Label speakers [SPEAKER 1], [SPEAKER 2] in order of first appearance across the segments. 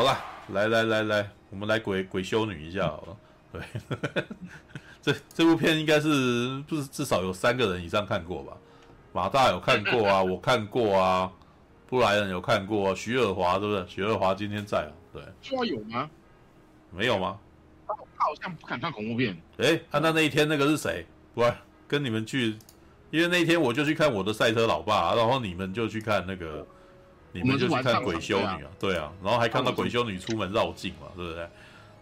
[SPEAKER 1] 好了，来来来来，我们来鬼鬼修女一下好了。对，这这部片应该是不是至少有三个人以上看过吧？马大有看过啊，我看过啊，布莱恩有看过，徐尔华对不对？徐尔华今天在啊，对。
[SPEAKER 2] 说有吗？
[SPEAKER 1] 没有吗？
[SPEAKER 2] 他好像不敢看恐怖片。
[SPEAKER 1] 哎，看到那一天那个是谁？不，跟你们去，因为那一天我就去看我的赛车老爸，然后你们就去看那个。你们就去看鬼修女啊，对啊，然后还看到鬼修女出门绕境嘛，对不对？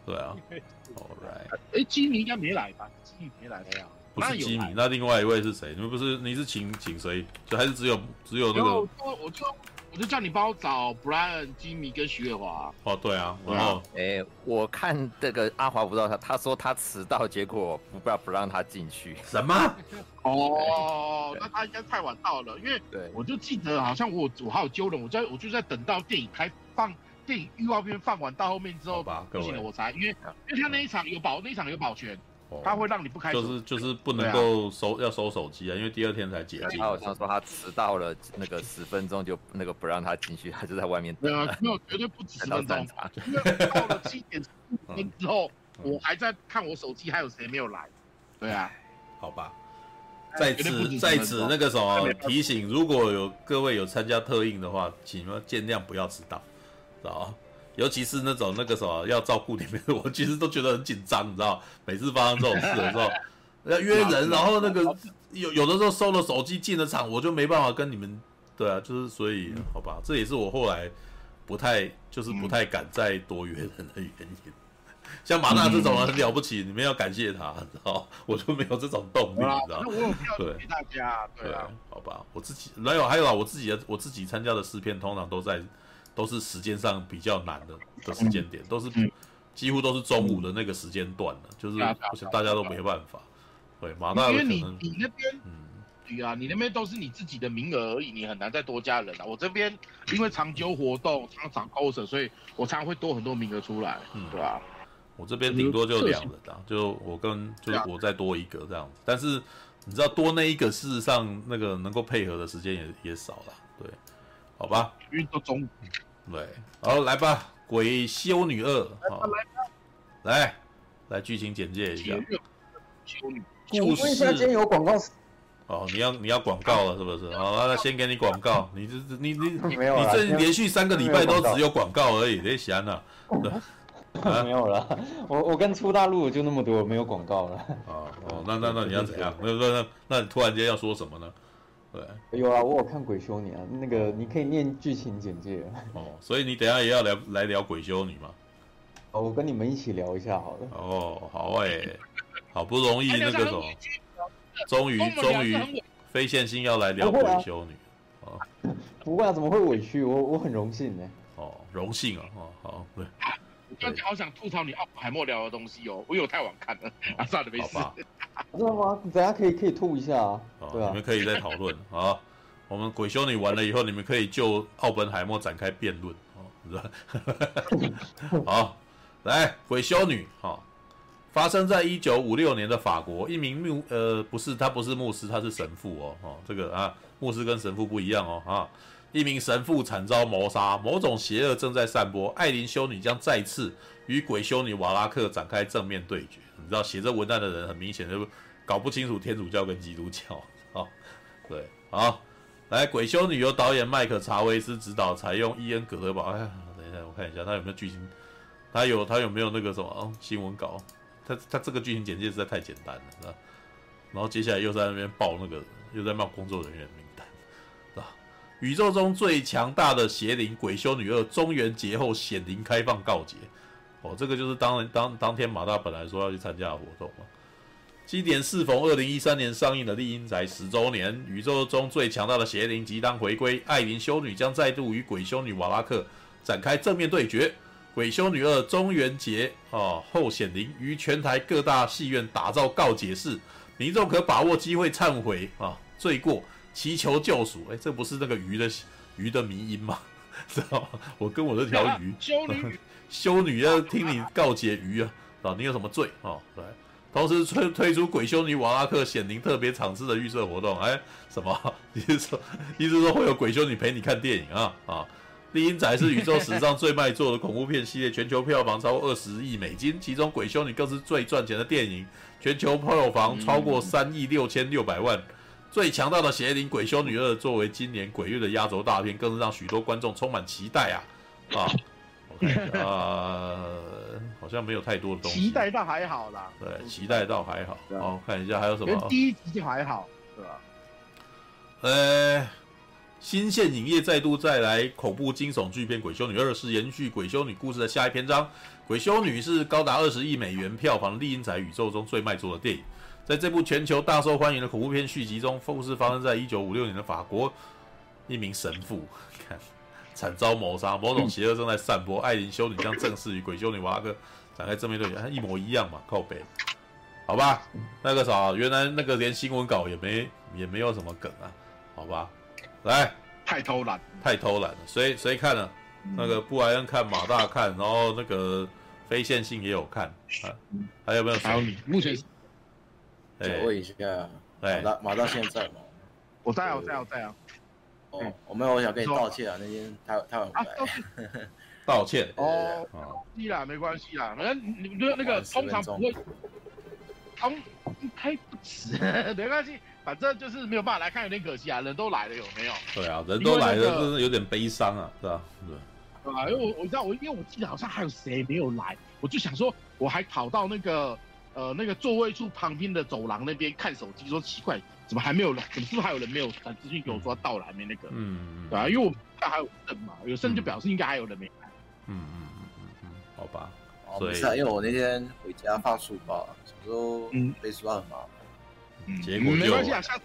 [SPEAKER 1] 对啊，All right。
[SPEAKER 2] 哎，基米应该没来吧？基米没来的呀？
[SPEAKER 1] 不是基米，那另外一位是谁？你们不是你是请请谁？就还是只有只有那个？
[SPEAKER 2] 我就。我就叫你帮我找 Brian、吉米跟徐月华。
[SPEAKER 1] 哦，对啊，然后，
[SPEAKER 3] 哎，我看这个阿华不知道他，他说他迟到，结果不不不让他进去。
[SPEAKER 1] 什么？
[SPEAKER 2] 哦，那他应该太晚到了，因为对，我就记得好像我我还有揪人，我在我就在等到电影开放，电影预告片放完到后面之后，不行了我才，因为因为他那一场有保，那一场有保全。他会让你不开心，
[SPEAKER 1] 就是就是不能够收、啊、要收手机啊，因为第二天才解禁。
[SPEAKER 3] 他好像说他迟到了那个十分钟，就那个不让他进去，他就在外面等。
[SPEAKER 2] 没有没有，绝对不止十分钟。因为到了七点十五分之后，我还在看我手机还有谁没有来。对啊，
[SPEAKER 1] 好吧。在此在此那个什么提醒，如果有各位有参加特映的话，请你们尽量不要迟到，知道尤其是那种那个什么要照顾里面，我其实都觉得很紧张，你知道？每次发生这种事的时候，要约人，然后那个有 有的时候收了手机进了场，我就没办法跟你们。对啊，就是所以好吧，这也是我后来不太就是不太敢再多约人的原因。像马大这种人很了不起，你们要感谢他，知道？我就没有这种动力，你知道？
[SPEAKER 2] 那我有票给大家，对啊，
[SPEAKER 1] 好吧，我自己还有还有啊，我自己的我自己参加的试片通常都在。都是时间上比较难的的时间点，都是几乎都是中午的那个时间段了，就是大家都没办法。对，马大因为
[SPEAKER 2] 你你那边，嗯，对啊，你那边都是你自己的名额而已，你很难再多加人啊。我这边因为长久活动，常常 coser，所以我常常会多很多名额出来，嗯，对吧？
[SPEAKER 1] 我这边顶多就两人啊，就我跟就是我再多一个这样子。但是你知道多那一个，事实上那个能够配合的时间也也少了，对，好吧？
[SPEAKER 2] 因为都中午。
[SPEAKER 1] 对，好，来吧，《鬼修女二》好，来，来剧情简介一下。
[SPEAKER 2] 修女，
[SPEAKER 4] 故事。今天有广告。
[SPEAKER 1] 哦，你要你要广告了是不是？好，那先给你广告。你这你你你 这连续三个礼拜都只有广告而已，别闲了。
[SPEAKER 4] 没有了，我我跟出大陆就那么多，没有广告了。
[SPEAKER 1] 哦哦，那那那你要怎样？那那那那你突然间要说什么呢？
[SPEAKER 4] 对，有啊，我有看鬼修女啊，那个你可以念剧情简介
[SPEAKER 1] 哦。所以你等下也要聊来聊鬼修女吗？
[SPEAKER 4] 哦，我跟你们一起聊一下好了。
[SPEAKER 1] 哦，好哎、欸，好不容易那个什么，终于终于非线性要来聊鬼修女
[SPEAKER 4] 啊。不会啊，怎么会委屈？我我很荣幸呢。
[SPEAKER 1] 哦，荣幸啊，哦好，对。
[SPEAKER 2] 我刚才好想吐槽你奥海默聊的东西哦，我有太晚看了，啊，算了，没事。
[SPEAKER 4] 知道 吗？等下可以可以吐一下啊。对啊，
[SPEAKER 1] 你们可以再讨论啊。我们鬼修女完了以后，你们可以就奥本海默展开辩论哦，是吧？好，来鬼修女哈，发生在一九五六年的法国，一名牧呃不是他不是牧师，他是神父哦哦，这个啊牧师跟神父不一样哦啊，一名神父惨遭谋杀，某种邪恶正在散播，艾琳修女将再次与鬼修女瓦拉克展开正面对决。你知道写这文案的人很明显就搞不清楚天主教跟基督教啊，对，好，来鬼修女由导演麦克查维斯执导，采用伊恩葛德堡。哎，等一下我看一下他有没有剧情，他有他有没有那个什么、哦、新闻稿？他他这个剧情简介实在太简单了，然后接下来又在那边报那个，又在报工作人员名，宇宙中最强大的邪灵鬼修女二中元节后显灵开放告解，哦，这个就是当当当天马大本来说要去参加的活动嘛。今年适逢二零一三年上映的《厉阴宅》十周年，宇宙中最强大的邪灵即将回归，艾琳修女将再度与鬼修女瓦拉克展开正面对决。鬼修女二中元节啊后显灵，于全台各大戏院打造告解室，民众可把握机会忏悔啊罪过，祈求救赎。哎，这不是那个鱼的鱼的迷音吗？知道吗？我跟我这条鱼修女 修女要听你告解鱼啊啊！你有什么罪啊？来，同时推推出鬼修女瓦拉克显灵特别场次的预设活动。哎，什么？你是说意思说会有鬼修女陪你看电影啊啊？《厉阴宅》是宇宙史上最卖座的恐怖片系列，全球票房超过二十亿美金，其中《鬼修女》更是最赚钱的电影，全球票房超过三亿六千六百万。最强大的邪灵《鬼修女二》作为今年鬼月的压轴大片，更是让许多观众充满期待啊！啊，啊，好像没有太多的东西。
[SPEAKER 2] 期待倒还好啦。
[SPEAKER 1] 对，期待倒还好。好，看一下还有什么？
[SPEAKER 2] 第一集就还好，对吧？
[SPEAKER 1] 呃。新线影业再度再来恐怖惊悚巨片《鬼修女二》，是延续《鬼修女》故事的下一篇章。《鬼修女》是高达二十亿美元票房的厉阴宅宇宙中最卖座的电影。在这部全球大受欢迎的恐怖片续集中，故事发生在一九五六年的法国，一名神父 看惨遭谋杀，某种邪恶正在散播。艾琳修女将正式与鬼修女瓦拉克展开正面对决，一模一样嘛？靠北，好吧？那个啥，原来那个连新闻稿也没也没有什么梗啊？好吧？来，
[SPEAKER 2] 太偷懒，
[SPEAKER 1] 太偷懒了。谁谁看了？嗯、那个布莱恩看，马大看，然后那个非线性也有看啊。还有没有？还有你。目前，
[SPEAKER 5] 哎，问一下，马大马大现在吗？
[SPEAKER 2] 我在啊，我在啊，我在啊。
[SPEAKER 5] 哦，我没有，我想跟你道歉啊，那天太太晚回来。
[SPEAKER 1] 道歉。
[SPEAKER 2] 哦，没关系啦，没关系啦，反正你们那个通常不会，通应该不止，没关系。反正就是没有办法来看，有点可惜啊。人都来了，有没有？
[SPEAKER 1] 对啊，人都来了，真的有点悲伤啊，是吧？
[SPEAKER 2] 对，啊，因为我我知道，我因为我记得好像还有谁没有来，我就想说，我还跑到那个呃那个座位处旁边的走廊那边看手机，说奇怪，怎么还没有来？怎么是不是还有人没有传资讯给我说到了还没那个？嗯嗯，对啊，因为我那还有剩嘛，有剩就表示应该还有人没来。
[SPEAKER 1] 嗯嗯嗯嗯嗯，好吧。
[SPEAKER 5] 所以，因为我那天回家放书包，有时候嗯背书包很忙。
[SPEAKER 1] 结果
[SPEAKER 2] 没关系啊，下次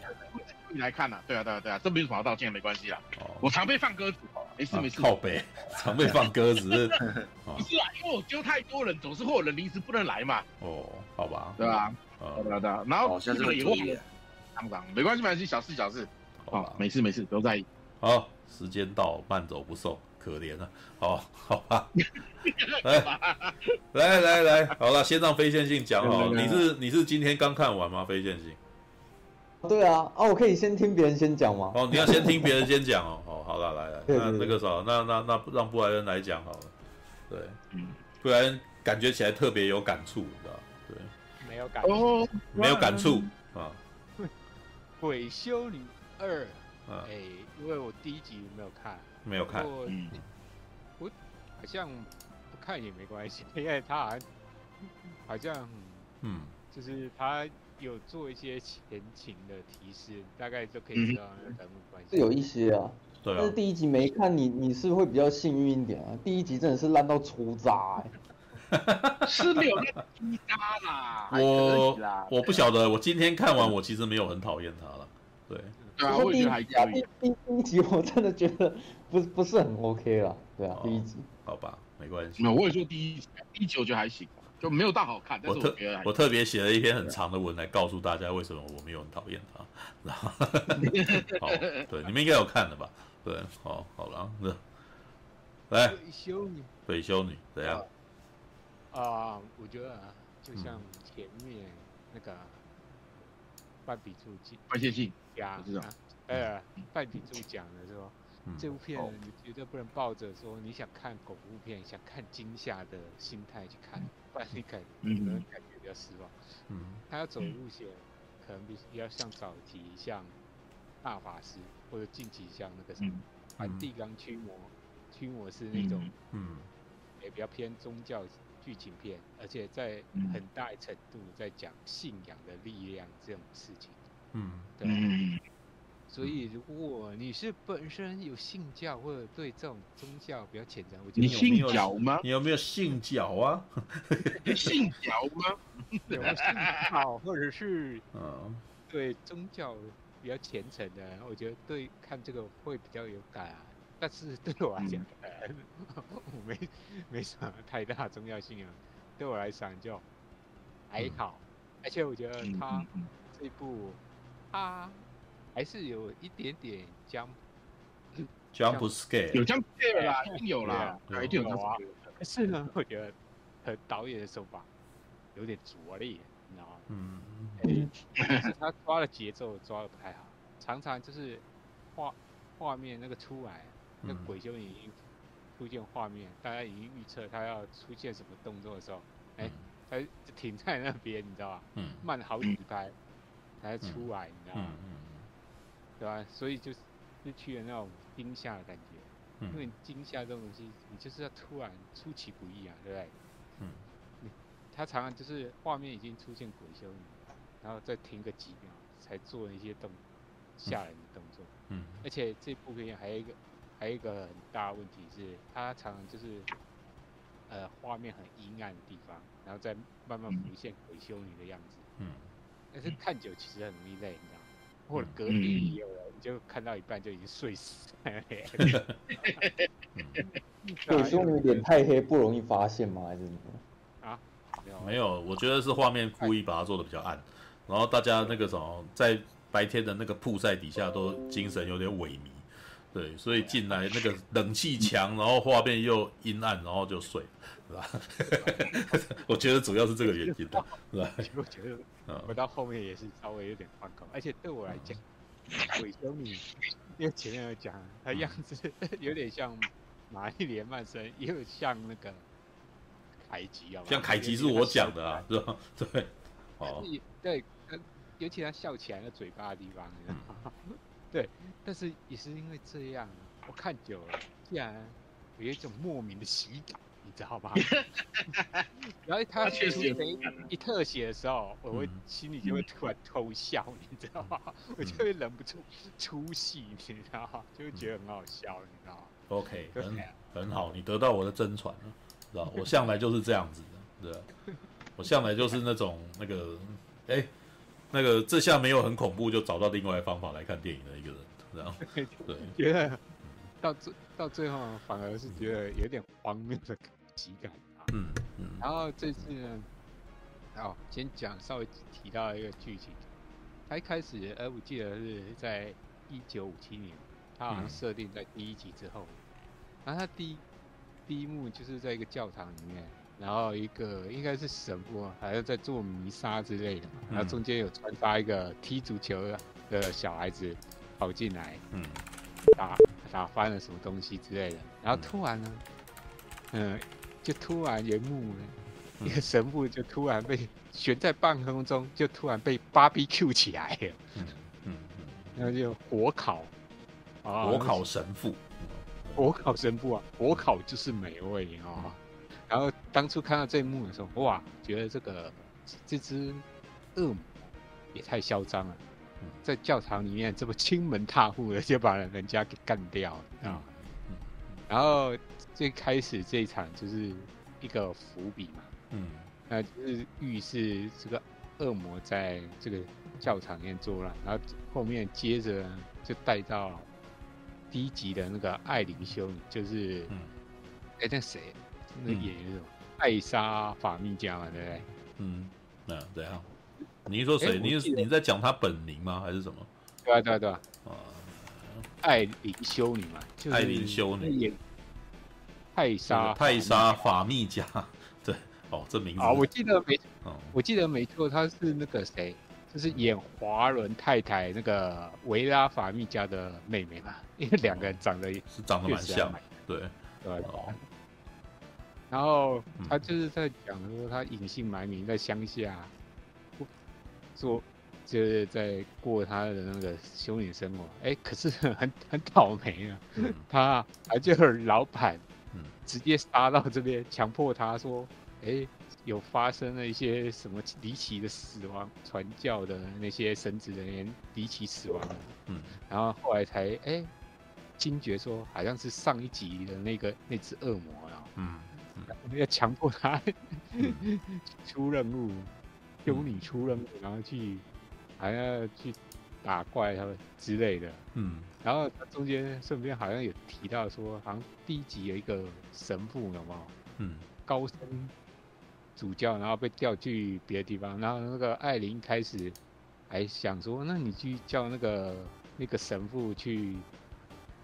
[SPEAKER 2] 你来看呐。对啊，对啊，对啊，这没什么好道歉，没关系啊。我常被放鸽子，没事没事。
[SPEAKER 1] 靠北，常被放鸽子。
[SPEAKER 2] 不是啊，因为我揪太多人，总是会有人临时不能来嘛。
[SPEAKER 1] 哦，好吧。
[SPEAKER 2] 对吧？对啊对啊。然后这个也会，当当，没关系没关系，小事小事。好，没事没事，不用在意。
[SPEAKER 1] 好，时间到，慢走不送，可怜啊。好，好吧。来来来来，好了，先让非线性讲好。你是你是今天刚看完吗？非线性。
[SPEAKER 4] 对啊，啊，我可以先听别人先讲吗？
[SPEAKER 1] 哦，你要先听别人先讲哦。哦，好了，来来，那那个啥，那那那让布莱恩来讲好了。对，嗯，布莱恩感觉起来特别有感触，你知道？对，
[SPEAKER 6] 没有感触，
[SPEAKER 1] 没有感触啊。
[SPEAKER 6] 鬼修女二，哎，因为我第一集没有看，
[SPEAKER 1] 没有看，
[SPEAKER 6] 嗯，我好像不看也没关系，因为他好像好像，嗯，就是他。有做一些前情的提示，大概就可以知道那个人物关系。
[SPEAKER 4] 是有一些啊，
[SPEAKER 1] 对啊。
[SPEAKER 4] 但是第一集没看，你你是会比较幸运一点啊。第一集真的是烂到出渣，
[SPEAKER 2] 哎，是没有那么渣啦。
[SPEAKER 1] 我我不晓得，我今天看完，我其实没有很讨厌他了。对，
[SPEAKER 2] 对啊，我觉得还可以。
[SPEAKER 4] 第第一集我真的觉得不不是很 OK 了。对啊，第一集。
[SPEAKER 1] 好吧，没关系。
[SPEAKER 2] 没有，我也说第一集，第一集我觉得还行。就没有大好看，但是我
[SPEAKER 1] 特我特别写了一篇很长的文来告诉大家为什么我没有很讨厌他。然后，好，对，你们应该有看的吧？对，好，好了，那来，
[SPEAKER 6] 鬼修女，
[SPEAKER 1] 鬼修女怎样？
[SPEAKER 6] 啊，我觉得就像前面那个半比柱讲，
[SPEAKER 2] 半线性
[SPEAKER 6] 讲，呃，半比柱讲的是说，这部片你绝对不能抱着说你想看恐怖片、想看惊吓的心态去看，不然你感可能感觉比较失望。嗯，他要走的路线可能比比较像早期像大法师，或者近期像那个什么梵蒂冈驱魔，驱魔是那种，嗯，也比较偏宗教。剧情片，而且在很大程度在讲信仰的力量这种事情，嗯，对，嗯、所以如果你是本身有信教或者对这种宗教比较虔诚，我觉得
[SPEAKER 2] 你信教吗？
[SPEAKER 1] 你有没有信教啊？
[SPEAKER 2] 信教吗？
[SPEAKER 6] 有信教或者是嗯对宗教比较虔诚的，我觉得对看这个会比较有感啊。但是对我来讲，嗯、我没没什么太大重要性啊。对我来讲就还好，嗯、而且我觉得他这一部他还是有一点点 jump
[SPEAKER 1] jump scare，
[SPEAKER 2] 有 jump scare 啦，一定有啦，一定有啊。
[SPEAKER 6] 可是呢，我觉得和导演的手法有点拙劣，你知道吗？嗯嗯。他抓的节奏抓的不太好，常常就是画画面那个出来。那鬼就已经出现画面，大家已经预测他要出现什么动作的时候，哎、欸，他就停在那边，你知道吧？嗯。慢好几拍才出来，你知道吗？嗯嗯对吧？所以就是就去了那种惊吓的感觉。嗯。因为惊吓这种东西，你就是要突然出其不意啊，对不对？嗯。他常常就是画面已经出现鬼修女，然后再停个几秒，才做一些动吓人的动作。嗯。而且这部片还有一个。还有一个很大的问题是，他常常就是，呃，画面很阴暗的地方，然后再慢慢浮现鬼修女的样子。嗯。但是看久其实很容易累，你知道吗？或者隔壁也有人，你就看到一半就已经睡死。
[SPEAKER 4] 鬼修女脸太黑不容易发现吗？还是什
[SPEAKER 6] 么？啊？没有，
[SPEAKER 1] 没有。我觉得是画面故意把它做的比较暗，然后大家那个什么，在白天的那个曝晒底下都精神有点萎靡。对，所以进来那个冷气强，然后画面又阴暗，然后就睡，是吧？我觉得主要是这个原因的，是吧？
[SPEAKER 6] 我觉得回到后面也是稍微有点放空，而且对我来讲，鬼修女，因为前面有讲，他样子 有点像玛丽莲曼森，也有像那个凯吉啊，
[SPEAKER 1] 像凯吉是我讲的啊，是吧？对，哦，
[SPEAKER 6] 对，尤其他笑起来的嘴巴的地方？对，但是也是因为这样，我看久了，竟然有一种莫名的喜感，你知道吧？然后他出一一特写的时候，我会心里就会突然偷笑，你知道吗？我就会忍不住出戏，你知道吗？就会觉得很好笑，你知道吗
[SPEAKER 1] ？OK，很很好，你得到我的真传了，知道？我向来就是这样子的，对，我向来就是那种那个，哎。那个这下没有很恐怖，就找到另外的方法来看电影的一个人，然后 对，
[SPEAKER 6] 觉得到最到最后反而是觉得有点荒谬的喜感啊。嗯嗯。然后这次呢，哦，先讲稍微提到一个剧情，他一开始，呃，我记得是在一九五七年，他好像设定在第一集之后，然后他第一第一幕就是在一个教堂里面。然后一个应该是神父，还是在做弥撒之类的嘛，然后中间有穿插一个踢足球的小孩子跑进来，嗯，打打翻了什么东西之类的，然后突然呢，嗯，就突然一幕呢，一个神父就突然被悬在半空中，就突然被 BBQ 起来了，嗯嗯，然后就火烤，啊
[SPEAKER 1] 火烤神父，
[SPEAKER 6] 火烤神父啊，火烤就是美味啊。然后当初看到这一幕的时候，哇，觉得这个这只恶魔也太嚣张了，在教堂里面这么亲门踏户的就把人家给干掉了啊！然后最开始这一场就是一个伏笔嘛，嗯，那就是预示这个恶魔在这个教场里面作乱，然后后面接着就带到低级的那个艾琳修女，就是，哎，那谁？那演员是艾莎法蜜加嘛，对不对？
[SPEAKER 1] 嗯，那怎样。你是说谁？你是你在讲他本名吗？还是什么？
[SPEAKER 6] 对啊，对啊，对啊。啊，艾琳修女嘛，就是
[SPEAKER 1] 艾琳修女。
[SPEAKER 6] 艾莎，
[SPEAKER 1] 泰莎法密加，对，哦，这名字。
[SPEAKER 6] 啊，我记得没，我记得没错，他是那个谁，就是演华伦太太那个维拉法密加的妹妹嘛，因为两个人长得
[SPEAKER 1] 是长得蛮像，对。
[SPEAKER 6] 对。然后他就是在讲说，他隐姓埋名在乡下做，就是在过他的那个修女生活。哎，可是很很倒霉啊，他还就是老板，直接杀到这边，强迫他说。哎，有发生了一些什么离奇的死亡？传教的那些神职人员离奇死亡。嗯，然后后来才哎惊觉说，好像是上一集的那个那只恶魔啊。嗯，要强迫他 出任务，修女出任务，然后去还要去打怪他们之类的。嗯，然后他中间顺便好像有提到说，好像第一集有一个神父，有没有？嗯，高僧。主教，然后被调去别的地方，然后那个艾琳开始还想说，那你去叫那个那个神父去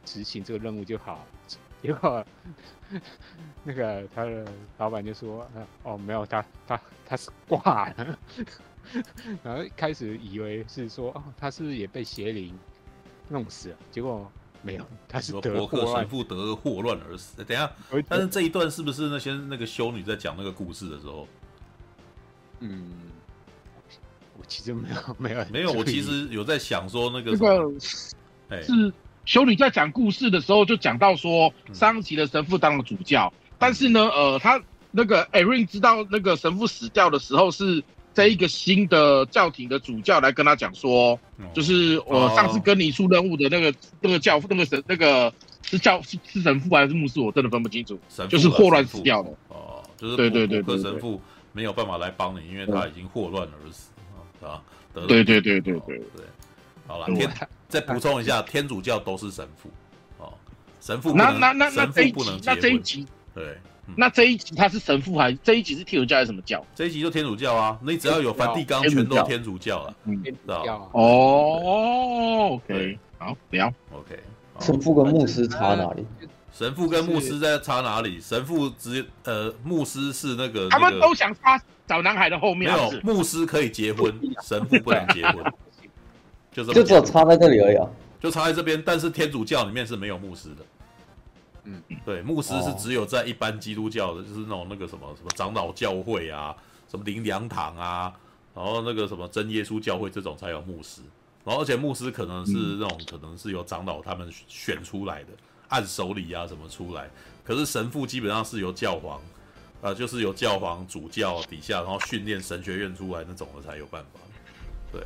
[SPEAKER 6] 执行这个任务就好。结果那个他的老板就说，哦，没有，他他他是挂了。然后开始以为是说，哦，他是不是也被邪灵弄死了？结果。没有，他是得
[SPEAKER 1] 伯克神父得霍乱而死。等一下，但是这一段是不是那些那个修女在讲那个故事的时候？
[SPEAKER 6] 嗯，我其实没有没有
[SPEAKER 1] 没有，我其实有在想说那个什么，
[SPEAKER 2] 哎，是修女在讲故事的时候就讲到说，桑奇的神父当了主教，嗯、但是呢，呃，他那个艾瑞知道那个神父死掉的时候是。这一个新的教廷的主教来跟他讲说，就是我上次跟你出任务的那个那个教那个神那个是教是是神父还是牧师，我真的分不清楚。
[SPEAKER 1] 神父
[SPEAKER 2] 就是霍乱死掉的。
[SPEAKER 1] 哦，就是对对对，神父没有办法来帮你，因为他已经霍乱而死啊。
[SPEAKER 2] 对对对对对。对。
[SPEAKER 1] 好了，天再补充一下，天主教都是神父。哦，神父
[SPEAKER 2] 那那那
[SPEAKER 1] 那这一集
[SPEAKER 2] 那这一集
[SPEAKER 1] 对。
[SPEAKER 2] 那这一集他是神父还这一集是天主教还是什么教？
[SPEAKER 1] 这一集就天主教啊，你只要有梵蒂冈，全都天主教了。嗯，知道
[SPEAKER 2] 哦，OK，好，聊
[SPEAKER 1] OK。
[SPEAKER 4] 神父跟牧师差哪里？
[SPEAKER 1] 神父跟牧师在差哪里？神父只呃，牧师是那个
[SPEAKER 2] 他们都想插小男孩的后面。
[SPEAKER 1] 没有，牧师可以结婚，神父不能结婚。就这么，
[SPEAKER 4] 就只有插在这里而已啊，
[SPEAKER 1] 就插在这边。但是天主教里面是没有牧师的。嗯，对，牧师是只有在一般基督教的，就是那种那个什么什么长老教会啊，什么灵粮堂啊，然后那个什么真耶稣教会这种才有牧师，然后而且牧师可能是那种可能是由长老他们选出来的，按手礼啊什么出来，可是神父基本上是由教皇，啊，就是由教皇主教底下，然后训练神学院出来那种的才有办法。对，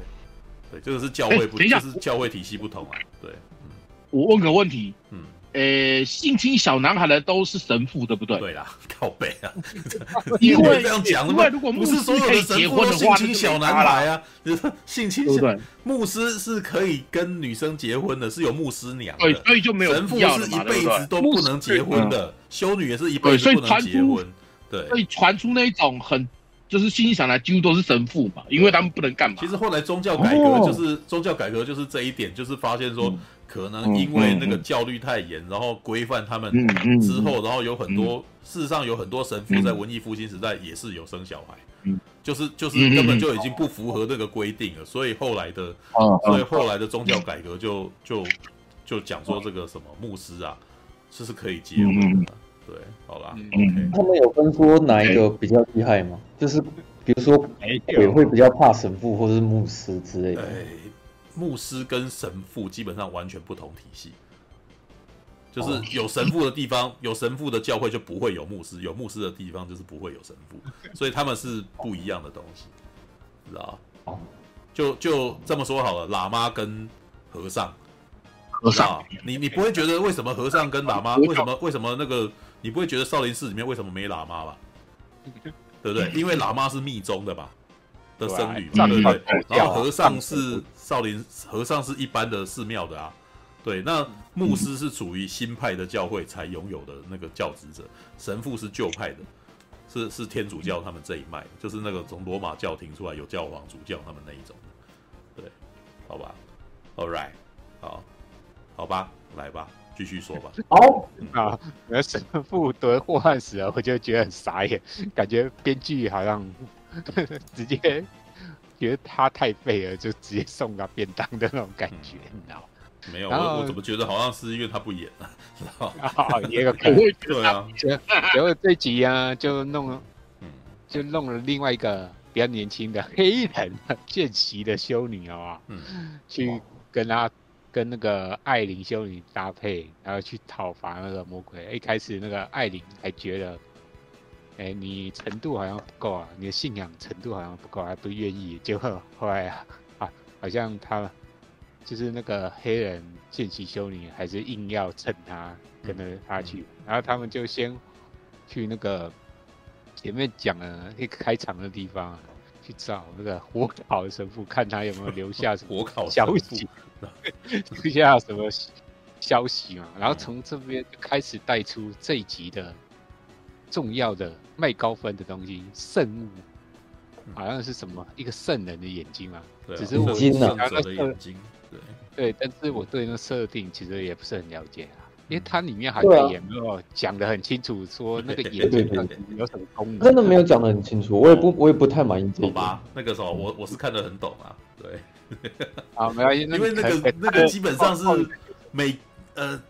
[SPEAKER 1] 对，这个是教会不，就是教会体系不同啊。对，嗯，
[SPEAKER 2] 我问个问题，嗯。呃，性侵小男孩的都是神父，对不对？
[SPEAKER 1] 对啦，靠背啊！
[SPEAKER 2] 因为
[SPEAKER 1] 这样讲，
[SPEAKER 2] 因为如果牧师可以结婚的话，
[SPEAKER 1] 性侵小男孩啊，就是 性侵小牧师是可以跟女生结婚的，是有牧师娘的，
[SPEAKER 2] 所以就没有
[SPEAKER 1] 神父是一辈子都不能结婚的，修女也是一辈子不能结婚。对，
[SPEAKER 2] 所以传出那种很就是性侵小男孩几乎都是神父嘛，因为他们不能干嘛。
[SPEAKER 1] 其实后来宗教改革就是宗教改革就是这一点，就是发现说。可能因为那个教律太严，然后规范他们之后，然后有很多，事实上有很多神父在文艺复兴时代也是有生小孩，就是就是根本就已经不符合那个规定了，所以后来的，所以后来的宗教改革就就就讲说这个什么牧师啊，这是可以结婚的，对，好啦，OK。
[SPEAKER 4] 他们有分说哪一个比较厉害吗？就是比如说鬼会比较怕神父或者是牧师之类的。
[SPEAKER 1] 牧师跟神父基本上完全不同体系，就是有神父的地方，有神父的教会就不会有牧师，有牧师的地方就是不会有神父，所以他们是不一样的东西，知道吧？就就这么说好了，喇嘛跟和尚，
[SPEAKER 2] 和尚，
[SPEAKER 1] 你你不会觉得为什么和尚跟喇嘛，为什么为什么那个你不会觉得少林寺里面为什么没喇嘛吧？对不对？因为喇嘛是密宗的吧？的僧侣嘛，对不对？然后和尚是少林和尚是一般的寺庙的啊，对。那牧师是属于新派的教会才拥有的那个教职者，神父是旧派的，是是天主教他们这一脉，就是那个从罗马教廷出来有教皇主教他们那一种，对，好吧，All right，好，好吧，来吧，继续说吧。
[SPEAKER 4] 好。
[SPEAKER 6] 啊，那神父得祸害死了，我就觉得很傻眼，感觉编剧好像 直接觉得他太废了，就直接送他便当的那种感觉，你知道吗？
[SPEAKER 1] 没有，我我怎么觉得好像是因为他不演了，知道
[SPEAKER 6] 吗？也有可能，对啊。然后这集啊，就弄了，就弄了另外一个比较年轻的黑人见习的修女啊，嗯，去跟他跟那个艾琳修女搭配，然后去讨伐那个魔鬼。一开始那个艾琳还觉得，哎，你程度好像不够啊，你的信仰程度好像不够，还不愿意。结果后来啊，啊，好像他。就是那个黑人见习修女，还是硬要趁他跟着他去，嗯、然后他们就先去那个前面讲了那个开场的地方，去找那个火烤的神父，看他有没有留下什么消息，留下什么消息嘛。然后从这边就开始带出这一集的重要的卖高分的东西，圣物，好像是什么一个圣人的眼睛嘛，
[SPEAKER 1] 对啊、
[SPEAKER 6] 只是我
[SPEAKER 4] 金的
[SPEAKER 1] 眼睛。
[SPEAKER 6] 对，对，但是我对那设定其实也不是很了解啊，因为它里面好像也没有讲的很清楚，说那个 眼睛有什么功能，
[SPEAKER 4] 真的没有讲的很清楚，我也不，我也不太满意这个。
[SPEAKER 1] 好吧，那个时候我我是看得很懂啊，对，
[SPEAKER 6] 啊，没关系，
[SPEAKER 1] 因为那个那个基本上是每呃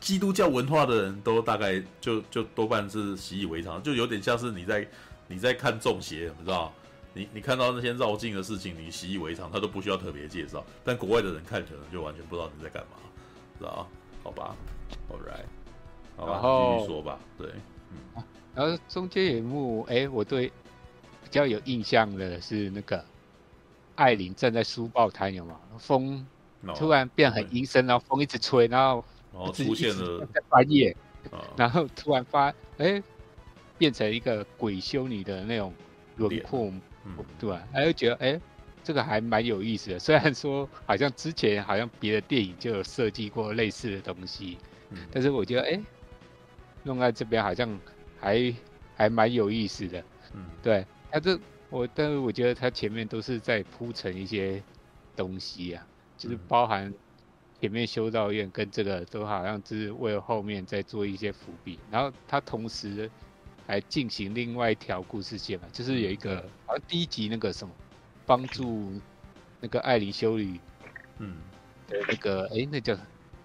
[SPEAKER 1] 基督教文化的人都大概就就多半是习以为常，就有点像是你在你在看中邪，你知道。你你看到那些绕境的事情，你习以为常，他都不需要特别介绍。但国外的人看可能就完全不知道你在干嘛，知道？好吧，All right，好吧，继续说吧。对，嗯。
[SPEAKER 6] 然后中间有一幕，哎，我对比较有印象的是那个艾琳站在书报摊，有吗？风突然变很阴森，然后风一直吹，然后
[SPEAKER 1] 然后出现了
[SPEAKER 6] 翻页，然后突然发，哎，变成一个鬼修女的那种轮廓。嗯，对吧？他就觉得，哎，这个还蛮有意思的。虽然说，好像之前好像别的电影就有设计过类似的东西，嗯，但是我觉得，哎，弄在这边好像还还蛮有意思的。嗯，对，他这我，但是我觉得他前面都是在铺陈一些东西啊，就是包含前面修道院跟这个都好像是为了后面再做一些伏笔，然后他同时。还进行另外一条故事线嘛，就是有一个，好像第一集那个什么，帮助那个艾琳修女，嗯，的那个，哎，那叫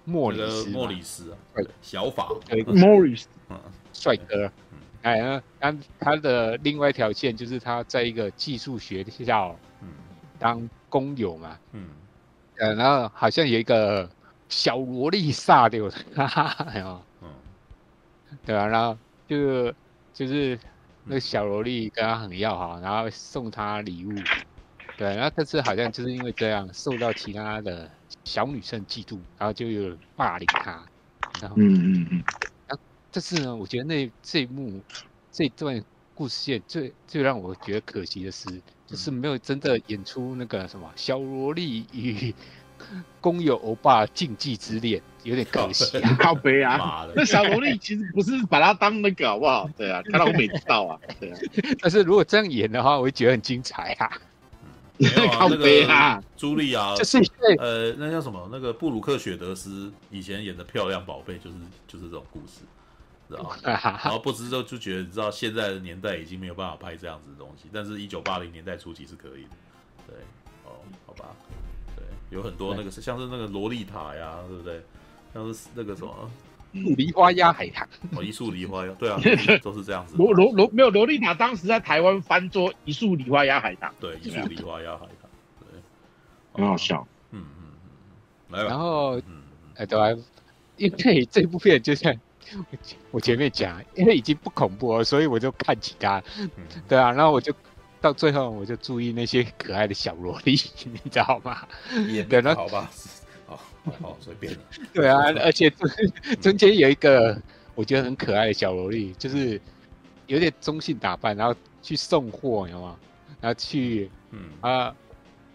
[SPEAKER 6] 莫里斯，
[SPEAKER 1] 莫里斯啊，小法，
[SPEAKER 6] 莫里斯，嗯，帅哥，哎，那他的另外一条线就是他在一个寄宿学校，嗯，当工友嘛，嗯，呃，然后好像有一个小萝莉煞的，哈哈，嗯，对啊，然后就。就是那个小萝莉跟他很要好，然后送他礼物，对，然后这次好像就是因为这样受到其他的小女生嫉妒，然后就有霸凌他，然后嗯嗯嗯，这次呢，我觉得那这一幕这段故事线最最让我觉得可惜的是，就是没有真的演出那个什么小萝莉与。工友欧巴禁忌之恋有点可惜啊，
[SPEAKER 2] 靠背啊！那小萝莉其实不是把他当那个好不好？对啊，看到我没知道啊。对啊，
[SPEAKER 6] 但是如果这样演的话，我会觉得很精彩啊。
[SPEAKER 1] 靠背啊！朱莉啊，就是呃，那叫什么？那个布鲁克雪德斯以前演的漂亮宝贝，就是就是这种故事，知道吗？然后不知道就觉得，你知道现在的年代已经没有办法拍这样子的东西，但是一九八零年代初期是可以的。对，哦，好吧。对有很多那个是像是那个洛丽塔呀，对不对？像是那个什么
[SPEAKER 6] 梨花鸭海棠
[SPEAKER 1] 哦，一树梨花呀，对啊，都是这样子。
[SPEAKER 2] 罗罗罗没有洛丽塔，当时在台湾翻桌一树梨花鸭海棠。
[SPEAKER 1] 对，一树梨花鸭海棠，对，
[SPEAKER 2] 很好笑。
[SPEAKER 1] 嗯嗯嗯，
[SPEAKER 6] 然后嗯，哎对啊，因为这部片就像 我前面讲，因为已经不恐怖了，所以我就看其他。对啊，然后我就。到最后，我就注意那些可爱的小萝莉，你知道吗？
[SPEAKER 1] 也对，那好吧，好，好，随便。
[SPEAKER 6] 对啊，而且中间有一个我觉得很可爱的小萝莉，就是有点中性打扮，然后去送货，你知道吗？然后去，嗯啊，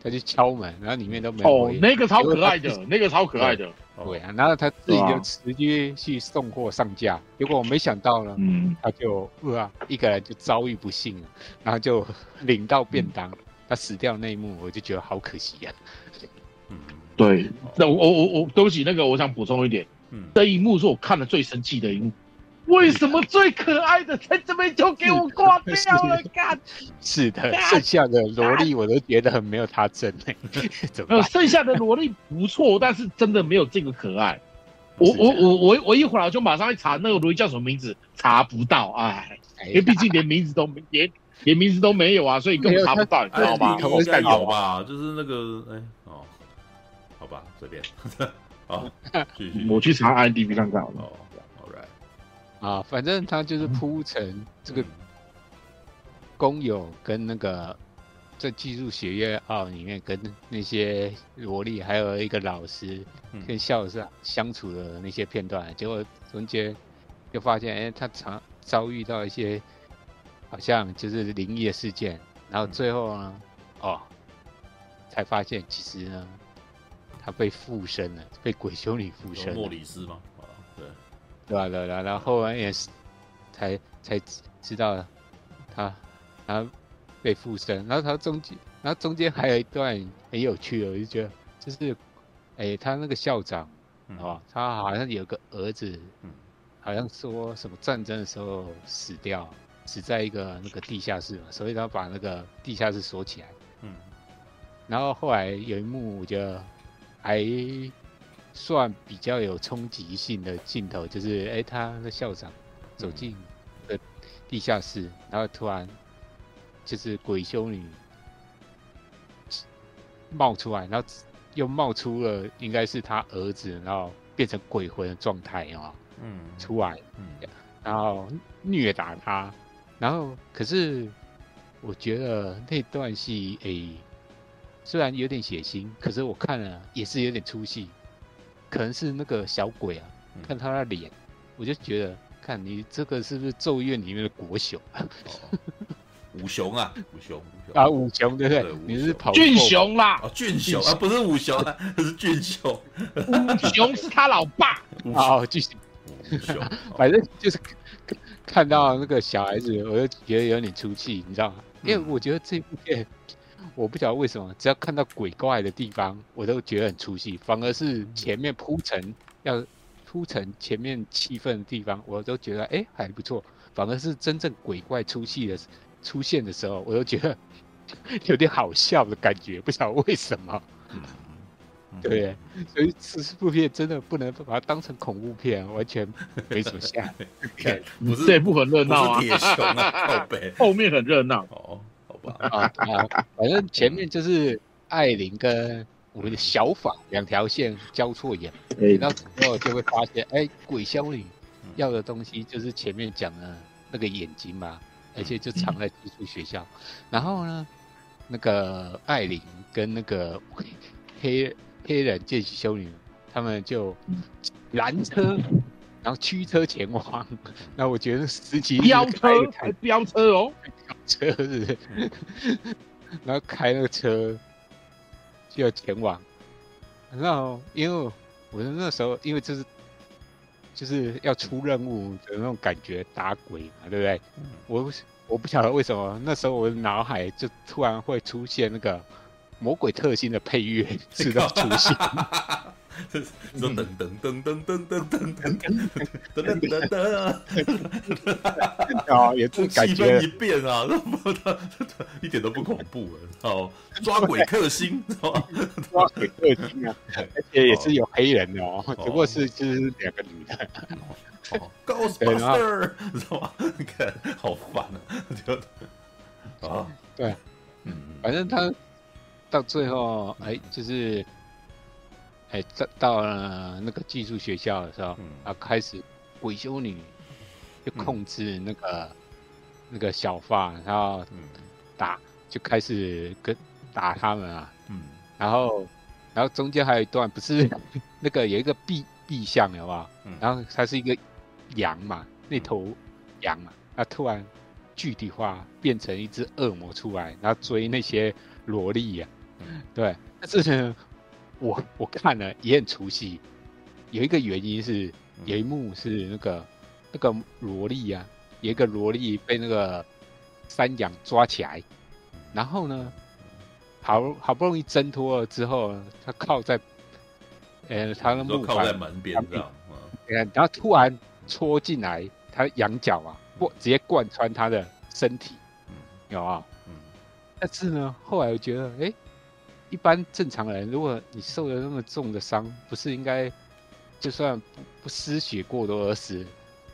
[SPEAKER 6] 他去敲门，然后里面都没有。
[SPEAKER 2] 哦，那个超可爱的，那个超可爱的。
[SPEAKER 6] 对啊，然后他自己就直接去送货上架，结果我没想到呢，嗯，他就哇，一个人就遭遇不幸了，然后就领到便当，他死掉那一幕，我就觉得好可惜呀。
[SPEAKER 2] 嗯，对，那我我我我对不起，那个我想补充一点，嗯。这一幕是我看了最生气的一幕。为什么最可爱的在这边就给我挂掉了？干，
[SPEAKER 6] 是的，剩下的萝莉我都觉得很没有他真哎。怎么？
[SPEAKER 2] 剩下的萝莉不错，但是真的没有这个可爱。我我我我我一会儿就马上去查那个萝莉叫什么名字，查不到，哎，因为毕竟连名字都没连连名字都没有啊，所以根本查不到，你知道吗？
[SPEAKER 1] 应该有吧，就是那个哎哦，好吧，这边 好，
[SPEAKER 2] 我去查 IMDb 看看哦。
[SPEAKER 6] 啊，反正他就是铺成这个工友跟那个在技术学院二里面跟那些萝莉，还有一个老师跟校长相处的那些片段，结果中间就发现，哎，他常遭遇到一些好像就是灵异的事件，然后最后呢，哦，才发现其实呢，他被附身了，被鬼修女附身。
[SPEAKER 1] 莫里斯吗？
[SPEAKER 6] 对吧？对啊？然后后来也是才才知道他，然后被附身，然后他中间，然后中间还有一段很有趣的，我就觉得就是，哎，他那个校长，哦，他好像有个儿子，好像说什么战争的时候死掉，死在一个那个地下室嘛，所以他把那个地下室锁起来。嗯，然后后来有一幕，我觉得还。算比较有冲击性的镜头，就是哎，他的校长走进的地下室，嗯、然后突然就是鬼修女冒出来，然后又冒出了应该是他儿子，然后变成鬼魂的状态啊，嗯，出来，嗯，然后虐打他，然后可是我觉得那段戏哎，虽然有点血腥，可是我看了也是有点出戏。可能是那个小鬼啊，看他的脸，我就觉得，看你这个是不是咒怨里面的国雄？
[SPEAKER 1] 五雄啊，五雄
[SPEAKER 6] 啊，五雄对不对？你是跑
[SPEAKER 2] 俊雄啦，
[SPEAKER 1] 哦，俊雄啊，不是五雄啊，是俊雄，
[SPEAKER 2] 五雄是他老爸。
[SPEAKER 6] 好，继续。五雄，反正就是 看到那个小孩子，我就觉得有点出气，你知道吗？因为我觉得这部片。我不晓得为什么，只要看到鬼怪的地方，我都觉得很出戏。反而是前面铺陈要铺陈前面气氛的地方，我都觉得哎、欸、还不错。反而是真正鬼怪出戏的出现的时候，我都觉得 有点好笑的感觉，不晓得为什么。对，所以这部片真的不能把它当成恐怖片，完全没什么吓。
[SPEAKER 2] 不是这部很热闹啊，
[SPEAKER 1] 铁熊啊，
[SPEAKER 2] 后面很热闹
[SPEAKER 1] 哦。
[SPEAKER 6] 啊啊！反正前面就是艾琳跟我们的小法两条线交错演，然后之后就会发现，哎，鬼修女要的东西就是前面讲的那个眼睛嘛，而且就藏在寄宿学校。然后呢，那个艾琳跟那个黑黑人见习修女，他们就拦车，然后驱车前往。那我觉得实际
[SPEAKER 2] 飙车还飙车哦。
[SPEAKER 6] 车子，然后开那个车就要前往，然后因为我那时候因为这是就是要出任务的那种感觉，打鬼嘛，对不对？我我不晓得为什么那时候我的脑海就突然会出现那个魔鬼特性的配乐，直到出现。
[SPEAKER 1] 说噔噔噔噔噔噔噔噔噔噔噔噔，
[SPEAKER 6] 啊，也是感觉
[SPEAKER 1] 一变啊，一点都不恐怖哦，抓鬼克星，
[SPEAKER 6] 抓鬼克星啊，而且也是有黑人的哦，只不过是就是两个女的。
[SPEAKER 1] Ghostbuster，知道吗？看，好烦啊，就啊，
[SPEAKER 6] 对，嗯，反正他到最后，哎，就是。哎，到到了那个寄宿学校的时候，嗯、啊，开始鬼修女就控制那个、嗯、那个小发，然后打，就开始跟打他们啊。嗯，然后然后中间还有一段，不是 那个有一个壁壁像，有吧？嗯，然后它是一个羊嘛，那头羊嘛，啊，突然具体化变成一只恶魔出来，然后追那些萝莉呀、啊。嗯，对，但是。我 我看了也很出戏，有一个原因是有一幕是那个那个萝莉啊，有一个萝莉被那个山羊抓起来，然后呢，好好不容易挣脱了之后，他靠在，呃，他的木靠
[SPEAKER 1] 在门边这样，
[SPEAKER 6] 然后突然戳进来，他羊角啊，不直接贯穿他的身体，有啊，嗯，但是呢，后来我觉得，哎、欸，一般正常人，如果你受了那么重的伤，不是应该就算不不失血过多而死，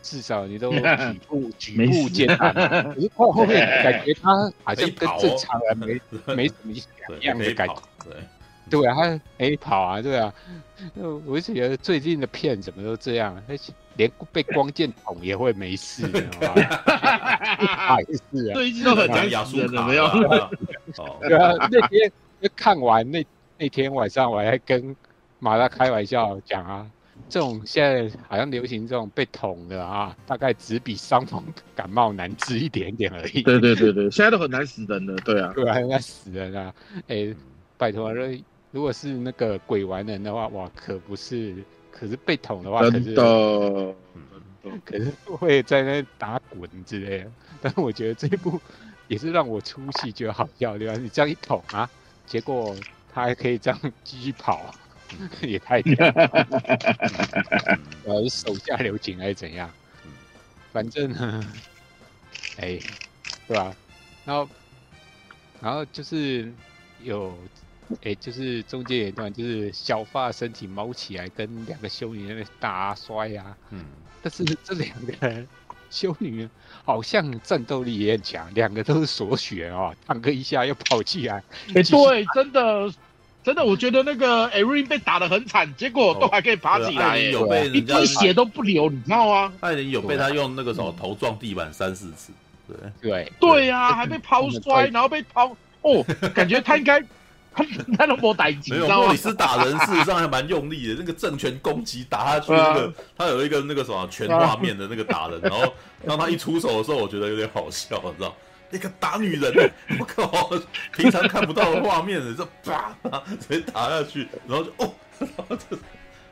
[SPEAKER 6] 至少你都 举步举步艰难。可是到后面感觉他好像跟正常人没没什么两样的感觉。对。对啊，他没跑啊，对啊，我一直觉得最近的片怎么都这样，连被光剑捅也会没事，没
[SPEAKER 2] 事 啊，最近都很讲死人的，没有？
[SPEAKER 6] 对啊，那天看完那那天晚上，我还跟马大开玩笑讲啊，这种现在好像流行这种被捅的啊，大概只比伤风感冒难治一点点而已。
[SPEAKER 2] 对对对对，现在都很难死人的，对啊，
[SPEAKER 6] 对啊，很难死人啊，哎，拜托了。如果是那个鬼玩人的话，哇，可不是，可是被捅的话，可是，可是会在那打滚之类的。但是我觉得这一部也是让我出戏，觉得好笑，对吧？你这样一捅啊，结果他还可以这样继续跑，也太屌了。呃，是手下留情还是怎样？反正呢，哎，对吧？然后，然后就是有。哎、欸，就是中间有一段，就是小发身体猫起来，跟两个修女那边打摔呀。嗯，但是这两个人修女好像战斗力也很强，两个都是锁血哦，弹个一下又跑起来。
[SPEAKER 2] 哎、欸，对，真的，真的，我觉得那个艾瑞被打得很惨，结果都还可以爬起来，
[SPEAKER 1] 有被
[SPEAKER 2] 一滴血都不流，你知道吗？
[SPEAKER 1] 艾琳有被他用那个什么头撞地板三四次，对
[SPEAKER 6] 对
[SPEAKER 2] 对呀，还被抛摔，然后被抛，哦，感觉他应该。他都没打击，
[SPEAKER 1] 没有莫里斯打人，事实上还蛮用力的。那个正拳攻击打下去，那个他有一个那个什么全画面的那个打人，然后 当他一出手的时候，我觉得有点好笑，你知道？那个打女人，我靠，平常看不到的画面，这啪直接打下去，然后就哦。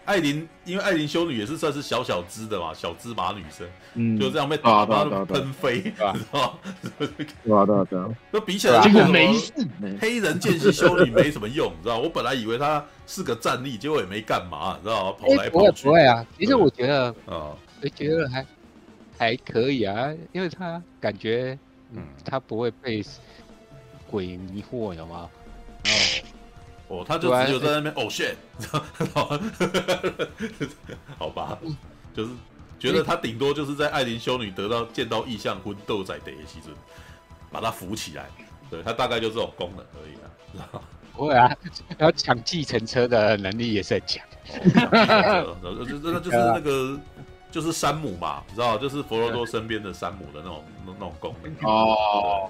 [SPEAKER 1] 艾琳，因为艾琳修女也是算是小小只的嘛，小芝麻女生，嗯，就这样被打到喷飞，知道吗？
[SPEAKER 2] 对啊，对啊，对啊。
[SPEAKER 1] 那比起来，结果没事。黑人见习修女没什么用，你知道？我本来以为她是个战力，结果也没干嘛，你知道吗？跑来跑去。
[SPEAKER 6] 不会啊，其实我觉得，啊，我觉得还还可以啊，因为她感觉，嗯，她不会被鬼迷惑，有吗？然后。
[SPEAKER 1] 哦，他就只有在那边哦 shit，好吧，就是觉得他顶多就是在艾琳修女得到见到异象魂斗仔的时阵，把他扶起来，对他大概就这种功能而已啊，知道
[SPEAKER 6] 不会啊，要抢计程车的能力也是很强，
[SPEAKER 1] 就就那就是那个就是山姆嘛，你知道，就是佛罗多身边的山姆的那种那那种功能。哦。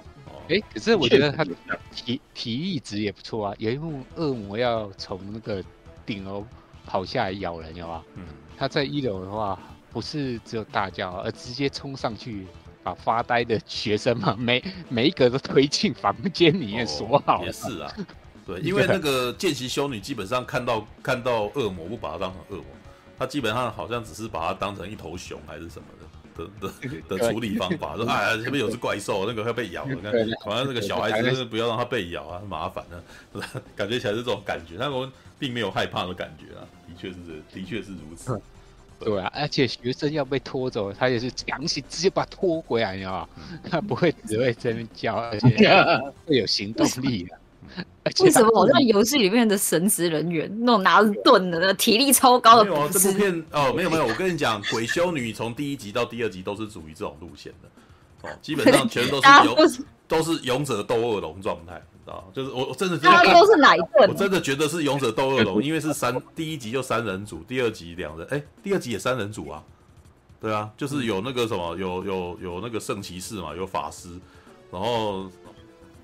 [SPEAKER 6] 可是我觉得他体体力值也不错啊。有一幕恶魔要从那个顶楼跑下来咬人，有啊？嗯，他在一楼的话，不是只有大叫，而直接冲上去把发呆的学生嘛，每每一个都推进房间里面锁好、哦。
[SPEAKER 1] 也是啊，对，因为那个见习修女基本上看到看到恶魔不把他当成恶魔，她基本上好像只是把他当成一头熊还是什么的。的的的处理方法，说 哎，前面有只怪兽，那个会被咬的，看，好像那个小孩子不要让他被咬啊，很麻烦啊，感觉起来是这种感觉，但我们并没有害怕的感觉啊，的确是，的确是如此。
[SPEAKER 6] 对啊，而且学生要被拖走，他也是强行直接把他拖回来，你知道吗？他不会只会在那边叫，而且 会有行动力的。
[SPEAKER 7] 为什么好像游戏里面的神职人员 那种拿着盾的、那体力超高的？
[SPEAKER 1] 没有啊，这部片哦，没有没有，我跟你讲，鬼修女从第一集到第二集都是属于这种路线的哦，基本上全都是勇，都是勇者斗恶龙状态，你知道就是我我真的觉得
[SPEAKER 7] 都是奶盾，
[SPEAKER 1] 我真的觉得是勇者斗恶龙，因为是三第一集就三人组，第二集两人，哎，第二集也三人组啊，对啊，就是有那个什么，有有有那个圣骑士嘛，有法师，然后。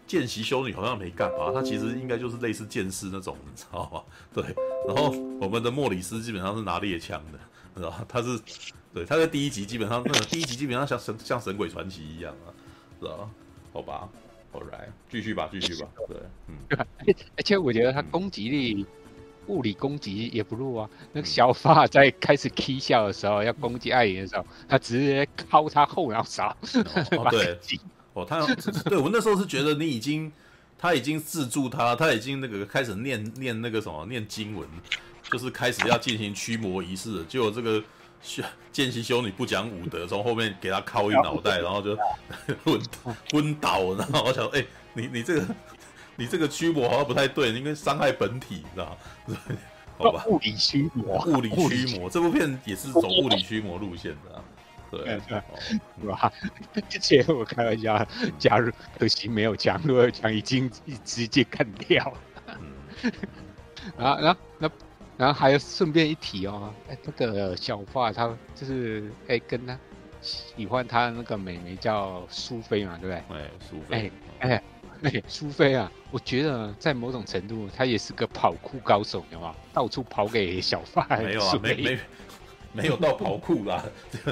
[SPEAKER 1] 见习修女好像没干嘛，她其实应该就是类似剑士那种，你知道吗？对，然后我们的莫里斯基本上是拿猎枪的，知道吧？他是，对，他在第一集基本上那个第一集基本上像神像神鬼传奇一样啊，知道吧？好吧，All right，继续吧，继续吧，对，嗯，
[SPEAKER 6] 而且我觉得他攻击力，物理攻击也不弱啊。那个小法在开始 K 笑的时候，要攻击艾琳的时候，他直接敲他后脑勺，
[SPEAKER 1] 哦，对。哦，他对我那时候是觉得你已经，他已经制住他，他已经那个开始念念那个什么念经文，就是开始要进行驱魔仪式了。结果这个修见习修女不讲武德，从后面给他敲一脑袋，然后就昏昏倒，然后我想，哎、欸，你你这个你这个驱魔好像不太对，你应该伤害本体，你知道吗？好吧，
[SPEAKER 6] 物理驱魔，
[SPEAKER 1] 物理驱魔，这部片也是走物理驱魔路线的、啊。对，
[SPEAKER 6] 是吧？之前 我开玩笑，加入可惜没有强，如果有强，已经直接干掉了。嗯，然后，然后，那，然后还有顺便一提哦，哎，那个小发他就是哎跟他喜欢他的那个美眉叫苏菲嘛，对不对？
[SPEAKER 1] 哎，苏菲，
[SPEAKER 6] 哎哎哎，苏菲啊，我觉得在某种程度，他也是个跑酷高手，有吗？到处跑给小发，
[SPEAKER 1] 没有啊，没没。没有到跑酷啦，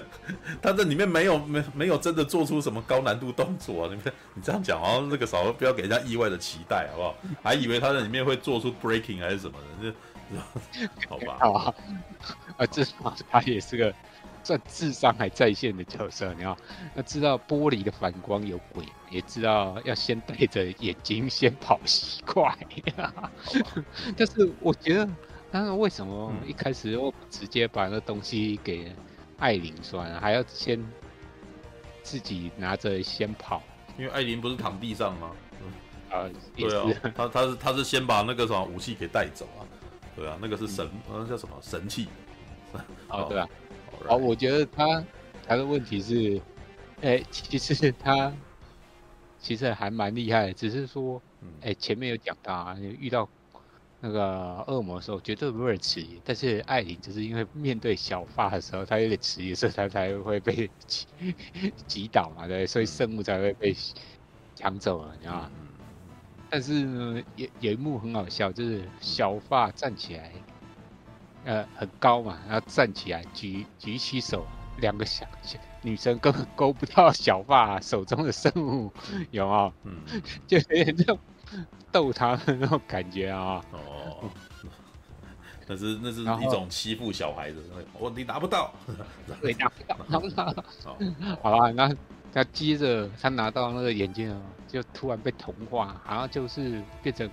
[SPEAKER 1] 他这里面没有没没有真的做出什么高难度动作啊！你看你这样讲，好像那个少不要给人家意外的期待，好不好？还以为他在里面会做出 breaking 还是什么的，这 好吧？
[SPEAKER 6] 好吧，啊，至少他也是个算智商还在线的角色，你？要知道玻璃的反光有鬼，也知道要先戴着眼睛先跑习惯，但是我觉得。但是为什么一开始我直接把那东西给艾琳算了，还要先自己拿着先跑？
[SPEAKER 1] 因为艾琳不是躺地上吗？
[SPEAKER 6] 啊，
[SPEAKER 1] 对啊，他他是他是先把那个什么武器给带走啊？对啊，那个是神，那叫什么神器？
[SPEAKER 6] 哦，对啊。哦，我觉得他他的问题是，哎，其实他其实还蛮厉害的，只是说，哎，前面有讲到啊，遇到。那个恶魔的时候绝对不会迟疑，但是艾琳就是因为面对小发的时候，他有点迟疑，所以他才会被击击倒嘛，对，所以圣物才会被抢走了，你知道吗？但是呢，有有一幕很好笑，就是小发站起来，呃，很高嘛，然后站起来举举起手，两个小女生根本勾不到小发手中的圣物，有没有？嗯，就有点这种。逗他的那种感觉啊！哦，
[SPEAKER 1] 那是那是一种欺负小孩子，我你拿不到，
[SPEAKER 6] 你拿不到，拿不到。好吧，那那接着他拿到那个眼镜啊，就突然被同化，然后就是变成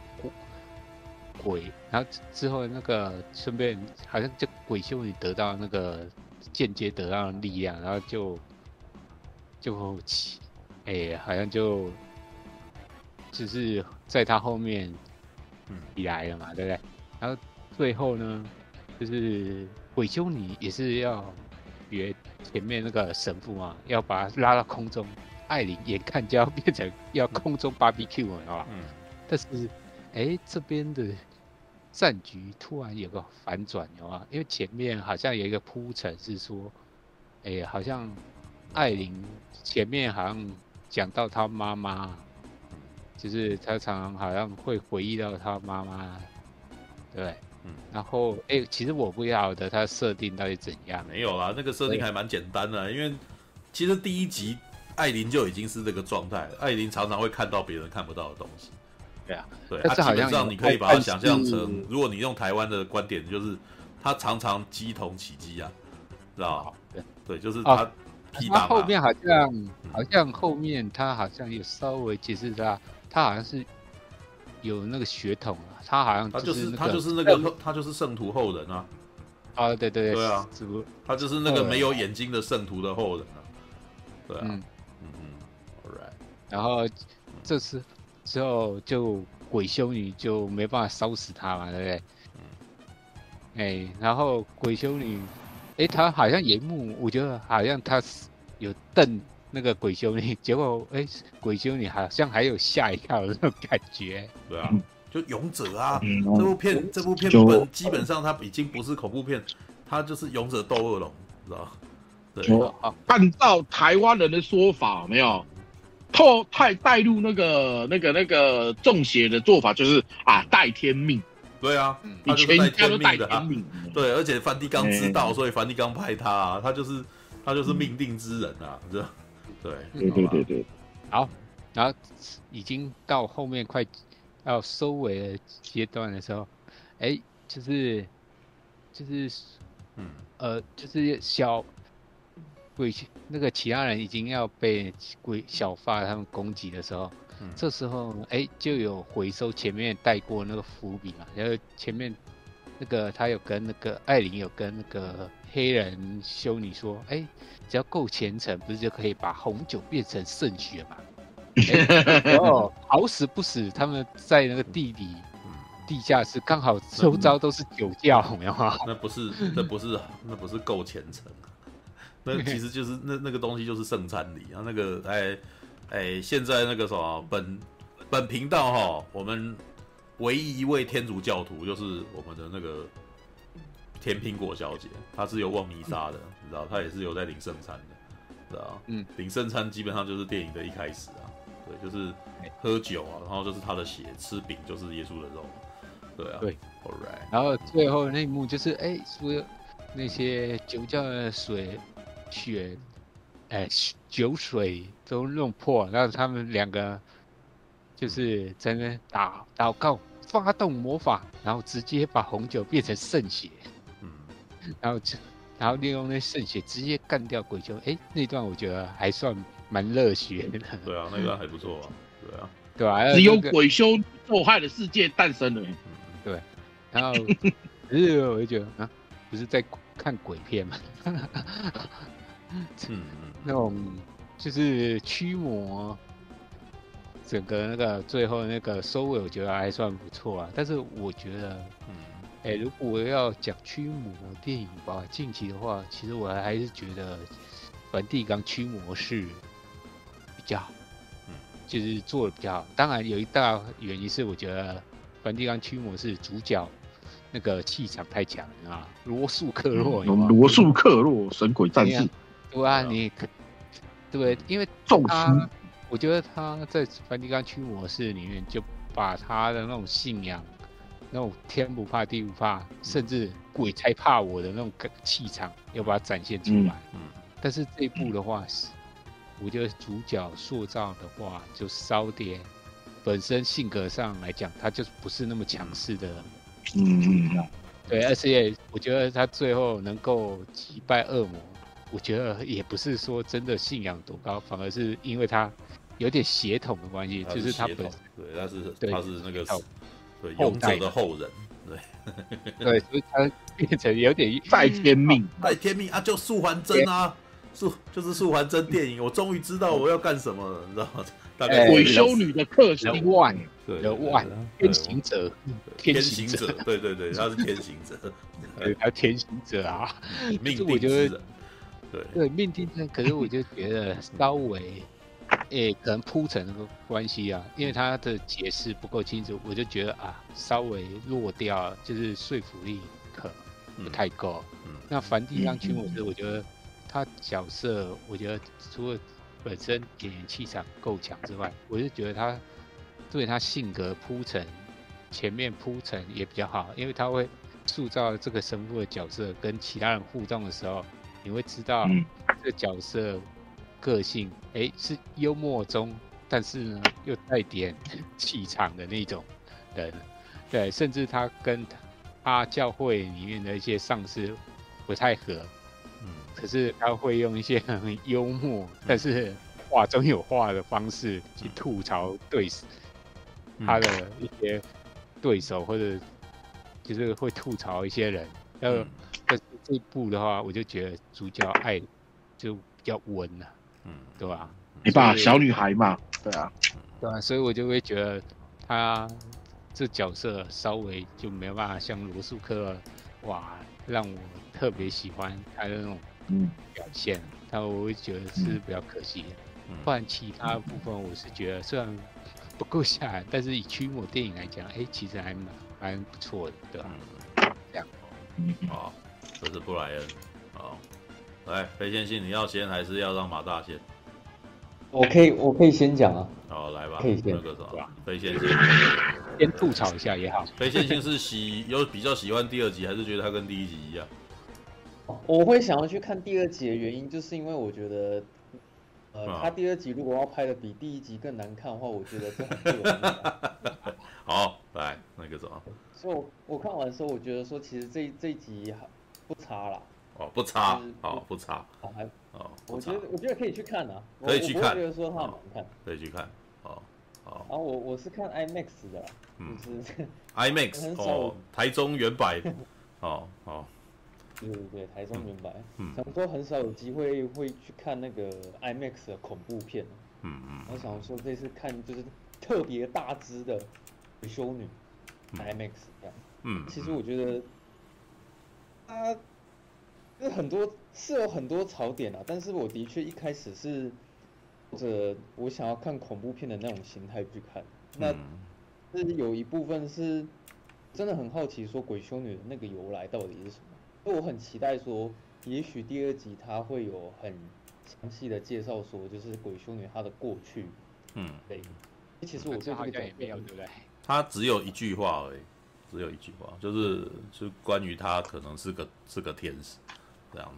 [SPEAKER 6] 鬼，然后之后那个顺便好像就鬼修女得到那个间接得到力量，然后就就起，哎、欸，好像就。就是在他后面，嗯，起来了嘛，对不对？然后最后呢，就是鬼修女也是要约前面那个神父嘛，要把他拉到空中。艾琳眼看就要变成要空中 BBQ 了。但是，哎，这边的战局突然有个反转，有吗？因为前面好像有一个铺陈是说，哎，好像艾琳前面好像讲到她妈妈。就是他常常好像会回忆到他妈妈，对，嗯，然后哎、欸，其实我不晓得他设定到底怎样。
[SPEAKER 1] 没有啦，那个设定还蛮简单的，因为其实第一集艾琳就已经是这个状态了。艾琳常常会看到别人看不到的东西。
[SPEAKER 6] 对啊，
[SPEAKER 1] 对，他基本上你可以把它想象成，如果你用台湾的观点，就是他常常鸡同起鸡啊，知道吧？对，对，就是他
[SPEAKER 6] 皮他后面好像、嗯、好像后面他好像有稍微解释他。他好像是有那个血统啊，他好像就是
[SPEAKER 1] 他就是那个他就是圣徒后人啊，
[SPEAKER 6] 啊对对对，
[SPEAKER 1] 对啊，他就是那个没有眼睛的圣徒的后人啊，对啊，嗯。嗯嗯，Alright，
[SPEAKER 6] 然后这次之后就鬼修女就没办法烧死他嘛，对不对？嗯，哎，然后鬼修女，哎，他好像一幕，我觉得好像他是有瞪。那个鬼修女，结果哎，鬼修女好像还有吓一跳的那种感觉。
[SPEAKER 1] 对啊，就勇者啊，嗯、这部片这部片本基本上它已经不是恐怖片，它就是勇者斗恶龙，知道吧？对，
[SPEAKER 2] 按照台湾人的说法，没有，透太带入那个那个那个中邪的做法，就是啊，带天命。
[SPEAKER 1] 对啊，
[SPEAKER 2] 你全家都带天命。
[SPEAKER 1] 对，而且梵蒂冈知道，所以梵蒂冈派他，啊，他就是他就是命定之人啊，知道。对对
[SPEAKER 2] 对对对，
[SPEAKER 6] 好，然后已经到后面快要收尾的阶段的时候，哎，就是就是，嗯。呃，就是小鬼那个其他人已经要被鬼小发他们攻击的时候，嗯、这时候哎就有回收前面带过那个伏笔嘛，然后前面那个他有跟那个艾琳有跟那个黑人修女说，哎，只要够虔诚，不是就可以把红酒变成圣血吗？哦，好死不死，他们在那个地底地下室，刚好周遭都是酒窖，有没有？
[SPEAKER 1] 那不是，那不是，那不是够虔诚。那其实就是那那个东西就是圣餐礼啊，那个哎哎，现在那个什么本本频道哈，我们唯一一位天主教徒就是我们的那个甜苹果小姐，她是有望弥撒的，你知道，她也是有在领圣餐的，知道嗯，领圣餐基本上就是电影的一开始啊，对，就是喝酒啊，然后就是他的血，吃饼就是耶稣的肉，对啊，
[SPEAKER 6] 对
[SPEAKER 1] ，Alright，
[SPEAKER 6] 然后最后那一幕就是哎，所有那些酒窖的水。血，哎，酒水都弄破，然后他们两个就是在那打祷告，发动魔法，然后直接把红酒变成圣血，嗯，然后然后利用那圣血直接干掉鬼修，哎，那段我觉得还算蛮热血的。
[SPEAKER 1] 对啊，那段还不错啊，对啊，
[SPEAKER 6] 对啊，
[SPEAKER 2] 只有鬼修受害的世界诞生了，嗯，
[SPEAKER 6] 对，然后可是我就觉得啊，不是在看鬼片吗？嗯，那种就是驱魔，整个那个最后那个收尾，我觉得还算不错啊。但是我觉得，嗯，哎、欸，如果要讲驱魔电影吧，近期的话，其实我还是觉得梵蒂冈驱魔是比较好，嗯，就是做的比较好。当然有一大原因是，我觉得梵蒂冈驱魔是主角那个气场太强啊，罗素克洛，
[SPEAKER 2] 罗素克洛神鬼战士。
[SPEAKER 6] 对啊，你对，因为他，我觉得他在梵蒂冈驱魔士里面，就把他的那种信仰，那种天不怕地不怕，甚至鬼才怕我的那种气场，要把它展现出来。嗯，但是这一部的话，是我觉得主角塑造的话，就稍点本身性格上来讲，他就不是那么强势的。嗯，对，而且我觉得他最后能够击败恶魔。我觉得也不是说真的信仰多高，反而是因为他有点血统的关
[SPEAKER 1] 系，
[SPEAKER 6] 就是他本
[SPEAKER 1] 对，他是对他是那个对勇者的后人，
[SPEAKER 6] 对 对，所以他变成有点
[SPEAKER 2] 拜天命，
[SPEAKER 1] 拜天命啊！就素还真啊，素就是素还真电影，我终于知道我要干什么了，你知道吗？大概
[SPEAKER 2] 鬼修女的克星万，
[SPEAKER 1] 对
[SPEAKER 6] 万天行者，
[SPEAKER 1] 天行者，对对对，他是天行者，
[SPEAKER 6] 对，他天行者啊，
[SPEAKER 1] 命定之人。
[SPEAKER 6] 对对，命定真，可是我就觉得稍微，诶、欸，可能铺陈的关系啊，因为他的解释不够清楚，我就觉得啊，稍微弱掉，就是说服力可能不太够。嗯，那梵蒂冈群舞师，我觉得他角色，我觉得除了本身演员气场够强之外，我就觉得他对他性格铺陈，前面铺陈也比较好，因为他会塑造这个神父的角色跟其他人互动的时候。你会知道这个角色个性，哎、欸，是幽默中，但是呢又带点 气场的那种人，对，甚至他跟他教会里面的一些上司不太合，嗯，可是他会用一些很幽默，但是话中有话的方式去吐槽对手，他的一些对手，或者就是会吐槽一些人，要。这一部的话，我就觉得主角爱就比较稳了，嗯，对吧？
[SPEAKER 2] 你把小女孩嘛，对啊，
[SPEAKER 6] 对啊，所以我就会觉得他这角色稍微就没有办法像罗素克，哇，让我特别喜欢他的那种表现，但我会觉得是比较可惜。的。不然其他部分我是觉得虽然不够吓人，但是以驱魔电影来讲，哎，其实还蛮蛮不错的，对吧？这样，
[SPEAKER 1] 嗯，好。这是布莱恩，好，来飞线性，你要先还是要让马大先？
[SPEAKER 4] 我可以，我可以先讲啊。
[SPEAKER 1] 好，来吧，
[SPEAKER 4] 可以先
[SPEAKER 1] 那个什么，飞线性，
[SPEAKER 6] 先吐槽一下也好。
[SPEAKER 1] 飞线性是喜有比较喜欢第二集，还是觉得它跟第一集一样？
[SPEAKER 4] 我会想要去看第二集的原因，就是因为我觉得，呃，他第二集如果要拍的比第一集更难看的话，我觉得这很
[SPEAKER 1] 好，来那个什么。
[SPEAKER 4] 所以我我看完的时候，我觉得说，其实这这一集不差啦，
[SPEAKER 1] 哦，不差，哦，不差，
[SPEAKER 4] 好，还，哦，我觉得我觉得可以去看啊，
[SPEAKER 1] 可以去看，
[SPEAKER 4] 觉得说他很难看，
[SPEAKER 1] 可以去看，哦，哦，
[SPEAKER 4] 然后我我是看 IMAX 的，嗯，就是
[SPEAKER 1] IMAX 哦，台中原版，哦哦，
[SPEAKER 4] 对对对，台中原版，嗯，想说很少有机会会去看那个 IMAX 的恐怖片，嗯嗯，我想说这次看就是特别大只的修女 IMAX 这样，嗯，其实我觉得它有很多是有很多槽点啊，但是我的确一开始是。或者我想要看恐怖片的那种形态去看，那是有一部分是真的很好奇，说鬼修女的那个由来到底是什么？所以我很期待说，也许第二集它会有很详细的介绍，说就是鬼修女她的过去。嗯，对。其实我对这个也没有，对不对？
[SPEAKER 1] 他只有一句话而已，只有一句话，就是是关于他可能是个是个天使这样。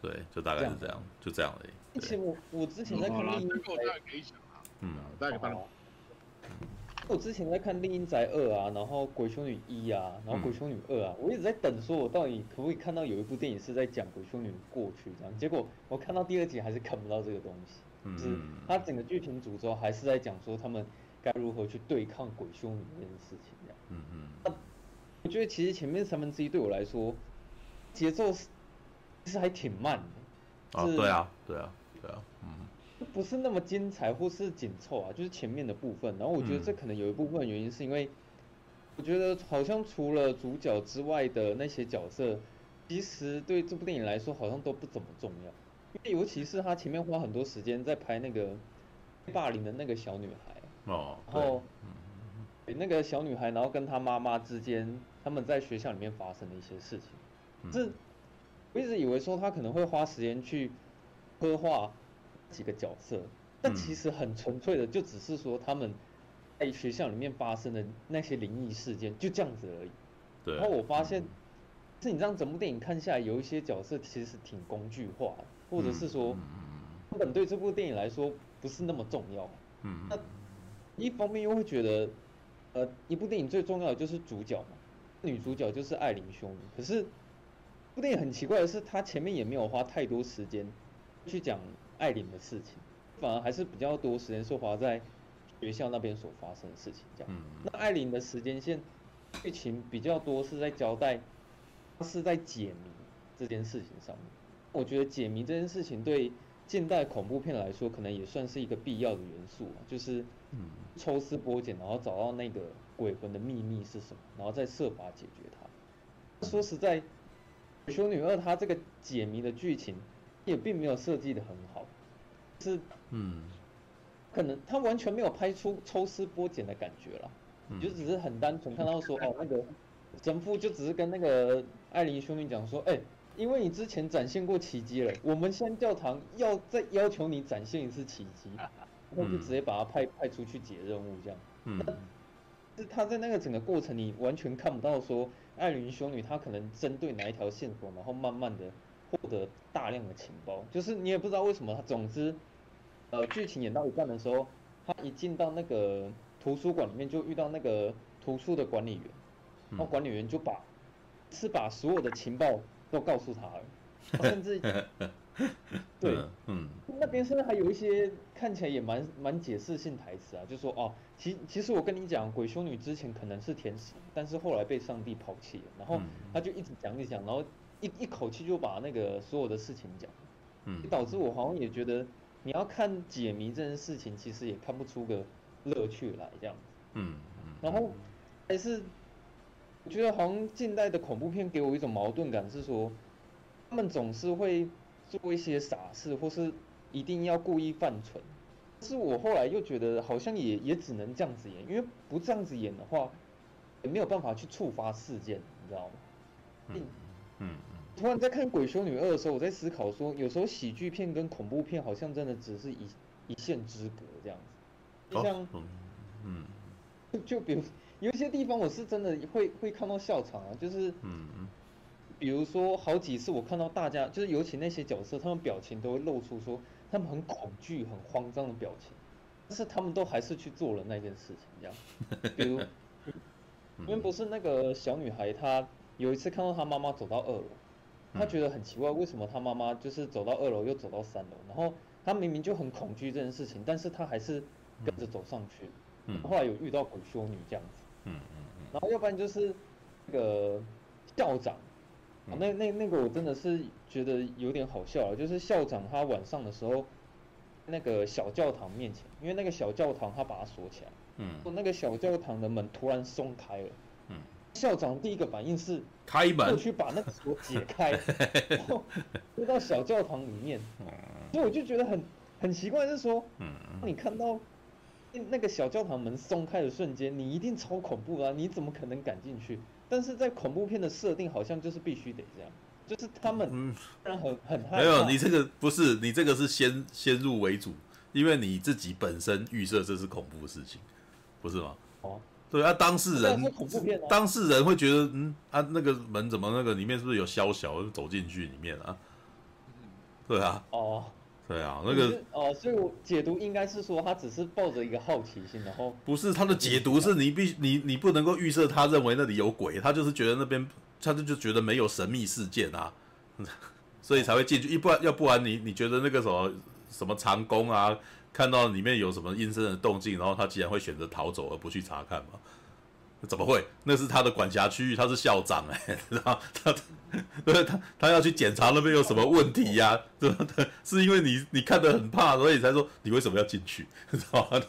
[SPEAKER 1] 对，就大概是这样，就这样而已。
[SPEAKER 4] 其实我我之前在看《丽英宅》，
[SPEAKER 2] 嗯，大概帮
[SPEAKER 4] 我之前在看《厉阴宅二》啊，然后《鬼修女一》啊，然后《鬼修女二》啊，我一直在等，说我到底可不可以看到有一部电影是在讲鬼修女的过去这样。结果我看到第二集还是看不到这个东西，嗯，就是它整个剧情主轴还是在讲说他们该如何去对抗鬼修女这件事情这样。嗯嗯。那我觉得其实前面三分之一对我来说节奏是。其实还挺慢的，
[SPEAKER 1] 啊，对啊，对啊，对啊，嗯，
[SPEAKER 4] 不是那么精彩或是紧凑啊，就是前面的部分。然后我觉得这可能有一部分原因是因为，我觉得好像除了主角之外的那些角色，其实对这部电影来说好像都不怎么重要。因为尤其是他前面花很多时间在拍那个霸凌的那个小女孩，哦，然后，嗯，那个小女孩，然后跟她妈妈之间，他们在学校里面发生的一些事情，是。我一直以为说他可能会花时间去刻画几个角色，但其实很纯粹的，就只是说他们在学校里面发生的那些灵异事件，就这样子而已。对。然后我发现，是你这样整部电影看下来，有一些角色其实挺工具化的，或者是说，根本对这部电影来说不是那么重要。嗯。那一方面又会觉得，呃，一部电影最重要的就是主角嘛，女主角就是艾琳修女，可是。部电影很奇怪的是，他前面也没有花太多时间去讲艾琳的事情，反而还是比较多时间是花在学校那边所发生的事情。这样，那艾琳的时间线剧情比较多是在交代，他是在解谜这件事情上面。我觉得解谜这件事情对近代恐怖片来说，可能也算是一个必要的元素，就是抽丝剥茧，然后找到那个鬼魂的秘密是什么，然后再设法解决它。说实在。修女二，她这个解谜的剧情也并没有设计得很好，是嗯，可能他完全没有拍出抽丝剥茧的感觉了，嗯、就只是很单纯看到说哦，那个神父就只是跟那个艾琳修女讲说，哎、欸，因为你之前展现过奇迹了，我们现在教堂要再要求你展现一次奇迹，然后就直接把他派派出去解任务这样，嗯，是他在那个整个过程你完全看不到说。艾琳修女她可能针对哪一条线索，然后慢慢的获得大量的情报，就是你也不知道为什么。她总之，呃，剧情演到一半的时候，他一进到那个图书馆里面，就遇到那个图书的管理员，然后管理员就把是把所有的情报都告诉他了，甚至。对，嗯，那边甚至还有一些看起来也蛮蛮解释性台词啊，就说哦，其其实我跟你讲，鬼修女之前可能是天使，但是后来被上帝抛弃了，然后他就一直讲一讲，然后一一口气就把那个所有的事情讲，嗯，导致我好像也觉得你要看解谜这件事情，其实也看不出个乐趣来这样子，嗯，然后还是我觉得好像近代的恐怖片给我一种矛盾感，是说他们总是会。做一些傻事，或是一定要故意犯蠢，但是我后来又觉得好像也也只能这样子演，因为不这样子演的话，也没有办法去触发事件，你知道吗？嗯嗯。突然在看《鬼修女二》的时候，我在思考说，有时候喜剧片跟恐怖片好像真的只是一一线之隔这样子。就像，嗯，就比如有一些地方我是真的会会看到笑场啊，就是嗯嗯。比如说，好几次我看到大家，就是尤其那些角色，他们表情都会露出说他们很恐惧、很慌张的表情，但是他们都还是去做了那件事情，这样。比如，因为不是那个小女孩，她有一次看到她妈妈走到二楼，她觉得很奇怪，为什么她妈妈就是走到二楼又走到三楼，然后她明明就很恐惧这件事情，但是她还是跟着走上去，嗯，后来有遇到鬼修女这样子，
[SPEAKER 1] 嗯嗯嗯，
[SPEAKER 4] 然后要不然就是那个校长，
[SPEAKER 1] 嗯、
[SPEAKER 4] 那那那个我真的是觉得有点好笑啊，就是校长他晚上的时候，那个小教堂面前，因为那个小教堂他把它锁起来，
[SPEAKER 1] 嗯，
[SPEAKER 4] 那个小教堂的门突然松开了，
[SPEAKER 1] 嗯，
[SPEAKER 4] 校长第一个反应是
[SPEAKER 1] 开门，
[SPEAKER 4] 过去把那个锁解开，然后推到小教堂里面，所以我就觉得很很奇怪，是说，
[SPEAKER 1] 嗯，
[SPEAKER 4] 你看到。那个小教堂门松开的瞬间，你一定超恐怖啊！你怎么可能敢进去？但是在恐怖片的设定，好像就是必须得这样，就是他们嗯，很很害怕。
[SPEAKER 1] 没有，你这个不是，你这个是先先入为主，因为你自己本身预设这是恐怖的事情，不是吗？
[SPEAKER 4] 哦，
[SPEAKER 1] 对啊，当事人，当事人会觉得，嗯啊，那个门怎么那个里面是不是有宵小走进去里面啊？对啊，
[SPEAKER 4] 哦。
[SPEAKER 1] 对啊，那个
[SPEAKER 4] 哦，所以我解读应该是说他只是抱着一个好奇心，然后
[SPEAKER 1] 不是他的解读是你必你你不能够预设他认为那里有鬼，他就是觉得那边他就就觉得没有神秘事件啊，所以才会进去，一不然要不然你你觉得那个什么什么长工啊，看到里面有什么阴森的动静，然后他竟然会选择逃走而不去查看吗？怎么会？那是他的管辖区域，他是校长哎、欸，然后他，对，他他要去检查那边有什么问题呀、啊？对？是因为你你看得很怕，所以才说你为什么要进去？知道吗？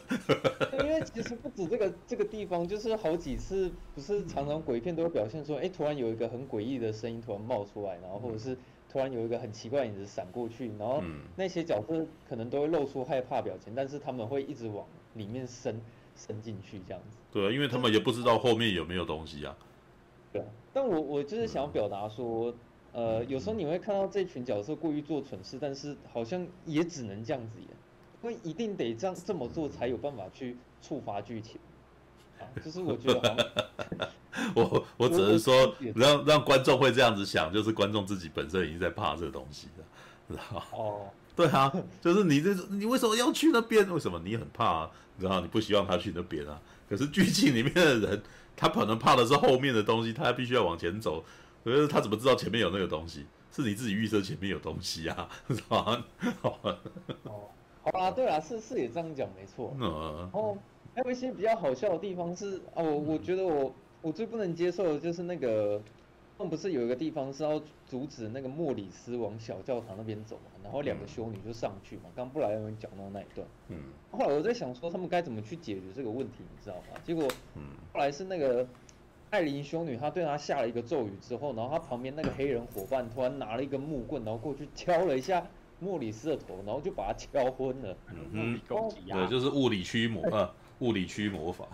[SPEAKER 4] 因为其实不止这个这个地方，就是好几次，不是常常鬼片都会表现说，哎，突然有一个很诡异的声音突然冒出来，然后或者是突然有一个很奇怪的影子闪过去，然后那些角色可能都会露出害怕表情，但是他们会一直往里面伸。伸进去这样子，
[SPEAKER 1] 对啊，因为他们也不知道后面有没有东西啊。
[SPEAKER 4] 对啊，但我我就是想表达说，嗯、呃，有时候你会看到这群角色过于做蠢事，但是好像也只能这样子演，因为一定得这样这么做才有办法去触发剧情。啊，就是我觉得
[SPEAKER 1] 我，我我只能说让让观众会这样子想，就是观众自己本身已经在怕这个东西了，知道吗？
[SPEAKER 4] 哦。
[SPEAKER 1] 对啊，就是你这，你为什么要去那边？为什么你很怕啊？然后你不希望他去那边啊？可是剧情里面的人，他可能怕的是后面的东西，他必须要往前走。可是他怎么知道前面有那个东西？是你自己预设前面有东西啊？是吧？
[SPEAKER 4] 哦，好啦，对啦，是是也这样讲没错。
[SPEAKER 1] 嗯。
[SPEAKER 4] 然后还有一些比较好笑的地方是，哦，我我觉得我我最不能接受的就是那个。他们不是有一个地方是要阻止那个莫里斯往小教堂那边走嘛？然后两个修女就上去嘛。刚布莱恩讲到那一段，
[SPEAKER 1] 嗯，
[SPEAKER 4] 后来我在想说他们该怎么去解决这个问题，你知道吗？结果，
[SPEAKER 1] 嗯，
[SPEAKER 4] 后来是那个艾琳修女，她对他下了一个咒语之后，然后她旁边那个黑人伙伴突然拿了一根木棍，然后过去敲了一下莫里斯的头，然后就把他敲昏了。
[SPEAKER 1] 嗯嗯，对，就是物理驱魔啊，物理驱魔法。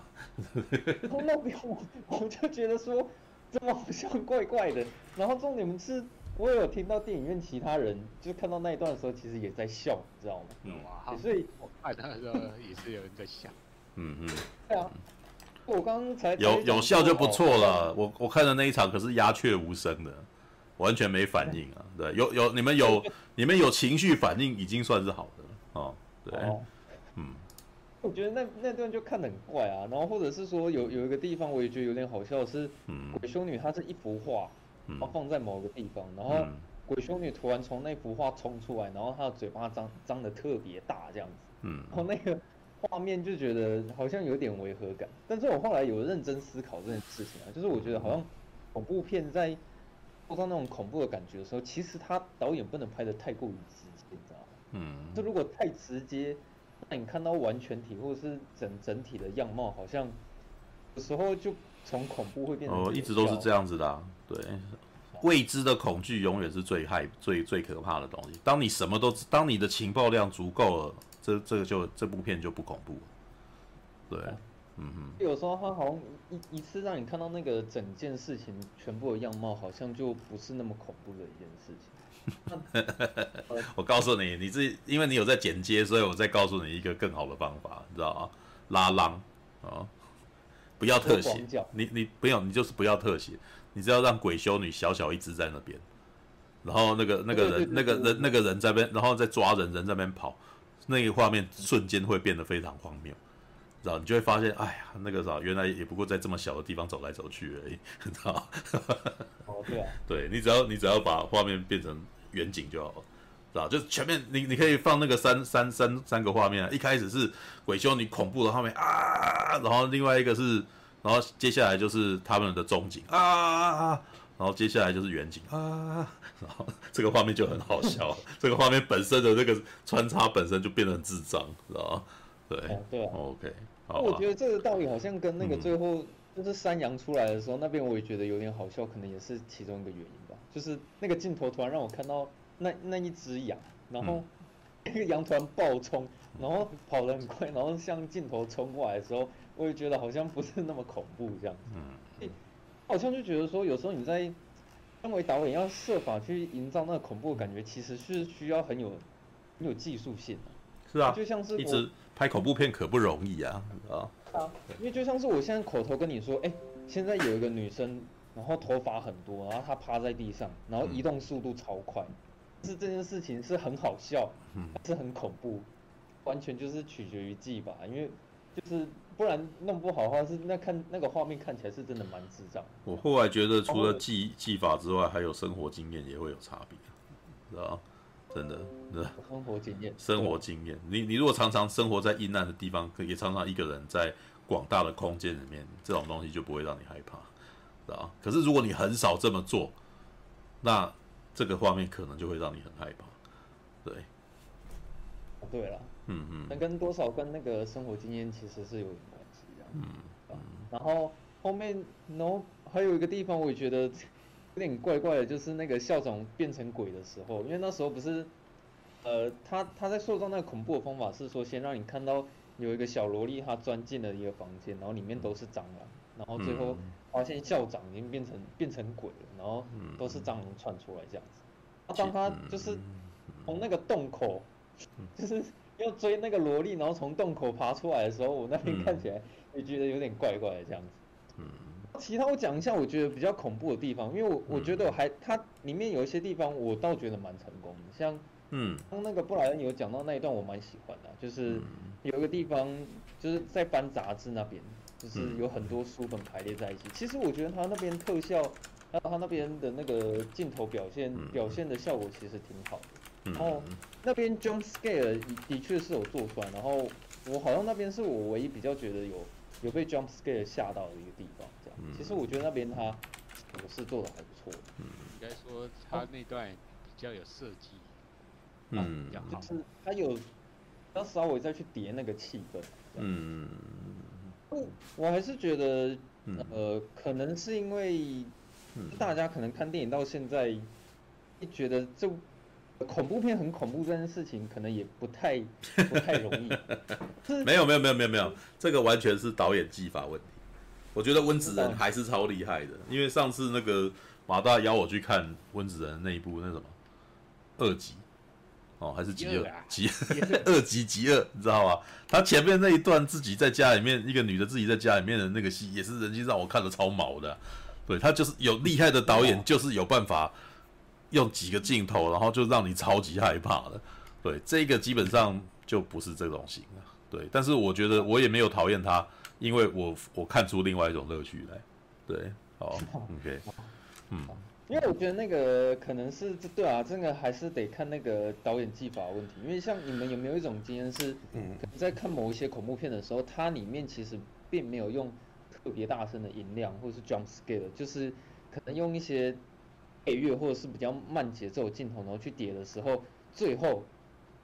[SPEAKER 4] 然 后那边我我就觉得说。怎么好像怪怪的？然后重点是，我有听到电影院其他人就看到那一段的时候，其实也在笑，你知道吗？
[SPEAKER 6] 嗯啊。
[SPEAKER 4] 所以
[SPEAKER 6] 我看他的时候也是有人在笑。
[SPEAKER 1] 嗯嗯。
[SPEAKER 4] 对啊。我刚刚才
[SPEAKER 1] 有有笑就不错了。我我看的那一场可是鸦雀无声的，完全没反应啊。对，有有你们有你们有情绪反应已经算是好的了哦。对。嗯。
[SPEAKER 4] 我觉得那那段就看得很怪啊，然后或者是说有有一个地方我也觉得有点好笑是，鬼修女她是一幅画，然后放在某个地方，然后鬼修女突然从那幅画冲出来，然后她的嘴巴张张得特别大这样子，
[SPEAKER 1] 嗯，
[SPEAKER 4] 然后那个画面就觉得好像有点违和感，但是我后来有认真思考这件事情啊，就是我觉得好像恐怖片在做到那种恐怖的感觉的时候，其实他导演不能拍的太过于直接，你知道吗？
[SPEAKER 1] 嗯，
[SPEAKER 4] 就如果太直接。那你看到完全体或者是整整体的样貌，好像有时候就从恐怖会变成
[SPEAKER 1] 哦，一直都是这样子的啊。对，未知的恐惧永远是最害、最最可怕的东西。当你什么都，当你的情报量足够了，这这个就这部片就不恐怖了。对，嗯哼。
[SPEAKER 4] 有时候他好像一一次让你看到那个整件事情全部的样貌，好像就不是那么恐怖的一件事情。
[SPEAKER 1] 我告诉你，你自己因为你有在剪接，所以我再告诉你一个更好的方法，你知道吗？拉浪啊、哦，不要特写，你你不用，你就是不要特写，你只要让鬼修女小小一只在那边，然后那个那个人那个人那个人在边，然后再抓人，人在那边跑，那个画面瞬间会变得非常荒谬。知道你就会发现，哎呀，那个啥，原来也不过在这么小的地方走来走去而已，知道吗？
[SPEAKER 4] 哦，对啊。
[SPEAKER 1] 对，你只要你只要把画面变成远景就好了，知道？就是前面你你可以放那个三三三三个画面啊，一开始是鬼修女恐怖的画面啊，然后另外一个是，然后接下来就是他们的中景啊，然后接下来就是远景啊，然后这个画面就很好笑，这个画面本身的那个穿插本身就变得很智障，知道吗？对，
[SPEAKER 4] 哦、对、啊、
[SPEAKER 1] ，OK 好。
[SPEAKER 4] 我觉得这个道理好像跟那个最后就是山羊出来的时候，嗯、那边我也觉得有点好笑，可能也是其中一个原因吧。就是那个镜头突然让我看到那那一只羊，然后那个 羊突然暴冲，然后跑得很快，然后向镜头冲过来的时候，我也觉得好像不是那么恐怖这样子。嗯，好像就觉得说，有时候你在身为导演要设法去营造那个恐怖的感觉，其实是需要很有很有技术性的。
[SPEAKER 1] 是啊，
[SPEAKER 4] 就像是
[SPEAKER 1] 一直拍恐怖片可不容易啊啊！
[SPEAKER 4] 啊，因为就像是我现在口头跟你说，哎、欸，现在有一个女生，然后头发很多，然后他趴在地上，然后移动速度超快，是这件事情是很好笑，是很恐怖，完全就是取决于技法，因为就是不然弄不好的话，是那看那个画面看起来是真的蛮智障。
[SPEAKER 1] 我后来觉得除了技技法之外，还有生活经验也会有差别，知道真的，真的。
[SPEAKER 4] 生活经验，
[SPEAKER 1] 生活经验。你你如果常常生活在阴暗的地方，可以常常一个人在广大的空间里面，这种东西就不会让你害怕，知道？可是如果你很少这么做，那这个画面可能就会让你很害怕。对，
[SPEAKER 4] 对了，嗯嗯，那跟多少跟那个生活经验其实是有点关系，的。嗯嗯。然后后面，然后还有一个地方，我也觉得。有点怪怪的，就是那个校长变成鬼的时候，因为那时候不是，呃，他他在塑造那个恐怖的方法是说，先让你看到有一个小萝莉，她钻进了一个房间，然后里面都是蟑螂，然后最后发现校长已经变成变成鬼了，然后都是蟑螂窜出来这样子。啊，当他就是从那个洞口，就是要追那个萝莉，然后从洞口爬出来的时候，我那边看起来也觉得有点怪怪的这样子。嗯。其他我讲一下，我觉得比较恐怖的地方，因为我我觉得我还它里面有一些地方我倒觉得蛮成功的，像嗯，刚那个布莱恩有讲到那一段我蛮喜欢的，就是有一个地方就是在翻杂志那边，就是有很多书本排列在一起。其实我觉得他那边特效，还有他那边的那个镜头表现表现的效果其实挺好的。然后那边 jump scare 的确是有做出来，然后我好像那边是我唯一比较觉得有有被 jump scare 吓到的一个地方。这样。其实我觉得那边他我是做的还不错，
[SPEAKER 6] 嗯，应该说他那段比较有设计，
[SPEAKER 1] 嗯，
[SPEAKER 4] 就是他有要稍微再去叠那个气氛，
[SPEAKER 1] 嗯，
[SPEAKER 4] 我还是觉得，呃，可能是因为大家可能看电影到现在，觉得这恐怖片很恐怖这件事情，可能也不太不太容易，
[SPEAKER 1] 没有没有没有没有没有，这个完全是导演技法问题。我觉得温子仁还是超厉害的，因为上次那个马大邀我去看温子仁那一部那什么二级哦，还是极恶极恶 极极恶，你知道吗？他前面那一段自己在家里面，一个女的自己在家里面的那个戏，也是人机让我看的超毛的。对，他就是有厉害的导演，就是有办法用几个镜头，然后就让你超级害怕的。对，这个基本上就不是这种型了。对，但是我觉得我也没有讨厌他。因为我我看出另外一种乐趣来，对，好，OK，嗯，
[SPEAKER 4] 因为我觉得那个可能是对啊，这个还是得看那个导演技法问题。因为像你们有没有一种经验是，嗯，在看某一些恐怖片的时候，它里面其实并没有用特别大声的音量或者是 jump scare，就是可能用一些配乐或者是比较慢节奏的镜头，然后去叠的时候，最后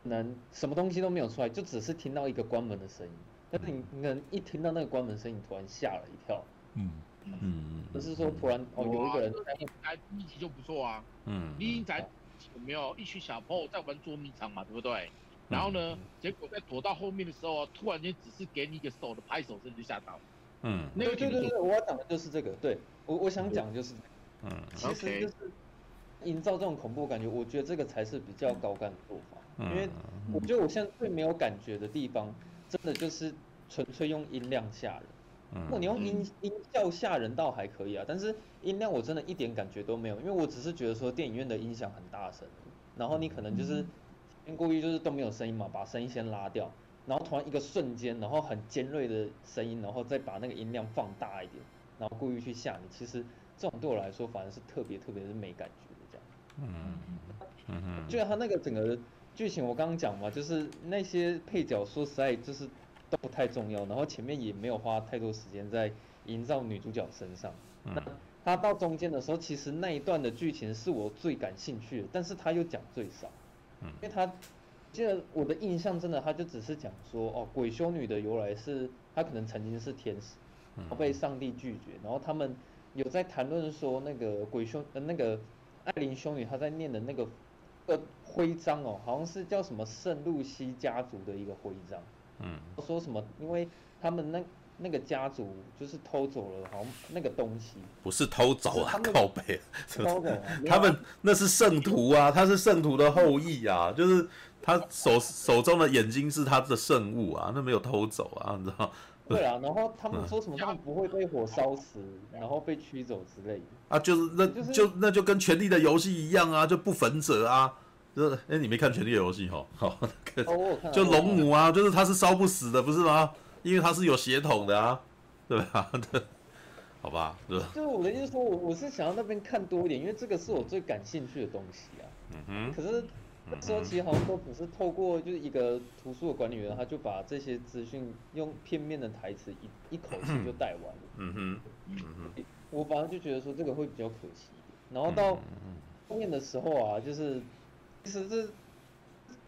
[SPEAKER 4] 能什么东西都没有出来，就只是听到一个关门的声音。但是你可能一听到那个关门声音，突然吓了一跳。
[SPEAKER 1] 嗯嗯嗯。
[SPEAKER 4] 就是说，突然哦，有一个人
[SPEAKER 2] 在在第一集就不错啊。嗯。第一集有没有一群小朋友在玩捉迷藏嘛？对不对？然后呢，结果在躲到后面的时候，突然间只是给你一个手的拍手声就吓到了。
[SPEAKER 1] 嗯。
[SPEAKER 4] 对对对对，我要讲的就是这个。对，我我想讲就是，
[SPEAKER 1] 嗯，
[SPEAKER 4] 其实就是营造这种恐怖感觉，我觉得这个才是比较高干的做法。因为我觉得我现在最没有感觉的地方。真的就是纯粹用音量吓人，如果你用音音效吓人倒还可以啊，但是音量我真的一点感觉都没有，因为我只是觉得说电影院的音响很大声，然后你可能就是故意就是都没有声音嘛，把声音先拉掉，然后突然一个瞬间，然后很尖锐的声音，然后再把那个音量放大一点，然后故意去吓你，其实这种对我来说反而是特别特别是没感觉的这样。嗯嗯嗯，就他那个整个剧情，我刚刚讲嘛，就是那些配角说实在就是都不太重要，然后前面也没有花太多时间在营造女主角身上。嗯、那他到中间的时候，其实那一段的剧情是我最感兴趣的，但是他又讲最少。嗯，因为他记得我的印象真的，他就只是讲说哦，鬼修女的由来是她可能曾经是天使，然后被上帝拒绝，然后他们。有在谈论说那个鬼修呃那个艾琳修女她在念的那个呃徽章哦，好像是叫什么圣露西家族的一个徽章，嗯，说什么因为他们那那个家族就是偷走了好像那个东西，
[SPEAKER 1] 不是偷走啊，靠北，偷走，他们那是圣徒啊，他是圣徒的后裔啊，就是他手手中的眼睛是他的圣物啊，那没有偷走啊，你知道。
[SPEAKER 4] 对啊，然后他们说什么他们不会被火烧死，嗯、然后被驱走之类的
[SPEAKER 1] 啊，就是那就，就那就跟《权力的游戏》一样啊，就不焚者啊，就是哎，你没看《权力的游戏》哈？好，那个哦、就龙母啊，就是他是烧不死的，不是吗？因为他是有血统的啊，对吧？好吧，对。
[SPEAKER 4] 就是我的意思说，我我是想要那边看多一点，因为这个是我最感兴趣的东西啊。嗯哼。可是。说其实好像都只是透过就是一个图书的管理员，他就把这些资讯用片面的台词一一口气就 带完了。嗯哼，嗯哼，我反而就觉得说这个会比较可惜。然后到后面的时候啊，就是其实这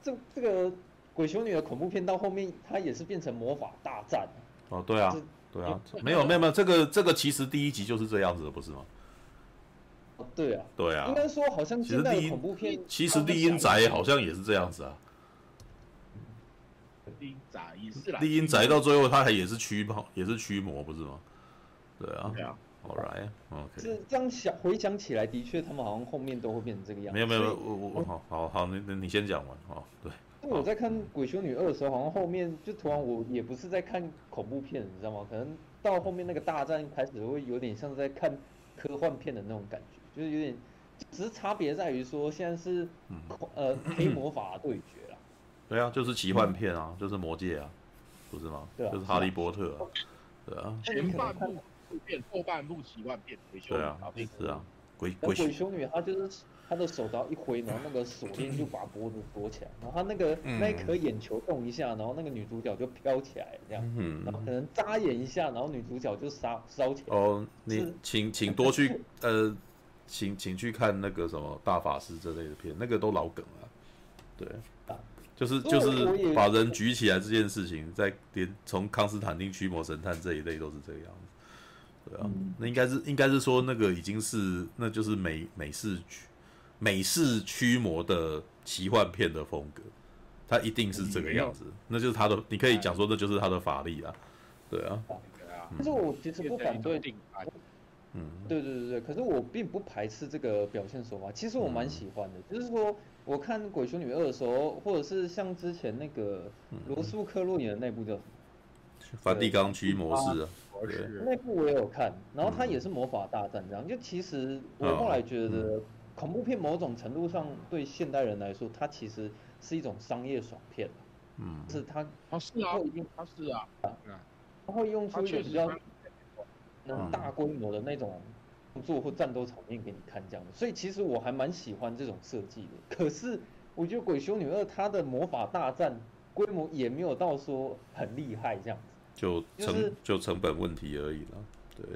[SPEAKER 4] 这这个鬼修女的恐怖片到后面，它也是变成魔法大战。
[SPEAKER 1] 哦，对啊，对啊，没有没有没有，这个这个其实第一集就是这样子的，不是吗？
[SPEAKER 4] 对啊，
[SPEAKER 1] 对啊，
[SPEAKER 4] 应该说好像现在恐怖片，
[SPEAKER 1] 其实《丽英宅》好像也是这样子啊。
[SPEAKER 2] 丽英宅也是啦。
[SPEAKER 1] 厉阴宅到最后他还也是驱魔，也是驱魔，不是吗？对啊。
[SPEAKER 2] 对啊。
[SPEAKER 1] All right，OK。
[SPEAKER 4] 是这样想，回想起来，的确他们好像后面都会变成这个样子。
[SPEAKER 1] 没有没有，我我我好好好，你你先讲完哦。对。
[SPEAKER 4] 因为我在看《鬼修女二》的时候，好像后面就突然我也不是在看恐怖片，你知道吗？可能到后面那个大战开始会有点像在看科幻片的那种感觉。就是有点，只是差别在于说，现在是，呃，黑魔法对决了。
[SPEAKER 1] 对啊，就是奇幻片啊，就是魔戒啊，不是吗？对啊，就是哈利波特啊，对啊。
[SPEAKER 2] 前半部变，后半部奇幻片，
[SPEAKER 1] 对啊，是啊，鬼
[SPEAKER 4] 鬼修女她就是她的手刀一挥，然后那个锁链就把脖子锁起来，然后她那个那一颗眼球动一下，然后那个女主角就飘起来，这样，嗯然后可能眨眼一下，然后女主角就烧烧起来。
[SPEAKER 1] 哦，你请请 多去呃。请请去看那个什么大法师这类的片，那个都老梗了，对，就是就是把人举起来这件事情，在连从康斯坦丁驱魔神探这一类都是这个样子，对啊，嗯、那应该是应该是说那个已经是那就是美美式驱美式驱魔的奇幻片的风格，它一定是这个样子，嗯、那就是他的，你可以讲说那就是他的法力啊，对啊，
[SPEAKER 4] 但是我其实不反对。嗯，对对对对，可是我并不排斥这个表现手法，其实我蛮喜欢的。嗯、就是说，我看《鬼修女二》的时候，或者是像之前那个罗素克洛演的那部叫什么？
[SPEAKER 1] 梵蒂冈驱魔师啊，
[SPEAKER 4] 那部我也有看，然后它也是魔法大战这样。就其实我后来觉得，恐怖片某种程度上对现代人来说，它其实是一种商业爽片。嗯，是它，
[SPEAKER 2] 它是啊，它是啊，
[SPEAKER 4] 它会用出一个比较。大规模的那种动作或战斗场面给你看这样的，所以其实我还蛮喜欢这种设计的。可是我觉得《鬼修女二》它的魔法大战规模也没有到说很厉害这样子，
[SPEAKER 1] 就成就成本问题而已了。对，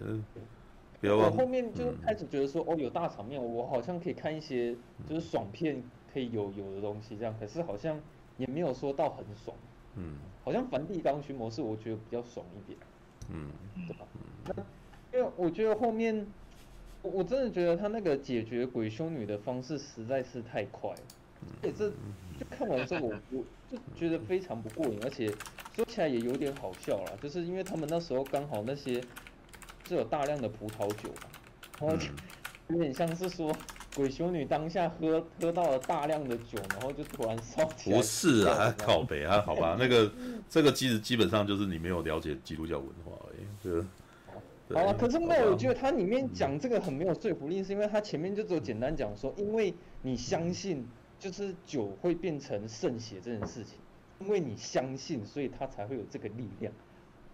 [SPEAKER 4] 对我后面就开始觉得说，哦，有大场面，我好像可以看一些就是爽片可以有有的东西这样，可是好像也没有说到很爽。嗯，好像梵蒂冈驱魔士我觉得比较爽一点。嗯，对吧？那因为我觉得后面，我我真的觉得他那个解决鬼修女的方式实在是太快了，而且这就看完之后我我就 觉得非常不过瘾，而且说起来也有点好笑啦，就是因为他们那时候刚好那些就有大量的葡萄酒嘛，然后就 有点像是说鬼修女当下喝喝到了大量的酒，然后就突然烧起来。
[SPEAKER 1] 不是啊，靠北啊，好吧，那个 这个其实基本上就是你没有了解基督教文化而已，对。
[SPEAKER 4] 好了，可是没有，我觉得它里面讲这个很没有说服力，是因为它前面就只有简单讲说，因为你相信就是酒会变成圣血这件事情，因为你相信，所以它才会有这个力量。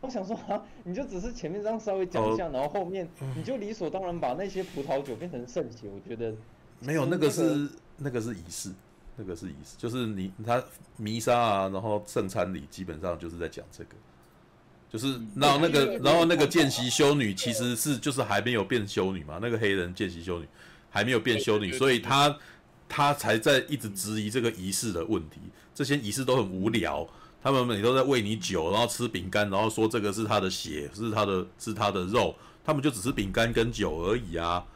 [SPEAKER 4] 我想说啊，你就只是前面这样稍微讲一下，然后后面你就理所当然把那些葡萄酒变成圣血，我觉得
[SPEAKER 1] 没有，那个是那个是仪式，那个是仪式，就是你他弥撒啊，然后圣餐礼基本上就是在讲这个，就是然后那个然后那个见习修女其实是就是还没有变修女嘛，那个黑人见习修女还没有变修女，所以她她才在一直质疑这个仪式的问题，这些仪式都很无聊。他们每都在喂你酒，然后吃饼干，然后说这个是他的血，是他的，是他的肉。他们就只是饼干跟酒而已啊，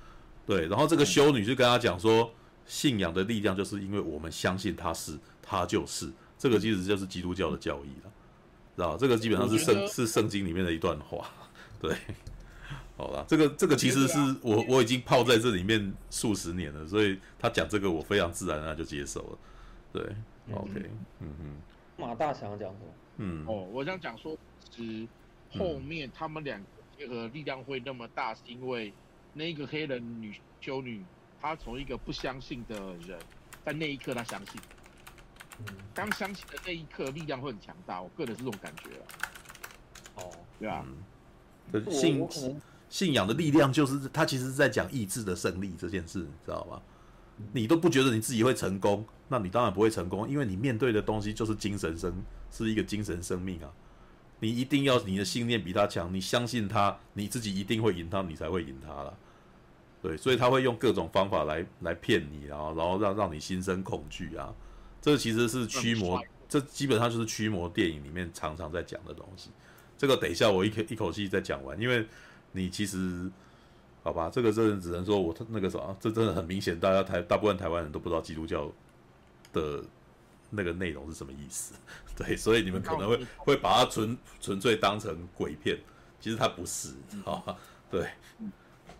[SPEAKER 1] 对。然后这个修女就跟他讲说，信仰的力量就是因为我们相信他是，他就是。这个其实就是基督教的教义了，知道？这个基本上是圣是圣经里面的一段话，对。好了，这个这个其实是我我已经泡在这里面数十年了，所以他讲这个我非常自然的就接受了，对。OK，嗯哼。
[SPEAKER 4] 马大想要讲什么？
[SPEAKER 2] 嗯，哦，我想讲说，其实后面他们两个结合力量会那么大，是因为那个黑人女修女，她从一个不相信的人，在那一刻她相信，刚相信的那一刻力量会很强大，我个人是这种感觉了。哦，对啊，
[SPEAKER 1] 信信仰的力量就是他其实是在讲意志的胜利这件事，你知道吗？你都不觉得你自己会成功，那你当然不会成功，因为你面对的东西就是精神生，是一个精神生命啊。你一定要你的信念比他强，你相信他，你自己一定会赢他，你才会赢他了。对，所以他会用各种方法来来骗你然后，然后让让你心生恐惧啊。这其实是驱魔，这基本上就是驱魔电影里面常常在讲的东西。这个等一下我一口一口气再讲完，因为你其实。好吧，这个真的只能说我那个啥，这真的很明显，大家台大部分台湾人都不知道基督教的那个内容是什么意思，对，所以你们可能会会把它纯纯粹当成鬼片，其实它不是，好，对，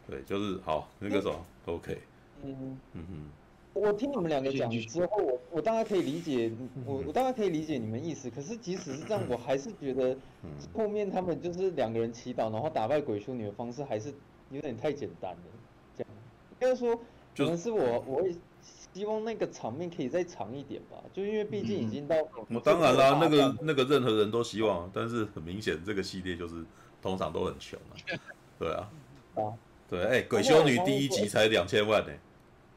[SPEAKER 1] 对，就是好那个什么，OK，嗯。
[SPEAKER 4] 嗯嗯，我听你们两个讲之后，我我大概可以理解，我我大概可以理解你们意思，可是即使是这样，我还是觉得后面他们就是两个人祈祷，然后打败鬼修女的方式还是。有点太简单了，这样，应该说，可能是我，我会希望那个场面可以再长一点吧，就因为毕竟已经到。
[SPEAKER 1] 我当然啦，那个那个任何人都希望，但是很明显这个系列就是通常都很穷啊，对啊，啊，对，哎，鬼修女第一集才两千万呢，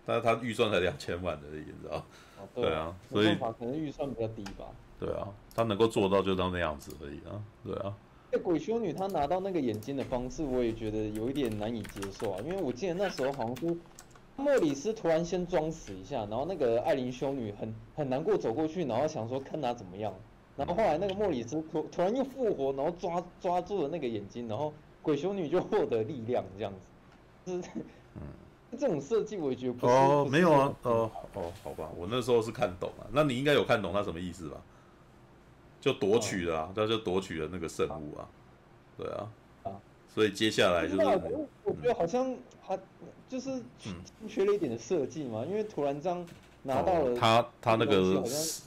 [SPEAKER 1] 但是他预算才两千万而已，你知道？对啊，所以
[SPEAKER 4] 可能预算比较低吧。
[SPEAKER 1] 对啊，他能够做到就到那样子而已啊，对啊。
[SPEAKER 4] 那鬼修女她拿到那个眼睛的方式，我也觉得有一点难以接受啊。因为我记得那时候好像是莫里斯突然先装死一下，然后那个艾琳修女很很难过走过去，然后想说看她怎么样。然后后来那个莫里斯突突然又复活，然后抓抓住了那个眼睛，然后鬼修女就获得力量这样子。就是嗯，这种设计我也觉得不
[SPEAKER 1] 哦，没有啊，哦哦，好吧，我那时候是看懂了。那你应该有看懂他什么意思吧？就夺取了啊，他就夺取了那个圣物啊，对啊，所以接下来就是，
[SPEAKER 4] 我觉得好像还就是缺了一点的设计嘛，因为突然这样拿到了，
[SPEAKER 1] 他他那个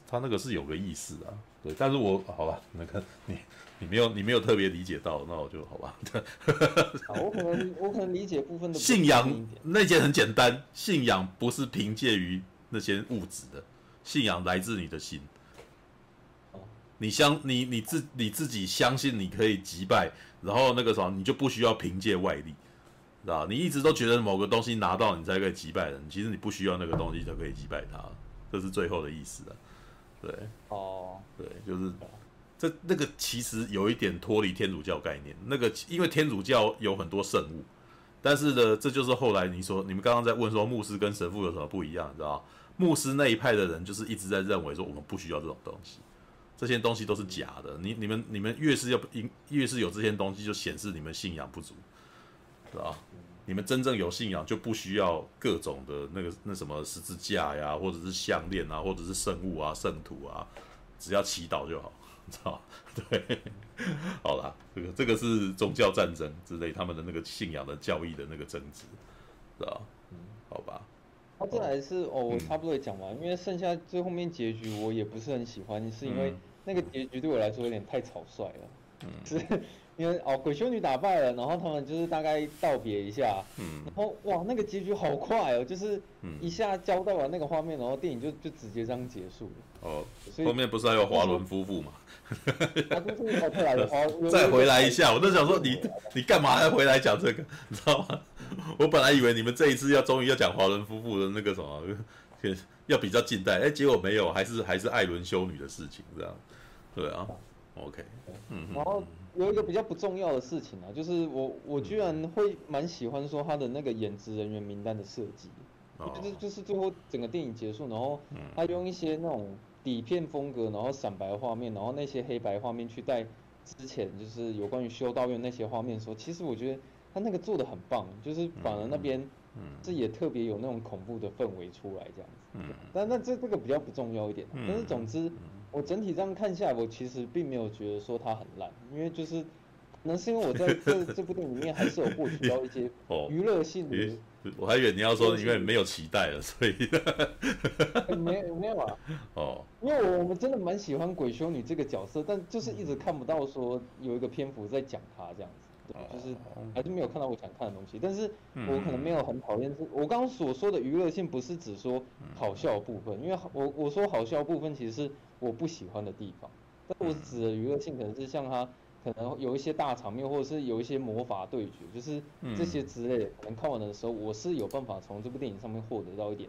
[SPEAKER 1] 他那个是有个意思啊，对，但是我好吧，那个你你没有你没有特别理解到，那我就好吧，
[SPEAKER 4] 我可能我可能理解部分的
[SPEAKER 1] 信仰那件很简单，信仰不是凭借于那些物质的，信仰来自你的心。你相你你自你自己相信你可以击败，然后那个什么，你就不需要凭借外力，知道？你一直都觉得某个东西拿到你才可以击败人，其实你不需要那个东西就可以击败他，这是最后的意思啊。对，哦，对，就是这那个其实有一点脱离天主教概念，那个因为天主教有很多圣物，但是呢，这就是后来你说你们刚刚在问说牧师跟神父有什么不一样，你知道？牧师那一派的人就是一直在认为说我们不需要这种东西。这些东西都是假的，你你们你们越是要越是有这些东西，就显示你们信仰不足，是吧？你们真正有信仰，就不需要各种的那个那什么十字架呀，或者是项链啊，或者是圣物啊、圣徒啊，只要祈祷就好，知道？对，好啦，这个这个是宗教战争之类他们的那个信仰的教义的那个争执，知道？嗯，好吧。
[SPEAKER 4] 他这还是哦，我差不多也讲完，因为剩下最后面结局我也不是很喜欢，是因为。那个结局对我来说有点太草率了。嗯是因为哦，鬼修女打败了，然后他们就是大概道别一下，嗯，然后哇，那个结局好快哦，就是一下交代完那个画面，然后电影就就直接这样结束了。
[SPEAKER 1] 哦，后面不是还有华伦夫
[SPEAKER 4] 妇吗？
[SPEAKER 1] 再回来一下，我都想说你你干嘛要回来讲这个？你知道吗？我本来以为你们这一次要终于要讲华伦夫妇的那个什么，要比较近代，哎，结果没有，还是还是艾伦修女的事情，这样，对啊，OK，嗯，
[SPEAKER 4] 然后有一个比较不重要的事情啊，就是我我居然会蛮喜欢说他的那个演职人员名单的设计，就是就是最后整个电影结束，然后他用一些那种。底片风格，然后闪白画面，然后那些黑白画面去带之前就是有关于修道院那些画面的时候，其实我觉得他那个做的很棒，就是反而那边这也特别有那种恐怖的氛围出来这样子。嗯，但那这这个比较不重要一点，但是总之我整体这样看下来，我其实并没有觉得说它很烂，因为就是。可能是因为我在这 这部电影里面还是有获取 到一些娱乐性的。
[SPEAKER 1] 我还以为你要说因为没有期待了，所以
[SPEAKER 4] 没有没有啊。哦，因为我们真的蛮喜欢鬼修女这个角色，但就是一直看不到说有一个篇幅在讲她这样子，对，就是还是没有看到我想看的东西。但是我可能没有很讨厌，是我刚刚所说的娱乐性不是只说好笑的部分，因为我我说好笑的部分其实是我不喜欢的地方，但我指的娱乐性可能是像他。可能有一些大场面，或者是有一些魔法对决，就是这些之类的。可能看完的时候，我是有办法从这部电影上面获得到一点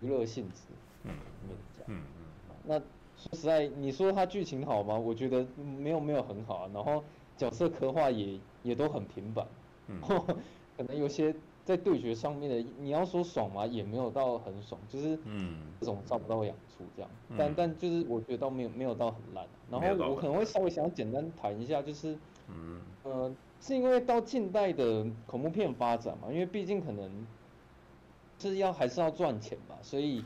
[SPEAKER 4] 娱乐性质。嗯，嗯，那说实在，你说它剧情好吗？我觉得没有没有很好啊。然后角色刻画也也都很平板。嗯，可能有些。在对决上面的，你要说爽嘛？也没有到很爽，就是嗯，这种找不到养处这样。嗯、但但就是我觉得倒没有没有到很烂。然后我可能会稍微想要简单谈一下，就是嗯呃，是因为到近代的恐怖片发展嘛，因为毕竟可能是要还是要赚钱吧，所以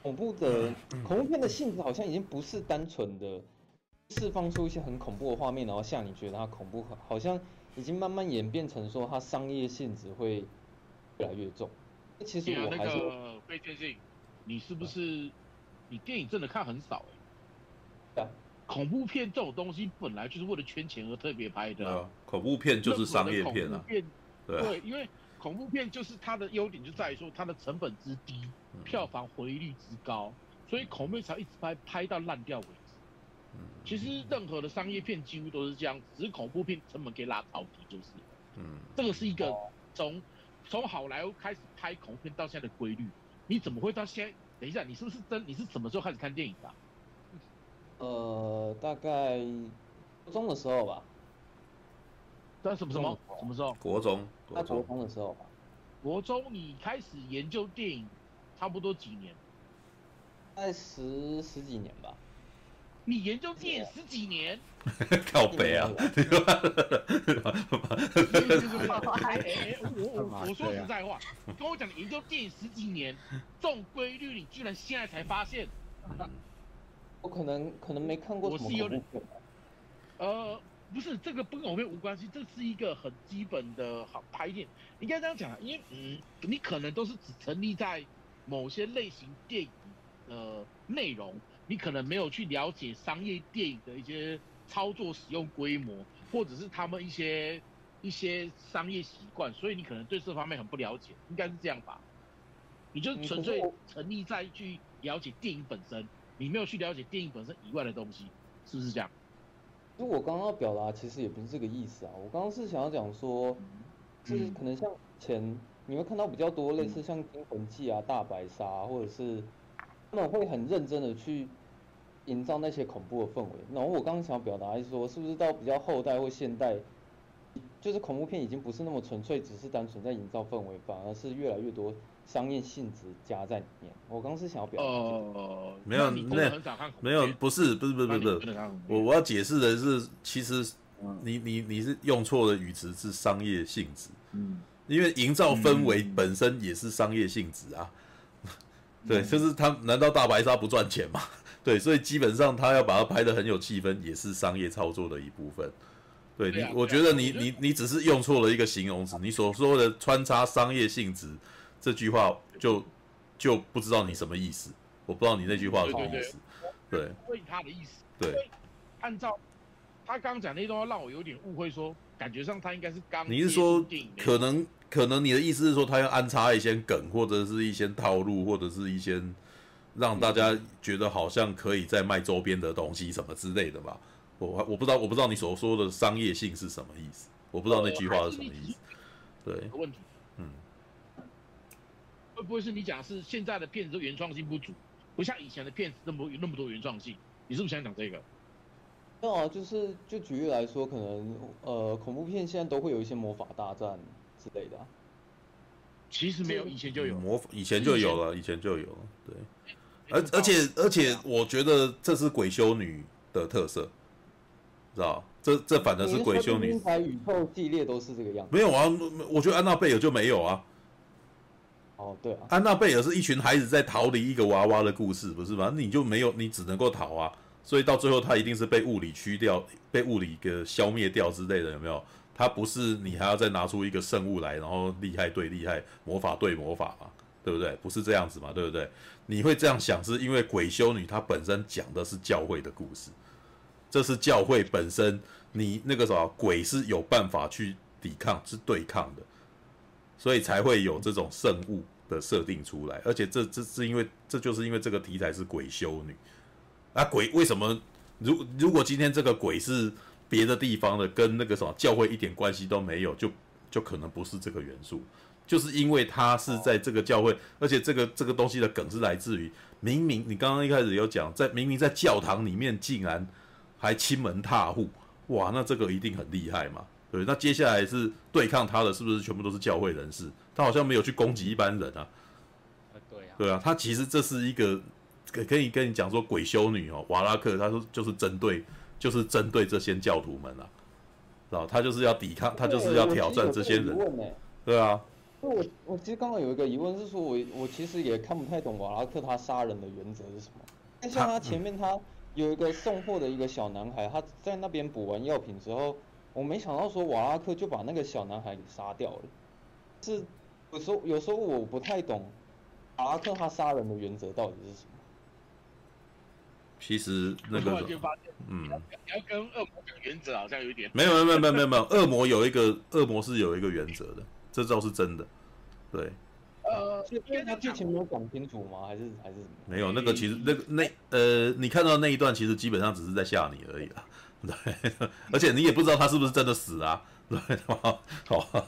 [SPEAKER 4] 恐怖的恐怖片的性质好像已经不是单纯的释放出一些很恐怖的画面，然后像你觉得它恐怖，好像。已经慢慢演变成说，它商业性质会越来越重。其实我还是那个
[SPEAKER 2] 非线性，你是不是你电影真的看很少哎？恐怖片这种东西本来就是为了圈钱而特别拍的。啊，恐怖片就是商业片啊。对，因为恐怖片就是它的优点就在于说它的成本之低，票房回率之高，所以恐怖片才一直拍拍到烂掉为止。其实任何的商业片几乎都是这样，只是恐怖片成本可以拉超低，就是，嗯，这个是一个从从好莱坞开始拍恐怖片到现在的规律。你怎么会到现在？等一下，你是不是真？你是什么时候开始看电影的啊？
[SPEAKER 4] 呃，大概国中的时候吧。
[SPEAKER 2] 在什么什么什么时候？
[SPEAKER 1] 国中。
[SPEAKER 4] 在国中的时候吧。
[SPEAKER 2] 国中你开始研究电影，差不多几年？
[SPEAKER 4] 大概十十几年吧。
[SPEAKER 2] 你研究电影十几年，
[SPEAKER 1] 靠北啊！
[SPEAKER 2] 我我我说实在话，你跟我讲你研究电影十几年，这种规律你居然现在才发现？
[SPEAKER 4] 我可能可能没看过。
[SPEAKER 2] 我是有点，呃，不是这个不跟我们无关系，这是一个很基本的好拍电影。应该这样讲，因为嗯，你可能都是只成立在某些类型电影的内容。你可能没有去了解商业电影的一些操作、使用规模，或者是他们一些一些商业习惯，所以你可能对这方面很不了解，应该是这样吧？你就纯粹沉溺在去了解电影本身，你没有去了解电影本身以外的东西，是不是这样？
[SPEAKER 4] 就我刚刚要表达其实也不是这个意思啊，我刚刚是想要讲说，就是可能像前你会看到比较多类似像《惊魂记》啊、《大白鲨》或者是。那我会很认真的去营造那些恐怖的氛围。然后我刚刚想表达是说，是不是到比较后代或现代，就是恐怖片已经不是那么纯粹，只是单纯在营造氛围，反而是越来越多商业性质加在里面。我刚刚是想要表达。哦，
[SPEAKER 1] 没有，那没有，不是，不是，不是，不是，不是。我我要解释的是，其实你你你是用错了语词，是商业性质。嗯。因为营造氛围本身也是商业性质啊。对，就是他，难道大白鲨不赚钱吗？对，所以基本上他要把它拍得很有气氛，也是商业操作的一部分。对你，我觉得你你你只是用错了一个形容词，你所说的穿插商业性质这句话就就不知道你什么意思。我不知道你那句话是什么意思。对，
[SPEAKER 2] 问他的意思。
[SPEAKER 1] 对，
[SPEAKER 2] 按照他刚刚讲那段话让我有点误会说，说感觉上他应该是刚。
[SPEAKER 1] 你是说可能可能你的意思是说他要安插一些梗，或者是一些套路，或者是一些让大家觉得好像可以再卖周边的东西什么之类的吧？我我不知道我不知道你所说的商业性是什么意思，我不知道那句话是什么意思。对，
[SPEAKER 2] 问题，嗯，会不会是你讲是现在的片子都原创性不足，不像以前的片子那么有那么多原创性？你是不是想讲这个？
[SPEAKER 4] 没有啊，就是就举例来说，可能呃恐怖片现在都会有一些魔法大战之类的。
[SPEAKER 2] 其实没有，以前就有
[SPEAKER 1] 魔法，以前就有了，以前就有了。对，而而且而且，我觉得这是鬼修女的特色，知道？这这反正是鬼修女。
[SPEAKER 4] 台宇宙系列都是这个样子。
[SPEAKER 1] 没有啊，我觉得安娜贝尔就没有啊。
[SPEAKER 4] 哦，对啊，
[SPEAKER 1] 安娜贝尔是一群孩子在逃离一个娃娃的故事，不是吗？你就没有，你只能够逃啊。所以到最后，他一定是被物理驱掉，被物理给消灭掉之类的，有没有？它不是你还要再拿出一个圣物来，然后厉害对厉害，魔法对魔法嘛，对不对？不是这样子嘛，对不对？你会这样想，是因为鬼修女她本身讲的是教会的故事，这是教会本身，你那个什么鬼是有办法去抵抗、是对抗的，所以才会有这种圣物的设定出来，而且这这是因为这就是因为这个题材是鬼修女。啊，鬼为什么？如如果今天这个鬼是别的地方的，跟那个什么教会一点关系都没有，就就可能不是这个元素。就是因为他是在这个教会，而且这个这个东西的梗是来自于明明你刚刚一开始有讲，在明明在教堂里面竟然还亲门踏户，哇，那这个一定很厉害嘛？对，那接下来是对抗他的，是不是全部都是教会人士？他好像没有去攻击一般人啊。
[SPEAKER 6] 对啊，
[SPEAKER 1] 对啊，他其实这是一个。可可以跟你讲说，鬼修女哦，瓦拉克，他说就是针对，就是针对这些教徒们啊，知道他就是要抵抗，他就是要挑战这些人。对啊。
[SPEAKER 4] 我我其实刚刚有一个疑问是说，我我其实也看不太懂瓦拉克他杀人的原则是什么。像他前面他有一个送货的一个小男孩，他在那边补完药品之后，我没想到说瓦拉克就把那个小男孩给杀掉了。是有时候有时候我不太懂瓦拉克他杀人的原则到底是什么。
[SPEAKER 1] 其实那个，
[SPEAKER 2] 嗯，你要跟恶魔讲原则，好像有点
[SPEAKER 1] 没有没有没有没有没有，恶魔有一个恶魔是有一个原则的，这倒是真的，对。
[SPEAKER 4] 呃，因为他剧情没有讲清楚吗？还是还是什么？
[SPEAKER 1] 没有，那个其实那个那呃，你看到那一段其实基本上只是在吓你而已啦，对，而且你也不知道他是不是真的死啊，对，好，好，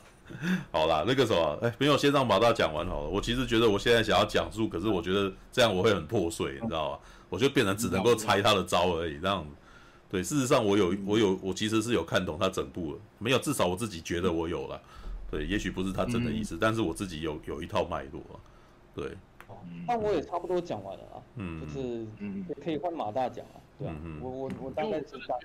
[SPEAKER 1] 好啦，那个什么，哎，没有，先让马大讲完好了。我其实觉得我现在想要讲述，可是我觉得这样我会很破碎，你知道吗？我就变成只能够猜他的招而已，这样，对，事实上我有我有我其实是有看懂他整部了，没有，至少我自己觉得我有了，对，也许不是他真的意思，嗯、但是我自己有有一套脉络啊，对。
[SPEAKER 4] 那我也差不多讲完了啊，嗯，就是也可以换马大讲啊，对啊，嗯、我我我大概知道。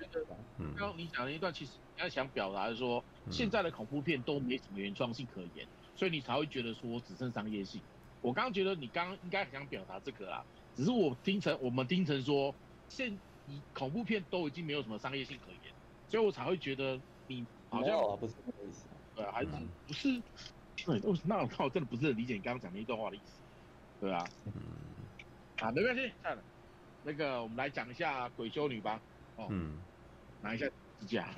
[SPEAKER 2] 刚刚你讲的一段，其实你要想表达的说，现在的恐怖片都没什么原创性可言，所以你才会觉得说只剩商业性。我刚刚觉得你刚刚应该很想表达这个啊。只是我听成，我们听成说，现以恐怖片都已经没有什么商业性可言，所以我才会觉得你好像
[SPEAKER 4] 不是这个意思，
[SPEAKER 2] 对，还是不是？对，那我那我真的不是很理解你刚刚讲那一段话的意思，对啊，啊，没关系，算了，那个我们来讲一下鬼修女吧，哦，嗯，拿一下支架，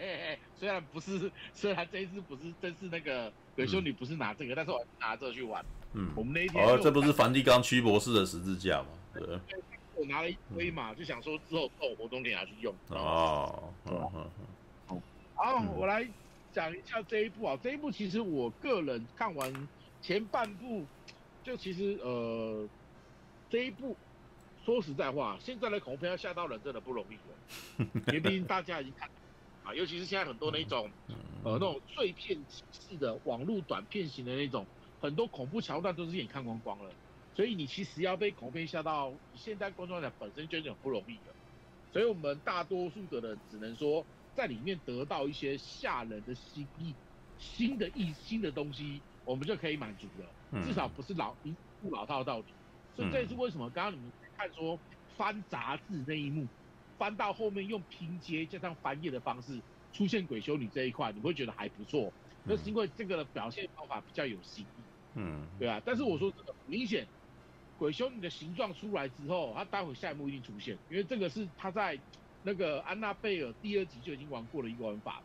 [SPEAKER 2] 虽然不是，虽然这一次不是真是那个鬼修女不是拿这个，但是我拿这个去玩。嗯，我们那一天
[SPEAKER 1] 哦，这不是梵蒂冈屈博士的十字架吗？对，
[SPEAKER 2] 我拿了一堆嘛，就想说之后做活动可以拿去用。
[SPEAKER 1] 哦，
[SPEAKER 2] 好，好，我来讲一下这一部啊，这一部其实我个人看完前半部，就其实呃，这一部说实在话，现在的恐怖片要吓到人真的不容易了，因为毕竟大家已经看啊，尤其是现在很多那种呃那种碎片式的网络短片型的那种。很多恐怖桥段都是给你看光光了，所以你其实要被恐怖片吓到，现在观众来讲本身就是很不容易的。所以我们大多数的人只能说在里面得到一些吓人的新意、新的意、新的东西，我们就可以满足了。至少不是老一不老套道理。所以这也是为什么刚刚你们看说翻杂志那一幕，翻到后面用拼接加上翻页的方式出现鬼修女这一块，你会觉得还不错。那是因为这个的表现方法比较有新意。嗯，对啊，但是我说这个明显，鬼修女的形状出来之后，他待会下一幕一定出现，因为这个是他在那个安娜贝尔第二集就已经玩过了一个玩法，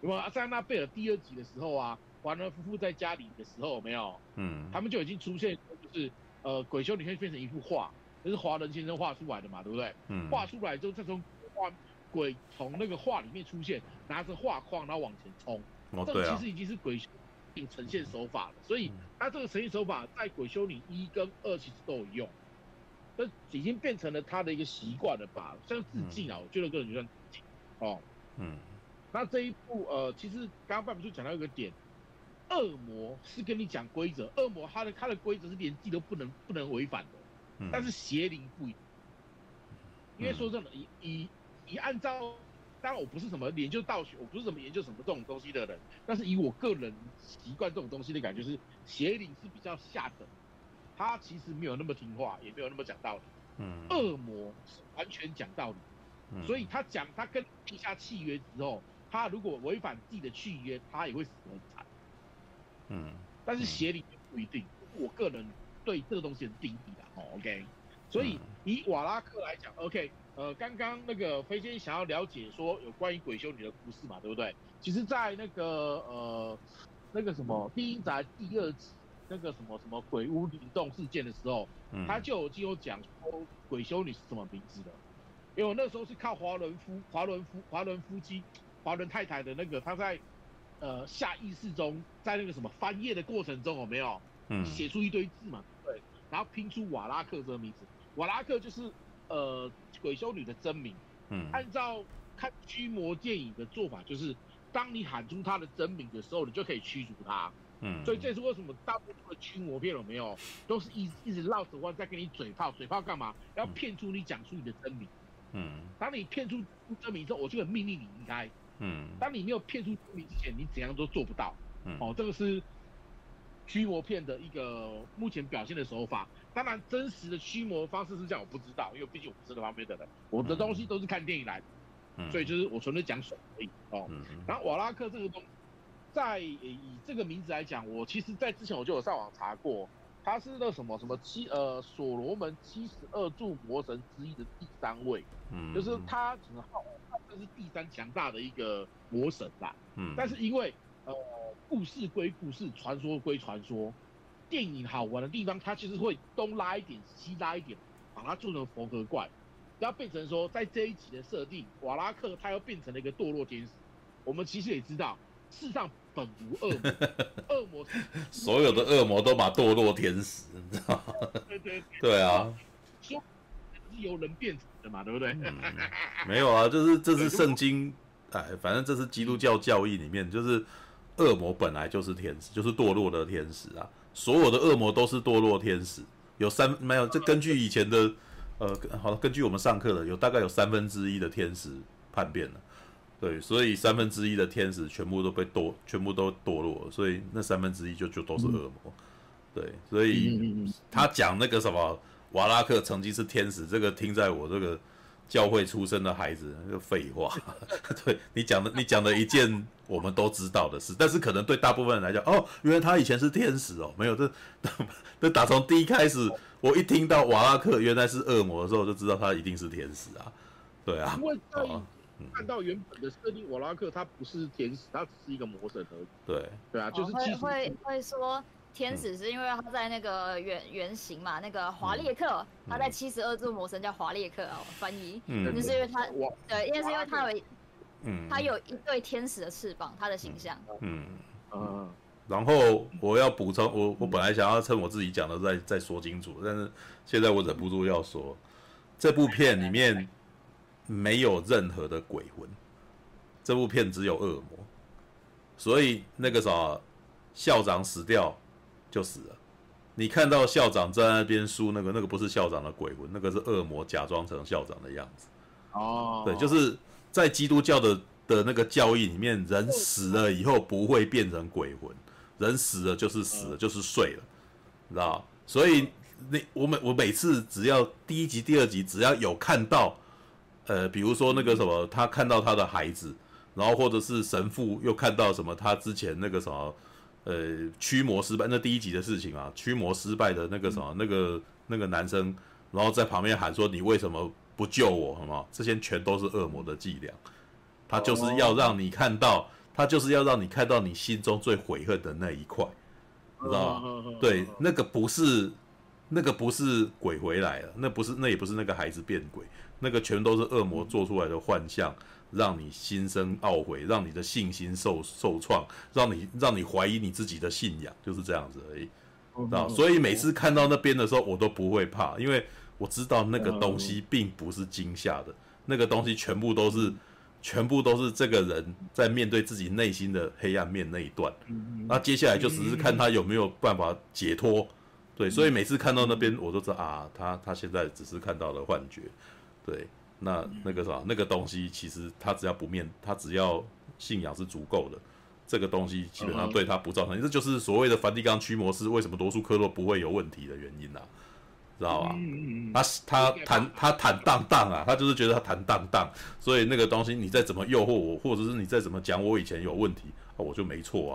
[SPEAKER 2] 有没有？在安娜贝尔第二集的时候啊，华伦夫妇在家里的时候有没有？嗯，他们就已经出现，就是呃，鬼修女会变成一幅画，这是华伦先生画出来的嘛，对不对？嗯，画出来之后再从画鬼从那个画里面出现，拿着画框然后往前冲，哦啊、这个其实已经是鬼修女呈现手法了，所以他这个呈现手法在鬼修女一跟二其实都有用。这已经变成了他的一个习惯了吧，像致敬啊，嗯、我觉得个人就算致敬哦。嗯，那这一部呃，其实刚刚爸爸就讲到一个点，恶魔是跟你讲规则，恶魔他的他的规则是连自己都不能不能违反的，嗯、但是邪灵不一样，因为说真的，以以以按照，当然我不是什么研究道学，我不是什么研究什么这种东西的人，但是以我个人习惯这种东西的感觉是，邪灵是比较下等。他其实没有那么听话，也没有那么讲道理。嗯，恶魔是完全讲道理。嗯，所以他讲他跟定下契约之后，他如果违反自己的契约，他也会死得很惨。嗯，但是邪灵不一定。我个人对这个东西的定义的哦，OK。所以以瓦拉克来讲，OK，呃，刚刚那个飞仙想要了解说有关于鬼修女的故事嘛，对不对？其实，在那个呃那个什么《第一集》第二集。那个什么什么鬼屋灵动事件的时候，嗯、他就已经有讲说鬼修女是什么名字的，因为我那时候是靠华伦夫华伦夫华伦夫妻华伦太太的那个他在呃下意识中在那个什么翻页的过程中有没有？写出一堆字嘛，对，然后拼出瓦拉克这个名字，瓦拉克就是呃鬼修女的真名，嗯，按照看驱魔电影的做法，就是当你喊出她的真名的时候，你就可以驱逐她。嗯，所以这是为什么大部分的驱魔片有没有，都是一一直绕着弯在跟你嘴炮，嘴炮干嘛？要骗出你讲出你的真名。嗯，当你骗出真名之后，我就会命令你离开。嗯，当你没有骗出真名之前，你怎样都做不到。嗯，哦，这个是驱魔片的一个目前表现的手法。当然，真实的驱魔方式是这样，我不知道，因为毕竟我不是那方面的人，我的东西都是看电影来的。嗯，所以就是我纯粹讲水而已。哦，嗯，然后瓦拉克这个东西。在以这个名字来讲，我其实，在之前我就有上网查过，他是那什么什么七呃所罗门七十二柱魔神之一的第三位，嗯，就是他只能号号称是第三强大的一个魔神啦，嗯，但是因为呃故事归故事，传说归传说，电影好玩的地方，它其实会东拉一点，西拉一点，把它做成佛格怪，然后变成说，在这一集的设定，瓦拉克他又变成了一个堕落天使，我们其实也知道，世上。本无恶魔，恶魔
[SPEAKER 1] 所有的恶魔都把堕落天使，你知道吗？对对对啊，
[SPEAKER 2] 说是由人变成的嘛，对不对？
[SPEAKER 1] 嗯、没有啊，就是这是圣经，哎，反正这是基督教教义里面，就是恶魔本来就是天使，就是堕落的天使啊。所有的恶魔都是堕落天使，有三没有？这根据以前的呃，好，根据我们上课的，有大概有三分之一的天使叛变了。对，所以三分之一的天使全部都被堕，全部都堕落，所以那三分之一就就都是恶魔。嗯、对，所以他讲那个什么瓦拉克曾经是天使，这个听在我这个教会出身的孩子，那 个废话。对你讲的，你讲的一件我们都知道的事，但是可能对大部分人来讲，哦，原来他以前是天使哦，没有这，这打从第一开始，我一听到瓦拉克原来是恶魔的时候，我就知道他一定是天使啊。对啊。
[SPEAKER 2] 因为看到原本的设定，瓦拉克他不是天使，他只是一个魔神而已。
[SPEAKER 1] 对
[SPEAKER 2] 对啊，就是
[SPEAKER 7] 会会会说天使是因为他在那个原原型嘛，那个华列克，他在七十二柱魔神叫华列克哦，翻译，嗯就是因为他对，因为是因为他有，嗯，他有一对天使的翅膀，他的形象，嗯。
[SPEAKER 1] 嗯，然后我要补充，我我本来想要趁我自己讲的再再说清楚，但是现在我忍不住要说，这部片里面。没有任何的鬼魂，这部片只有恶魔，所以那个啥，校长死掉就死了。你看到校长在那边输那个，那个不是校长的鬼魂，那个是恶魔假装成校长的样子。哦，对，就是在基督教的的那个教义里面，人死了以后不会变成鬼魂，人死了就是死了，就是睡了，你知道？所以那我每我每次只要第一集、第二集只要有看到。呃，比如说那个什么，他看到他的孩子，然后或者是神父又看到什么，他之前那个什么，呃，驱魔失败，那第一集的事情啊，驱魔失败的那个什么，那个那个男生，然后在旁边喊说：“你为什么不救我，好吗？这些全都是恶魔的伎俩，他就是要让你看到，他就是要让你看到你心中最悔恨的那一块，你知道吗？对，那个不是，那个不是鬼回来了，那不是，那也不是那个孩子变鬼，那个全都是恶魔做出来的幻象，让你心生懊悔，让你的信心受受创，让你让你怀疑你自己的信仰，就是这样子而已。啊，所以每次看到那边的时候，我都不会怕，因为我知道那个东西并不是惊吓的，那个东西全部都是，全部都是这个人在面对自己内心的黑暗面那一段。那接下来就只是看他有没有办法解脱。对，所以每次看到那边，我都知道啊，他他现在只是看到了幻觉。对，那那个啥，那个东西其实他只要不面，他只要信仰是足够的。这个东西基本上对他不造成，这就是所谓的梵蒂冈驱魔师为什么罗素科洛不会有问题的原因呐、啊，知道吧？他他坦他坦荡荡啊，他就是觉得他坦荡荡，所以那个东西你再怎么诱惑我，或者是你再怎么讲我以前有问题，啊我就没错啊，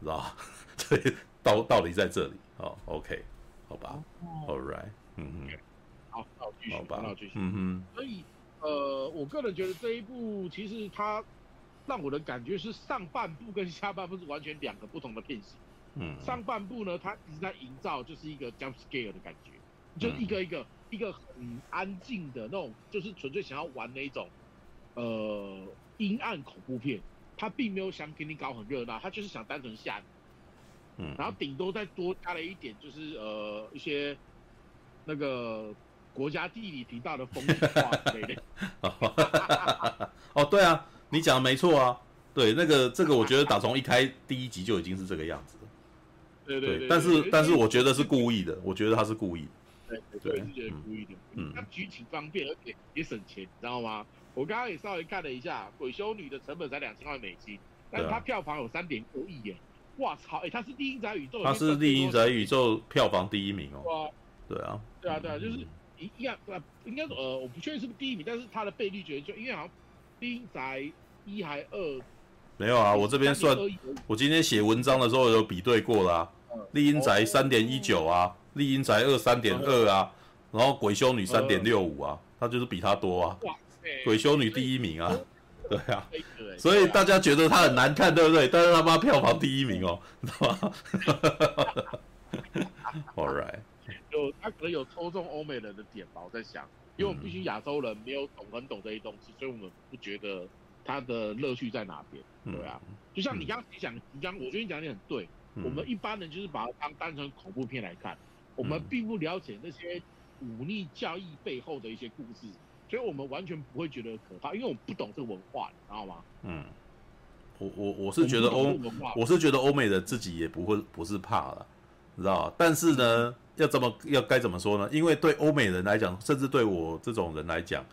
[SPEAKER 1] 知道吧？所以道道理在这里哦，OK，好吧，All right，嗯嗯，
[SPEAKER 2] 好，那我继续，
[SPEAKER 1] 好吧，
[SPEAKER 2] 那我继续，
[SPEAKER 1] 嗯哼，
[SPEAKER 2] 所以呃，我个人觉得这一部其实它。让我的感觉是上半部跟下半部是完全两个不同的片型。嗯，上半部呢，它一直在营造就是一个 jump scare 的感觉，就是一个一个、嗯、一个很安静的那种，就是纯粹想要玩那一种，呃，阴暗恐怖片。他并没有想给你搞很热闹，他就是想单纯吓你。嗯，然后顶多再多加了一点，就是呃一些那个国家地理提到的风景画之类的。
[SPEAKER 1] 哦，对啊。你讲的没错啊，对，那个这个我觉得打从一开第一集就已经是这个样子。了，
[SPEAKER 2] 对对对，
[SPEAKER 1] 但是但是我觉得是故意的，我觉得他是故意，
[SPEAKER 2] 对对，是觉得故意的，嗯，他剧情方便而且也省钱，你知道吗？我刚刚也稍微看了一下，《鬼修女》的成本才两千万美金，但是它票房有三点五亿耶，哇操，哎，它是《厉阴宅宇宙》，
[SPEAKER 1] 它是《厉阴宅宇宙》票房第一名哦，对啊，
[SPEAKER 2] 对啊对啊，就是一一样，应该说呃，我不确定是不是第一名，但是他的倍率觉得就因为好像《厉阴宅》。一还二，
[SPEAKER 1] 没有啊，我这边算，我今天写文章的时候有比对过啦。丽英宅三点一九啊，丽英宅二三点二啊，然后鬼修女三点六五啊，他就是比他多啊。鬼修女第一名啊，对啊，所以大家觉得他很难看，对不对？但是他妈票房第一名哦，你知道吗？All right，
[SPEAKER 2] 有他可能有抽中欧美人的点吧，我在想，因为我们必须亚洲人没有懂很懂这些东西，所以我们不觉得。他的乐趣在哪边？对啊，就像你刚刚讲，你刚我觉得你讲的很对。我们一般人就是把它当单纯恐怖片来看，我们并不了解那些忤逆教义背后的一些故事，所以我们完全不会觉得可怕，因为我们不懂这个文化，你知道吗？
[SPEAKER 1] 嗯，我我我是觉得欧，我是觉得欧美人自己也不会不是怕了，你知道？但是呢，要怎么要该怎么说呢？因为对欧美人来讲，甚至对我这种人来讲，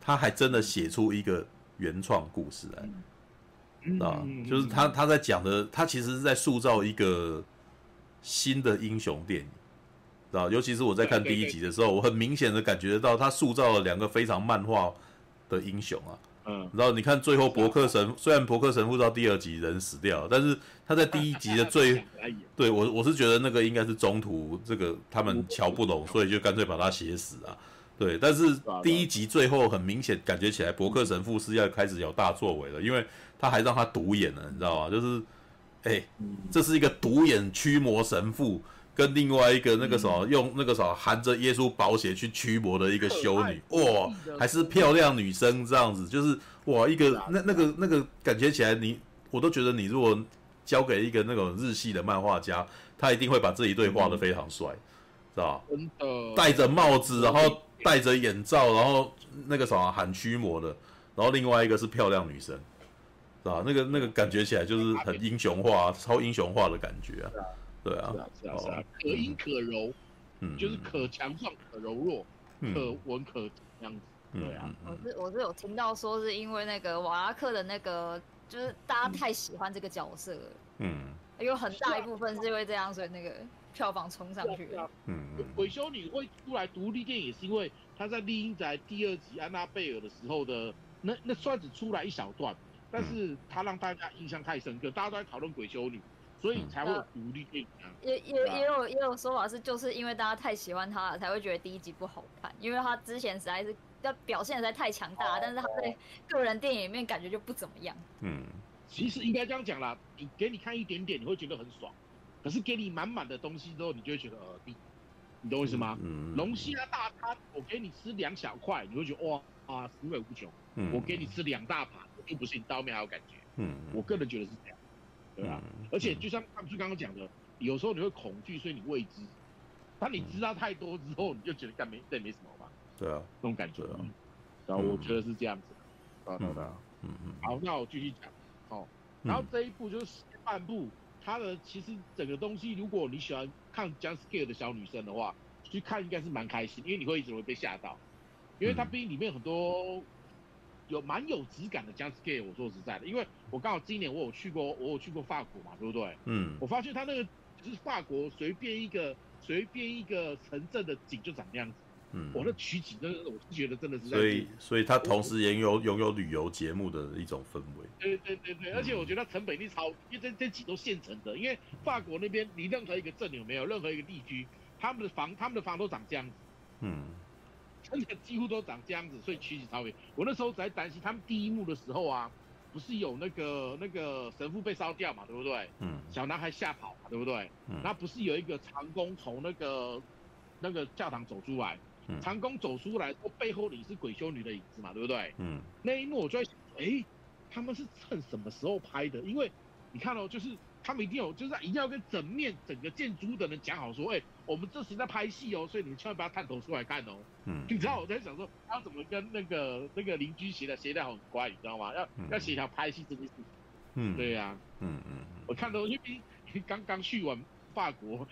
[SPEAKER 1] 他还真的写出一个。原创故事来，啊，就是他他在讲的，他其实是在塑造一个新的英雄电影，知道？尤其是我在看第一集的时候，我很明显的感觉到，他塑造了两个非常漫画的英雄啊。嗯，然后你看最后伯克神，虽然伯克神父到第二集人死掉，但是他在第一集的最，对我我是觉得那个应该是中途这个他们瞧不拢，所以就干脆把他写死啊。对，但是第一集最后很明显感觉起来，伯克神父是要开始有大作为了，因为他还让他独眼了，你知道吗？就是，哎，这是一个独眼驱魔神父，跟另外一个那个什么用那个什么含着耶稣宝血去驱魔的一个修女，哇，还是漂亮女生这样子，就是哇，一个那那个那个感觉起来，你我都觉得你如果交给一个那种日系的漫画家，他一定会把这一对画得非常帅，知道吧？戴着帽子，然后。戴着眼罩，然后那个什么喊驱魔的，然后另外一个是漂亮女生，是吧？那个那个感觉起来就是很英雄化、超英雄化的感觉啊，对啊，
[SPEAKER 2] 是啊是啊，可阴可柔，嗯，就是可强壮可柔弱，可文可这样子，对啊。
[SPEAKER 7] 我是我是有听到说是因为那个瓦拉克的那个，就是大家太喜欢这个角色，嗯，有很大一部分是因为这样，所以那个。票房冲上去了。
[SPEAKER 2] 嗯，鬼修女会出来独立电影，也是因为他在《厉阴宅》第二集安娜贝尔的时候的那那算只出来一小段，但是他让大家印象太深刻，大家都在讨论鬼修女，所以才会有独立电影。
[SPEAKER 7] 也也也有也有说法是，就是因为大家太喜欢他了，才会觉得第一集不好看，因为他之前实在是要表现实在太强大，但是他在个人电影里面感觉就不怎么样。
[SPEAKER 2] 嗯，其实应该这样讲啦，你给你看一点点，你会觉得很爽，可是给你满满的东西之后，你就会觉得呃，你你懂我意思吗？嗯，龙虾大餐，我给你吃两小块，你会觉得哇啊，十味无穷。嗯，我给你吃两大盘，就不信你到后面还有感觉。嗯，我个人觉得是这样。对啊，而且就像他们就刚刚讲的，有时候你会恐惧，所以你未知。当你知道太多之后，你就觉得干没这没什么吧？
[SPEAKER 1] 对啊，
[SPEAKER 2] 那种感觉。然后我觉得是这样子。好的，嗯嗯。好，那我继续讲。好，然后这一部就是前半部，它的其实整个东西，如果你喜欢看 jump scare 的小女生的话，去看应该是蛮开心，因为你会一直会被吓到，因为它毕竟里面很多。有蛮有质感的 jump scare，我说实在的，因为我刚好今年我有去过，我有去过法国嘛，对不对？嗯。我发现他那个就是法国随便一个随便一个城镇的景就长那样子。嗯。我的取景真的，我是觉得真的是。
[SPEAKER 1] 所以，所以他同时也有拥有旅游节目的一种氛围。
[SPEAKER 2] 对对对对，而且我觉得成本一超，因为这这几都现成的，因为法国那边你任何一个镇有没有任何一个地区，他们的房他们的房都长这样子。嗯。真的几乎都长这样子，所以取景超美。我那时候在担心他们第一幕的时候啊，不是有那个那个神父被烧掉嘛，对不对？嗯。小男孩吓跑嘛，对不对？嗯。那不是有一个长工从那个那个教堂走出来，嗯。长工走出来，说背后你是鬼修女的影子嘛，对不对？嗯。那一幕我就在想，哎、欸，他们是趁什么时候拍的？因为你看哦，就是。他们一定有，就是一定要跟整面整个建筑的人讲好，说，哎、欸，我们这时在拍戏哦，所以你们千万不要探头出来看哦。嗯，你知道我在想说，他怎么跟那个那个邻居协调协调很乖，你知道吗？要、嗯、要协调拍戏这件事情。嗯，对呀、啊。嗯嗯，我看到因为刚刚去完法国，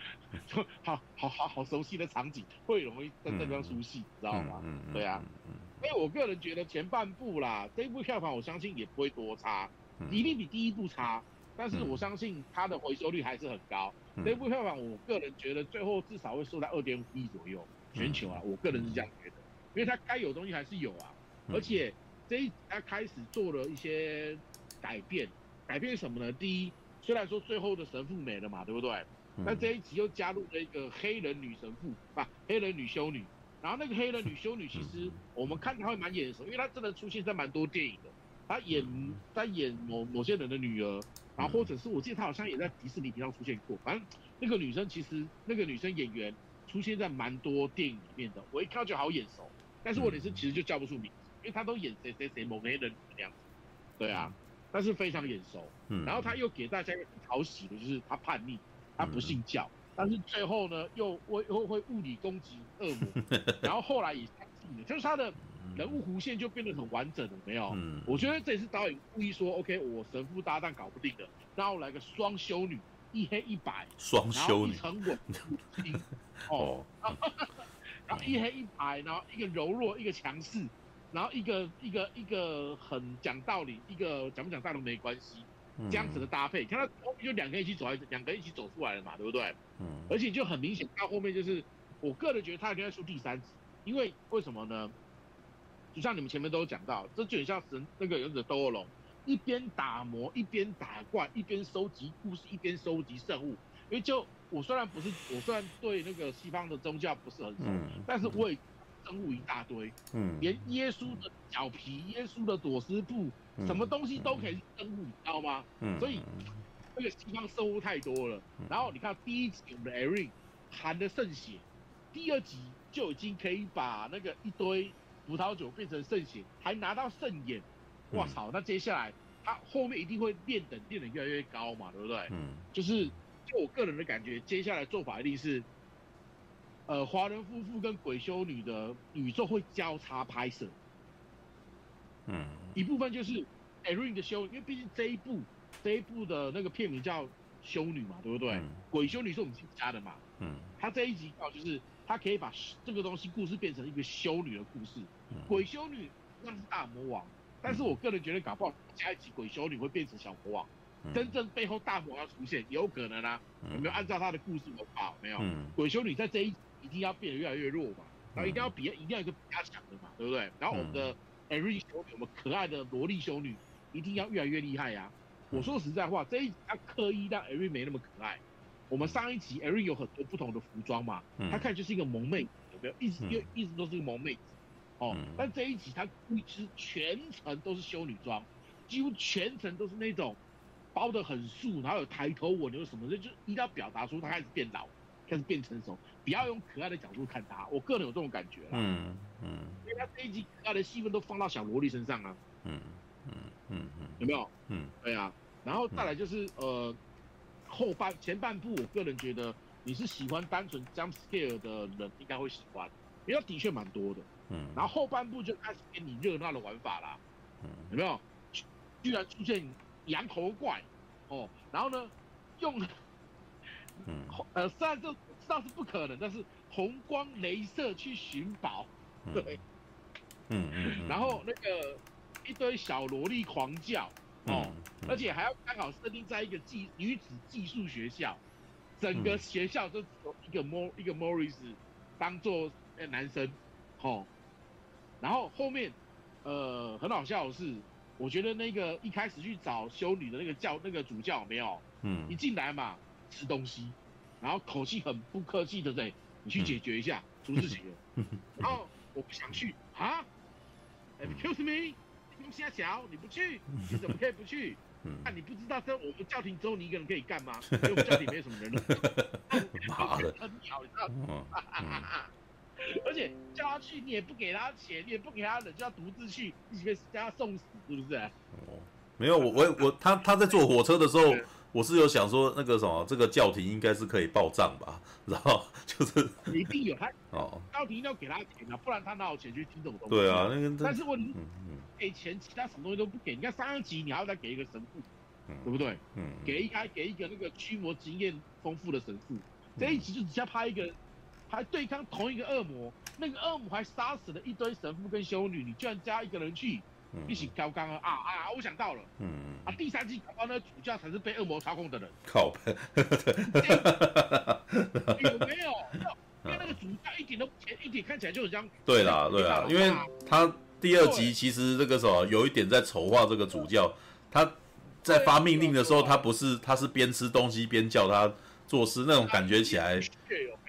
[SPEAKER 2] 就 好好好好熟悉的场景，会容易在这边出戏，知道吗？嗯对啊。嗯。所以我个人觉得前半部啦，这一部票房我相信也不会多差，一定比第一部差。但是我相信它的回收率还是很高。嗯、这部票房，我个人觉得最后至少会收在二点五亿左右，全球啊，我个人是这样觉得。因为它该有东西还是有啊，而且这一集它开始做了一些改变，改变什么呢？第一，虽然说最后的神父没了嘛，对不对？但这一集又加入了一个黑人女神父，啊，黑人女修女。然后那个黑人女修女，其实我们看她会蛮眼熟，因为她真的出现在蛮多电影的。她演在演某某些人的女儿。然后或者是我记得他好像也在迪士尼频道出现过，反正那个女生其实那个女生演员出现在蛮多电影里面的，我一看就好眼熟，但是我也是其实就叫不出名字，因为她都演谁谁谁某些人那样子，对啊，但是非常眼熟。然后他又给大家一个很讨喜的，就是她叛逆，她不信教，但是最后呢又会又会物理攻击恶魔，然后后来也相信了，就是他的。人物弧线就变得很完整了，没有？嗯，我觉得这也是导演故意说，OK，我神父搭档搞不定的，然后来个双修女，一黑一白，
[SPEAKER 1] 双修女，
[SPEAKER 2] 然后一沉稳，哦，然后一黑一白，然后一个柔弱，一个强势，然后一个一个一个很讲道理，一个讲不讲道理没关系，这样子的搭配，看到后面就两个人一起走来，两个人一起走出来了嘛，对不对？嗯，而且就很明显到后面就是，我个人觉得他一定要出第三集，因为为什么呢？就像你们前面都有讲到，这就很像神那个勇者斗恶龙，一边打磨，一边打怪，一边收集故事，一边收集圣物。因为就 我虽然不是，我虽然对那个西方的宗教不是很熟，嗯、但是我也圣物一大堆，嗯，连耶稣的脚皮、耶稣的裹尸布，嗯、什么东西都可以是圣物，你知道吗？嗯，所以那个西方圣物太多了。然后你看第一集我们的艾瑞含的圣血，第二集就已经可以把那个一堆。葡萄酒变成圣血，还拿到圣眼，哇操！那接下来他后面一定会练等，练得越来越高嘛，对不对？嗯，就是就我个人的感觉，接下来做法一定是，呃，华人夫妇跟鬼修女的宇宙会交叉拍摄。嗯，一部分就是艾瑞的修，因为毕竟这一部这一部的那个片名叫修女嘛，对不对？嗯、鬼修女是我们自己家的嘛。嗯，他这一集哦，就是。他可以把这个东西故事变成一个修女的故事，鬼修女那是大魔王，但是我个人觉得搞不好下一集鬼修女会变成小魔王，真正背后大魔王要出现有可能啊，有没有按照他的故事走好？没有，鬼修女在这一集一定要变得越来越弱嘛，然后一定要比一定要一个比较强的嘛，对不对？然后我们的艾瑞修女，我们可爱的萝莉修女一定要越来越厉害呀，我说实在话，这一集他刻意让艾瑞没那么可爱。我们上一集艾瑞有很多不同的服装嘛，她看就是一个萌妹，有没有？一直又一直都是个萌妹子。哦，但这一集他其实全程都是修女装，几乎全程都是那种包的很素，然后有抬头纹，有什么的，就一定要表达出他开始变老，开始变成熟，不要用可爱的角度看他。我个人有这种感觉啦。
[SPEAKER 1] 嗯嗯，
[SPEAKER 2] 因为他这一集可爱的戏份都放到小萝莉身上啊。
[SPEAKER 1] 嗯嗯嗯嗯，
[SPEAKER 2] 有没有？
[SPEAKER 1] 嗯，
[SPEAKER 2] 对啊。然后再来就是呃后半前半部，我个人觉得你是喜欢单纯 jump scare 的人应该会喜欢，因为他的确蛮多的。
[SPEAKER 1] 嗯，
[SPEAKER 2] 然后后半部就开始给你热闹的玩法啦，
[SPEAKER 1] 嗯，
[SPEAKER 2] 有没有？居然出现羊头怪，哦，然后呢，用，
[SPEAKER 1] 嗯，
[SPEAKER 2] 呃，虽然这知道是不可能，但是红光镭射去寻宝，对，
[SPEAKER 1] 嗯嗯，
[SPEAKER 2] 然后那个一堆小萝莉狂叫，哦，
[SPEAKER 1] 嗯、
[SPEAKER 2] 而且还要刚好设定在一个技女子技术学校，整个学校就只有一个莫一个 Morris 当做男生，哦。然后后面，呃，很好笑的是，我觉得那个一开始去找修女的那个教那个主教没有，
[SPEAKER 1] 嗯，
[SPEAKER 2] 一进来嘛吃东西，然后口气很不客气的对，你去解决一下，嗯、出事情了。然后我不想去啊，Excuse me，你们瞎想，你不去，你怎么可以不去？那、啊、你不知道这我们教廷只有你一个人可以干吗？因为我们教廷没有什么人了。
[SPEAKER 1] 妈的，
[SPEAKER 2] 很鸟，你知道吗？而且叫他去，你也不给他钱，你也不给他人，就要独自去，一起被叫他送死，是不是？
[SPEAKER 1] 哦，没有，我我我他他在坐火车的时候，我是有想说那个什么，这个教廷应该是可以报账吧，然后就是
[SPEAKER 2] 一定有他
[SPEAKER 1] 哦，
[SPEAKER 2] 教廷一定要给他钱啊，不然他哪有钱去听这种东西？
[SPEAKER 1] 对啊，那个
[SPEAKER 2] 但是问题，给钱，其他什么东西都不给。你看上一集你还要再给一个神父，
[SPEAKER 1] 嗯、
[SPEAKER 2] 对不对？
[SPEAKER 1] 嗯，
[SPEAKER 2] 给一个给一个那个驱魔经验丰富的神父，这一集就只需要拍一个。还对抗同一个恶魔，那个恶魔还杀死了一堆神父跟修女，你居然加一个人去一起挑缸啊啊啊！我想到了，
[SPEAKER 1] 嗯
[SPEAKER 2] 啊，第三季搞到那主教才是被恶魔操控的人，
[SPEAKER 1] 靠北，
[SPEAKER 2] 有没有？因为那个主教一点都一点看起来就很像。
[SPEAKER 1] 对啦对啦，因为他第二集其实这个什么有一点在丑化这个主教，他在发命令的时候，他不是他是边吃东西边叫他做事那种感觉起来。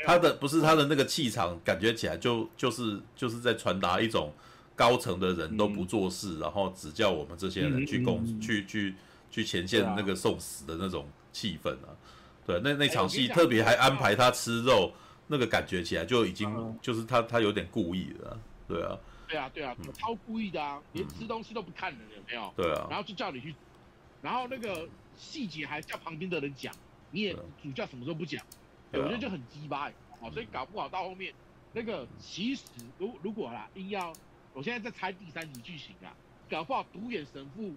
[SPEAKER 1] 他的不是他的那个气场，感觉起来就就是就是在传达一种高层的人都不做事，嗯、然后只叫我们这些人去攻、嗯、去去去前线那个送死的那种气氛啊。对，那那场戏特别还安排他吃肉，那个感觉起来就已经就是他他有点故意的，对啊。
[SPEAKER 2] 对啊对啊，超故意的啊，连吃东西都不看的有没有？
[SPEAKER 1] 对啊。
[SPEAKER 2] 然后就叫你去，然后那个细节还叫旁边的人讲，你也主教什么时候不讲？我觉得就很鸡巴，好，所以搞不好到后面，那个其实如如果啦，硬要，我现在在猜第三集剧情啊，搞不好独眼神父，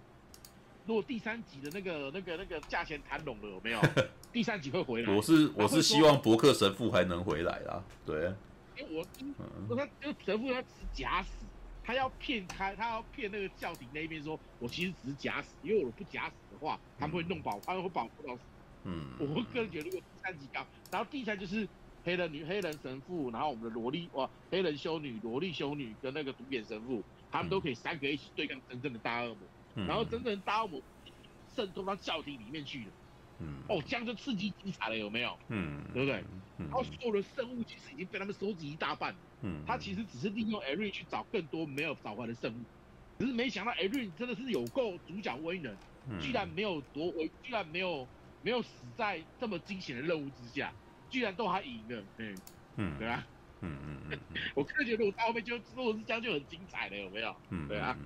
[SPEAKER 2] 如果第三集的那个那个那个价钱谈拢了，有没有？第三集会回来。
[SPEAKER 1] 我是我是希望伯克神父还能回来啦，对。
[SPEAKER 2] 因为我，我他就神父他只是假死，他要骗开，他要骗那个教廷那边说，我其实只是假死，因为我不假死的话，他们会弄保，他们会保护到死。
[SPEAKER 1] 嗯，
[SPEAKER 2] 我个人觉得如果第三集高，然后第三就是黑人女、黑人神父，然后我们的萝莉哇，黑人修女、萝莉修女跟那个独眼神父，他们都可以三个一起对抗真正的大恶魔，
[SPEAKER 1] 嗯、
[SPEAKER 2] 然后真正的大恶魔渗透到教廷里面去了，
[SPEAKER 1] 嗯，
[SPEAKER 2] 哦，这样就刺激精彩了，有没有？
[SPEAKER 1] 嗯，
[SPEAKER 2] 对不对？
[SPEAKER 1] 嗯、
[SPEAKER 2] 然后所有的圣物其实已经被他们收集一大半，
[SPEAKER 1] 嗯，
[SPEAKER 2] 他其实只是利用艾瑞去找更多没有找回来的圣物，只是没想到艾瑞真的是有够主角威能，居然没有夺回，居然没有。没有死在这么惊险的任务之下，居然都还赢了，嗯
[SPEAKER 1] 嗯，
[SPEAKER 2] 对啊，
[SPEAKER 1] 嗯嗯嗯，
[SPEAKER 2] 我个人觉得我到后面就如果是这样就很精彩了，有没有？
[SPEAKER 1] 嗯，
[SPEAKER 2] 对啊，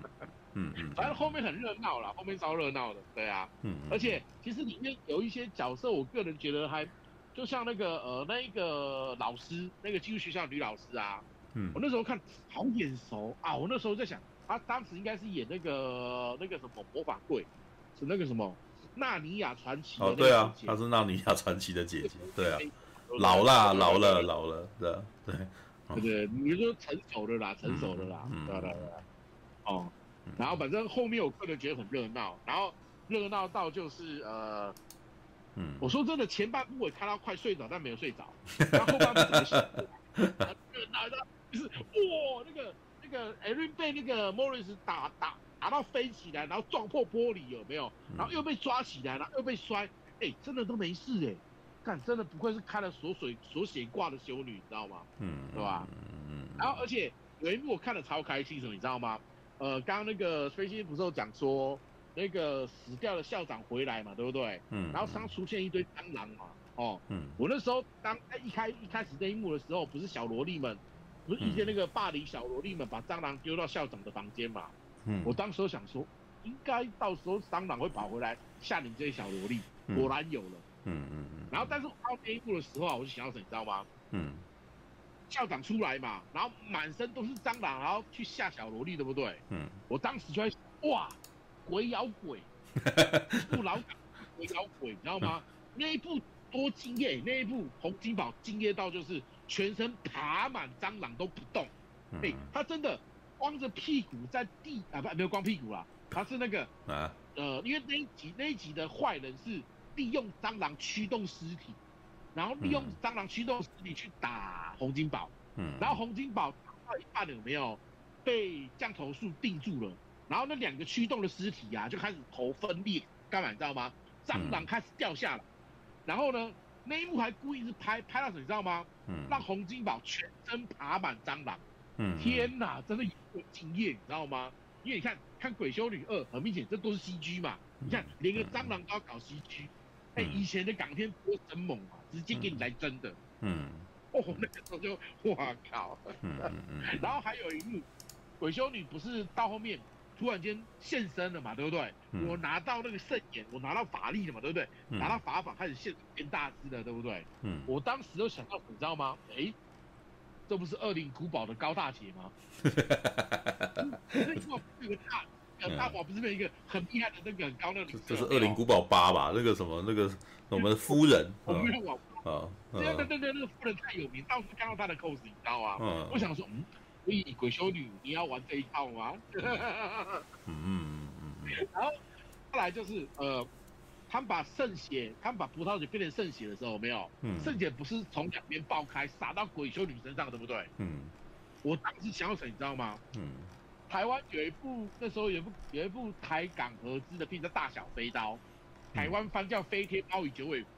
[SPEAKER 1] 嗯嗯，
[SPEAKER 2] 反正后面很热闹了，后面超热闹的，对啊，
[SPEAKER 1] 嗯，
[SPEAKER 2] 而且其实里面有一些角色，我个人觉得还就像那个呃那一个老师，那个技术学校女老师啊，
[SPEAKER 1] 嗯，
[SPEAKER 2] 我那时候看好眼熟啊，我那时候在想，她当时应该是演那个那个什么魔法柜，是那个什么。纳尼亚传奇
[SPEAKER 1] 哦，对啊，她是纳尼亚传奇的姐姐，对啊，老啦，老了，老了，对对。
[SPEAKER 2] 对对，你说成熟的啦，成熟的啦，对对对，哦，然后反正后面我个人觉得很热闹，然后热闹到就是呃，
[SPEAKER 1] 嗯，
[SPEAKER 2] 我说真的，前半部我看到快睡着，但没有睡着，然后后半部怎么想？热闹到就是哇，那个那个艾瑞被那个莫里斯打打。打到飞起来，然后撞破玻璃有没有？然后又被抓起来，然后又被摔，哎，真的都没事哎，看真的不愧是开了锁水锁血挂的修女，你知道吗？嗯，对吧？嗯，然后而且有一幕我看了超开心，什么你知道吗？呃，刚刚那个飞机不是有讲说那个死掉的校长回来嘛，对不对？嗯，然后上出现一堆蟑螂嘛，哦，嗯，我那时候当一开一开始那一幕的时候，不是小萝莉们。不是一些那个霸凌小萝莉们把蟑螂丢到校长的房间嘛？嗯，我当时想说，应该到时候蟑螂会跑回来吓你这些小萝莉，果然有了。嗯嗯嗯。然后，但是到那一步的时候啊，我就想到什么，你知道吗？嗯。校长出来嘛，然后满身都是蟑螂，然后去吓小萝莉，对不对？嗯。我当时就在想，哇，鬼咬鬼，不老鬼咬鬼，你知道吗？那一步多惊艳，那一步洪金宝惊艳到就是。全身爬满蟑螂都不动，哎、欸，他真的光着屁股在地啊，不没有光屁股啦，他是那个啊，呃，因为那一集那一集的坏人是利用蟑螂驱动尸体，然后利用蟑螂驱动尸体去打洪金宝，嗯，然后洪金宝打到一半有没有被降头术定住了，然后那两个驱动的尸体啊就开始头分裂，干嘛你知道吗？蟑螂开始掉下来，然后呢？那一幕还故意是拍拍到什么，你知道吗？嗯，让洪金宝全身爬满蟑螂。嗯，天哪，真的有惊艳，你知道吗？因为你看看《鬼修女二》，很明显这都是 CG 嘛。你看连个蟑螂都要搞 CG，哎，以前的港片多生猛啊，直接给你来真的。嗯，哦，那个时候就哇靠。嗯嗯。然后还有一幕，鬼修女不是到后面。突然间现身了嘛，对不对？嗯、我拿到那个圣眼，我拿到法力了嘛，对不对？嗯、拿到法宝开始现变大师了，对不对？嗯。我当时就想到，你知道吗？哎，这不是恶灵古堡的高大姐吗？哈哈哈那个大，呃，大宝不是有一个很厉害的那个很高的女生？
[SPEAKER 1] 这是恶灵古堡八吧？那个什么那个我们的夫人。我 没有
[SPEAKER 2] 网。啊。对对对对，那个夫人太有名，到处看到她的 cos，你知道吗？嗯。我想说，嗯。所以鬼修女，你要玩这一套吗？嗯嗯嗯。然后后来就是呃，他们把圣血，他们把葡萄酒变成圣血的时候，有没有？嗯。圣血不是从两边爆开，洒到鬼修女身上，对不对？嗯。我当时想要什么，你知道吗？嗯。台湾有一部那时候有一部有一部台港合资的片叫《大小飞刀》，台湾翻叫《飞天猫与九尾狐》。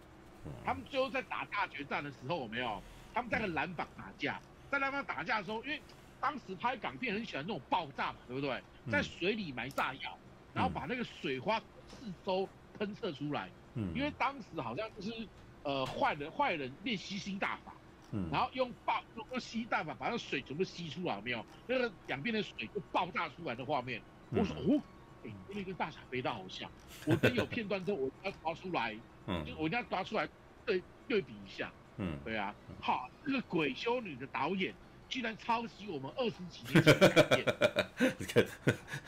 [SPEAKER 2] 他们最后在打大决战的时候，有没有？他们在个蓝坊打架，在蓝坊打架的时候，因为当时拍港片很喜欢那种爆炸嘛，对不对？在水里埋炸药，嗯、然后把那个水花四周喷射出来。嗯，因为当时好像就是呃坏人坏人练吸星大法，嗯，然后用爆用吸大法把那水全部吸出来，有没有？那个两边的水就爆炸出来的画面。嗯、我说哦，哎、欸，那个大傻飞刀好像。我等有片段之后，我要抓出来，嗯，就我一定要抓出来对对比一下。嗯，对啊，好，这个鬼修女的导演。居然抄袭我们二十几年前的改编。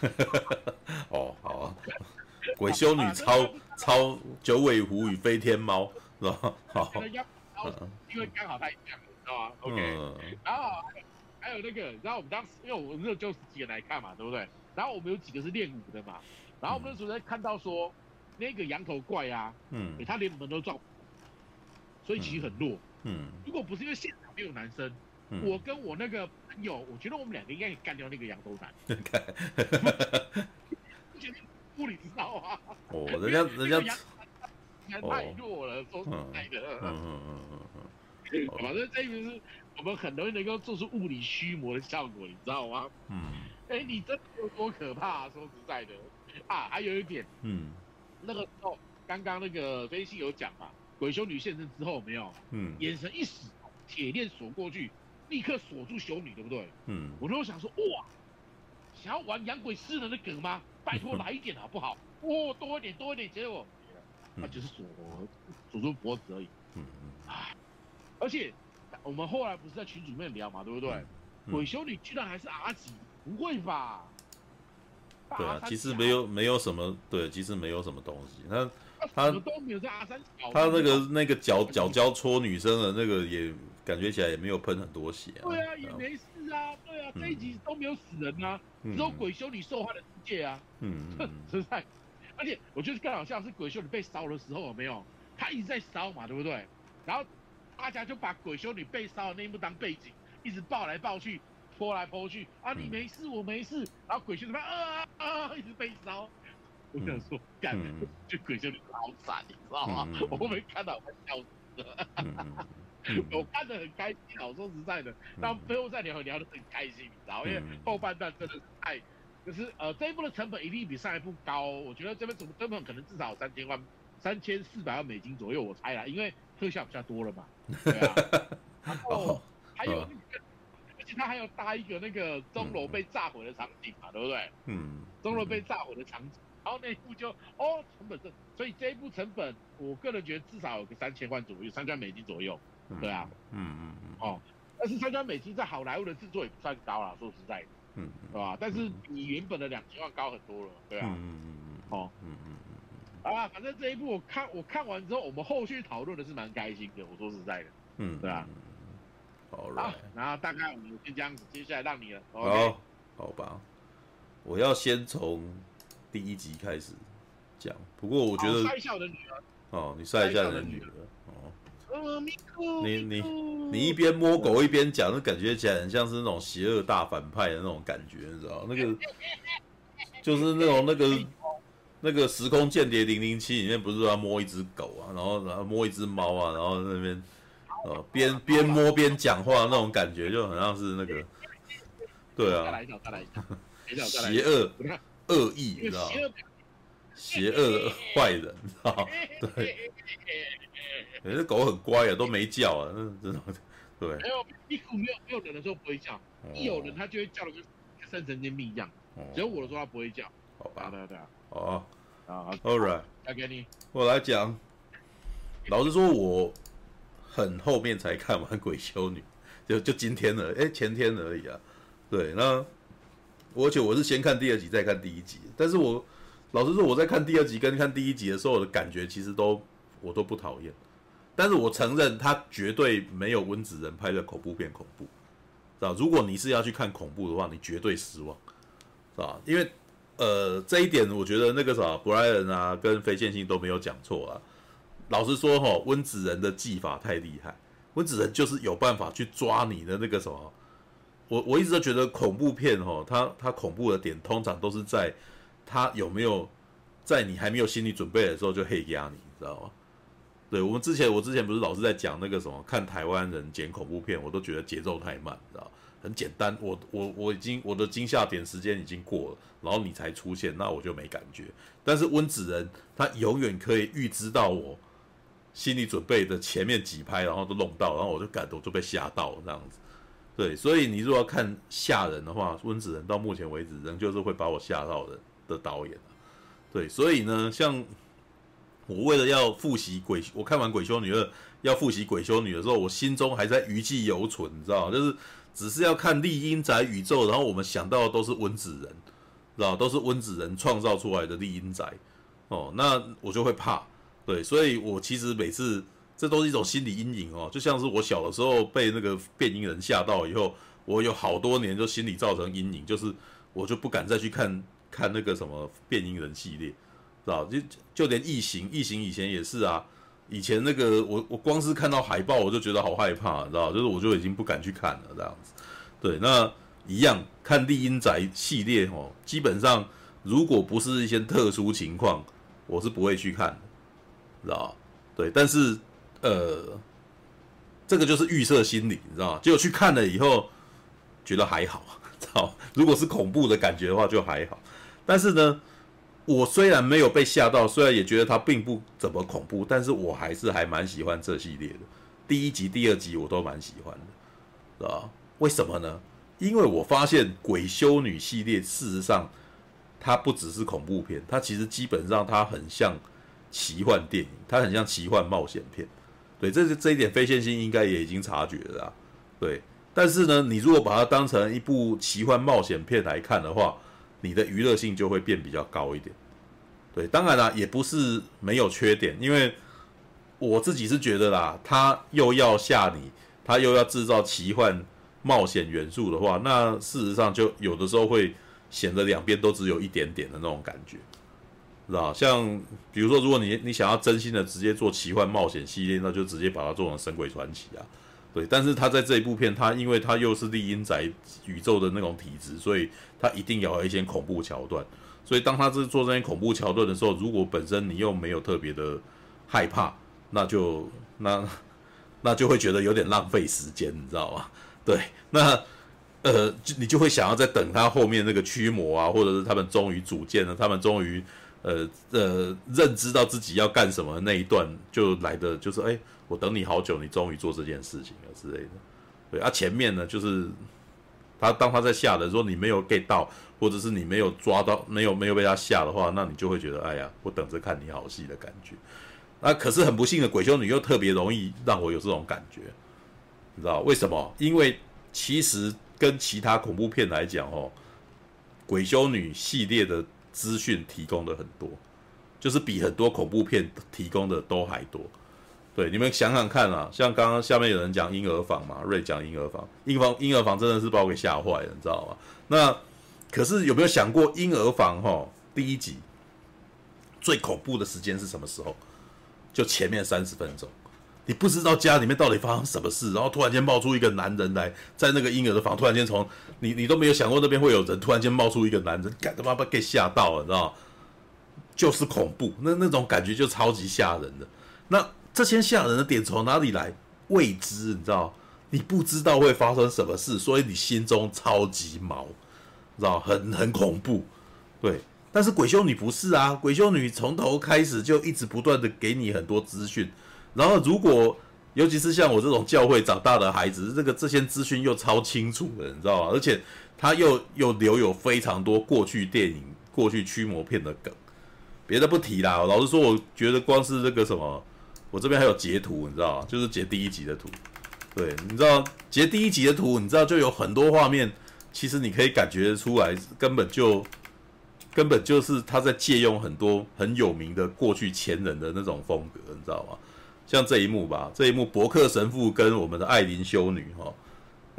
[SPEAKER 1] 哦，好啊。鬼修女超超九尾狐与飞天猫，是 吧？好。
[SPEAKER 2] 因为刚好他一样，知道吗？OK。然后还有那个，然后我们当时因为我们那九十几个来看嘛，对不对？然后我们有几个是练武的嘛，然后我们那时候在看到说那个羊头怪啊，嗯，他连门都撞，所以其实很弱。嗯。如果不是因为现场没有男生。我跟我那个朋友，我觉得我们两个应该可以干掉那个羊头男。不你知道吗？
[SPEAKER 1] 哦，人家人家
[SPEAKER 2] 太弱了，说实在的。嗯嗯嗯嗯嗯。反正这一边是我们很容易能够做出物理驱魔的效果，你知道吗？嗯。哎，你真的有多可怕？说实在的。啊，还有一点。嗯。那个时候，刚刚那个飞信有讲嘛，鬼修女现身之后没有？嗯。眼神一死，铁链锁过去。立刻锁住修女，对不对？嗯，我都想说，哇，想要玩养鬼诗人的梗吗？拜托来一点好不好？哦，多一点，多一点，结果，那就是锁锁住脖子而已。嗯嗯。而且我们后来不是在群组里面聊嘛，对不对？嗯、鬼修女居然还是阿吉，不会吧？
[SPEAKER 1] 对啊，其实没有没有什么，对，其实没有什么东西。他他
[SPEAKER 2] 都没有在阿三
[SPEAKER 1] 他那个那个脚脚胶戳女生的那个也。感觉起来也没有喷很多血啊。
[SPEAKER 2] 对啊，也没事啊。对啊，这一集都没有死人啊，只有鬼修女受害的世界啊。嗯，实在。而且我觉得更好像是鬼修女被烧的时候有没有？她一直在烧嘛，对不对？然后大家就把鬼修女被烧的那一幕当背景，一直抱来抱去，泼来泼去啊，你没事我没事，然后鬼修女啊啊一直被烧，我想说干，就鬼修女好惨，你知道吗？我没看到我笑死了。我看得很开心啊！我说实在的，但最后再聊聊得很开心，你知道？因为后半段真的是太，就是呃这一部的成本一定比上一部高，我觉得这边总成本可能至少有三千万、三千四百万美金左右，我猜啦，因为特效比较多了嘛。对啊。然后还有那个，而且他还有搭一个那个钟楼被炸毁的场景嘛，对不对？嗯。钟楼被炸毁的场景，然后那一部就哦成本是，所以这一部成本，我个人觉得至少有个三千万左右，三千美金左右。对啊，嗯嗯嗯，哦，但是三千美金在好莱坞的制作也不算高啦，说实在的，嗯，对吧？但是比原本的两千万高很多了，对啊，嗯嗯嗯，哦，嗯嗯嗯，啊，反正这一部我看我看完之后，我们后续讨论的是蛮开心的，我说实在的，嗯，对啊，
[SPEAKER 1] 好了，
[SPEAKER 2] 然后大概我们就这样子，接下来让你了，
[SPEAKER 1] 好，好吧，我要先从第一集开始讲，不过我觉得，哦，你晒一下你的女儿。你你你一边摸狗一边讲，那感觉起来很像是那种邪恶大反派的那种感觉，你知道？那个 就是那种那个那个时空间谍零零七里面不是说要摸一只狗啊，然后然后摸一只猫啊，然后那边呃边边摸边讲话那种感觉，就很像是那个对啊，邪恶恶意，你知道？邪恶的坏人，你知道？对。哎，这狗很乖啊，都没叫啊，那真的，对。
[SPEAKER 2] 没有，一股没有没有人的时候不会叫，一有人它就会叫的跟跟神经病一样。只有我的时候它不会叫。好吧，对对啊。
[SPEAKER 1] 哦，啊，All right，交给你。我来讲，老实说，我很后面才看完《鬼修女》，就就今天了，哎，前天而已啊。对，那而且我是先看第二集再看第一集，但是我老实说，我在看第二集跟看第一集的时候，我的感觉其实都我都不讨厌。但是我承认，他绝对没有温子仁拍的恐怖片恐怖，是吧？如果你是要去看恐怖的话，你绝对失望，是吧？因为，呃，这一点我觉得那个啥，布莱恩啊跟非线性都没有讲错啊。老实说，哈，温子仁的技法太厉害，温子仁就是有办法去抓你的那个什么。我我一直都觉得恐怖片，哈，它它恐怖的点通常都是在它有没有在你还没有心理准备的时候就黑压你，知道吗？对，我们之前，我之前不是老是在讲那个什么，看台湾人剪恐怖片，我都觉得节奏太慢，你知道？很简单，我我我已经我的惊吓点时间已经过了，然后你才出现，那我就没感觉。但是温子仁他永远可以预知到我心理准备的前面几拍，然后都弄到，然后我就感动，就被吓到这样子。对，所以你如果要看吓人的话，温子仁到目前为止仍旧是会把我吓到的的导演。对，所以呢，像。我为了要复习鬼，我看完《鬼修女二》要复习《鬼修女》的时候，我心中还在余悸犹存，你知道？就是只是要看厉阴宅宇宙，然后我们想到的都是温子仁，知道都是温子仁创造出来的厉阴宅，哦，那我就会怕，对，所以我其实每次这都是一种心理阴影哦，就像是我小的时候被那个变音人吓到以后，我有好多年就心理造成阴影，就是我就不敢再去看看那个什么变音人系列。知道就就连异形，异形以前也是啊。以前那个我我光是看到海报我就觉得好害怕，知道就是我就已经不敢去看了这样子。对，那一样看丽音宅系列哦，基本上如果不是一些特殊情况，我是不会去看的，知道对，但是呃，这个就是预设心理，你知道吗？结果去看了以后觉得还好，知道如果是恐怖的感觉的话就还好，但是呢。我虽然没有被吓到，虽然也觉得它并不怎么恐怖，但是我还是还蛮喜欢这系列的。第一集、第二集我都蛮喜欢的，是吧？为什么呢？因为我发现《鬼修女》系列事实上它不只是恐怖片，它其实基本上它很像奇幻电影，它很像奇幻冒险片。对，这是这一点非线性应该也已经察觉了啊。对，但是呢，你如果把它当成一部奇幻冒险片来看的话，你的娱乐性就会变比较高一点，对，当然啦，也不是没有缺点，因为我自己是觉得啦，他又要吓你，他又要制造奇幻冒险元素的话，那事实上就有的时候会显得两边都只有一点点的那种感觉，是吧？像比如说，如果你你想要真心的直接做奇幻冒险系列，那就直接把它做成《神鬼传奇》啊，对，但是他在这一部片，他因为他又是厉阴宅宇宙的那种体质，所以他一定要有一些恐怖桥段。所以当他是做这些恐怖桥段的时候，如果本身你又没有特别的害怕，那就那 那就会觉得有点浪费时间，你知道吗？对，那呃，就你就会想要在等他后面那个驱魔啊，或者是他们终于组建了，他们终于呃呃认知到自己要干什么那一段，就来的就是哎。我等你好久，你终于做这件事情了之类的，对啊，前面呢就是他当他在吓的时候，你没有 get 到，或者是你没有抓到，没有没有被他吓的话，那你就会觉得哎呀，我等着看你好戏的感觉。那可是很不幸的，鬼修女又特别容易让我有这种感觉，你知道为什么？因为其实跟其他恐怖片来讲哦，鬼修女系列的资讯提供的很多，就是比很多恐怖片提供的都还多。对，你们想想看啊，像刚刚下面有人讲婴儿房嘛，瑞讲婴儿房，婴房婴儿房真的是把我给吓坏了，你知道吗？那可是有没有想过婴儿房哈？第一集最恐怖的时间是什么时候？就前面三十分钟，你不知道家里面到底发生什么事，然后突然间冒出一个男人来，在那个婴儿的房，突然间从你你都没有想过那边会有人，突然间冒出一个男人，干他妈把给吓到了，你知道？就是恐怖，那那种感觉就超级吓人的，那。这些吓人的点从哪里来？未知，你知道？你不知道会发生什么事，所以你心中超级毛，知道？很很恐怖，对。但是鬼修女不是啊，鬼修女从头开始就一直不断的给你很多资讯，然后如果尤其是像我这种教会长大的孩子，这个这些资讯又超清楚的，你知道吗？而且他又又留有非常多过去电影、过去驱魔片的梗。别的不提啦，老实说，我觉得光是这个什么。我这边还有截图，你知道吗？就是截第一集的图。对，你知道截第一集的图，你知道就有很多画面，其实你可以感觉出来，根本就根本就是他在借用很多很有名的过去前人的那种风格，你知道吗？像这一幕吧，这一幕伯克神父跟我们的艾琳修女哈，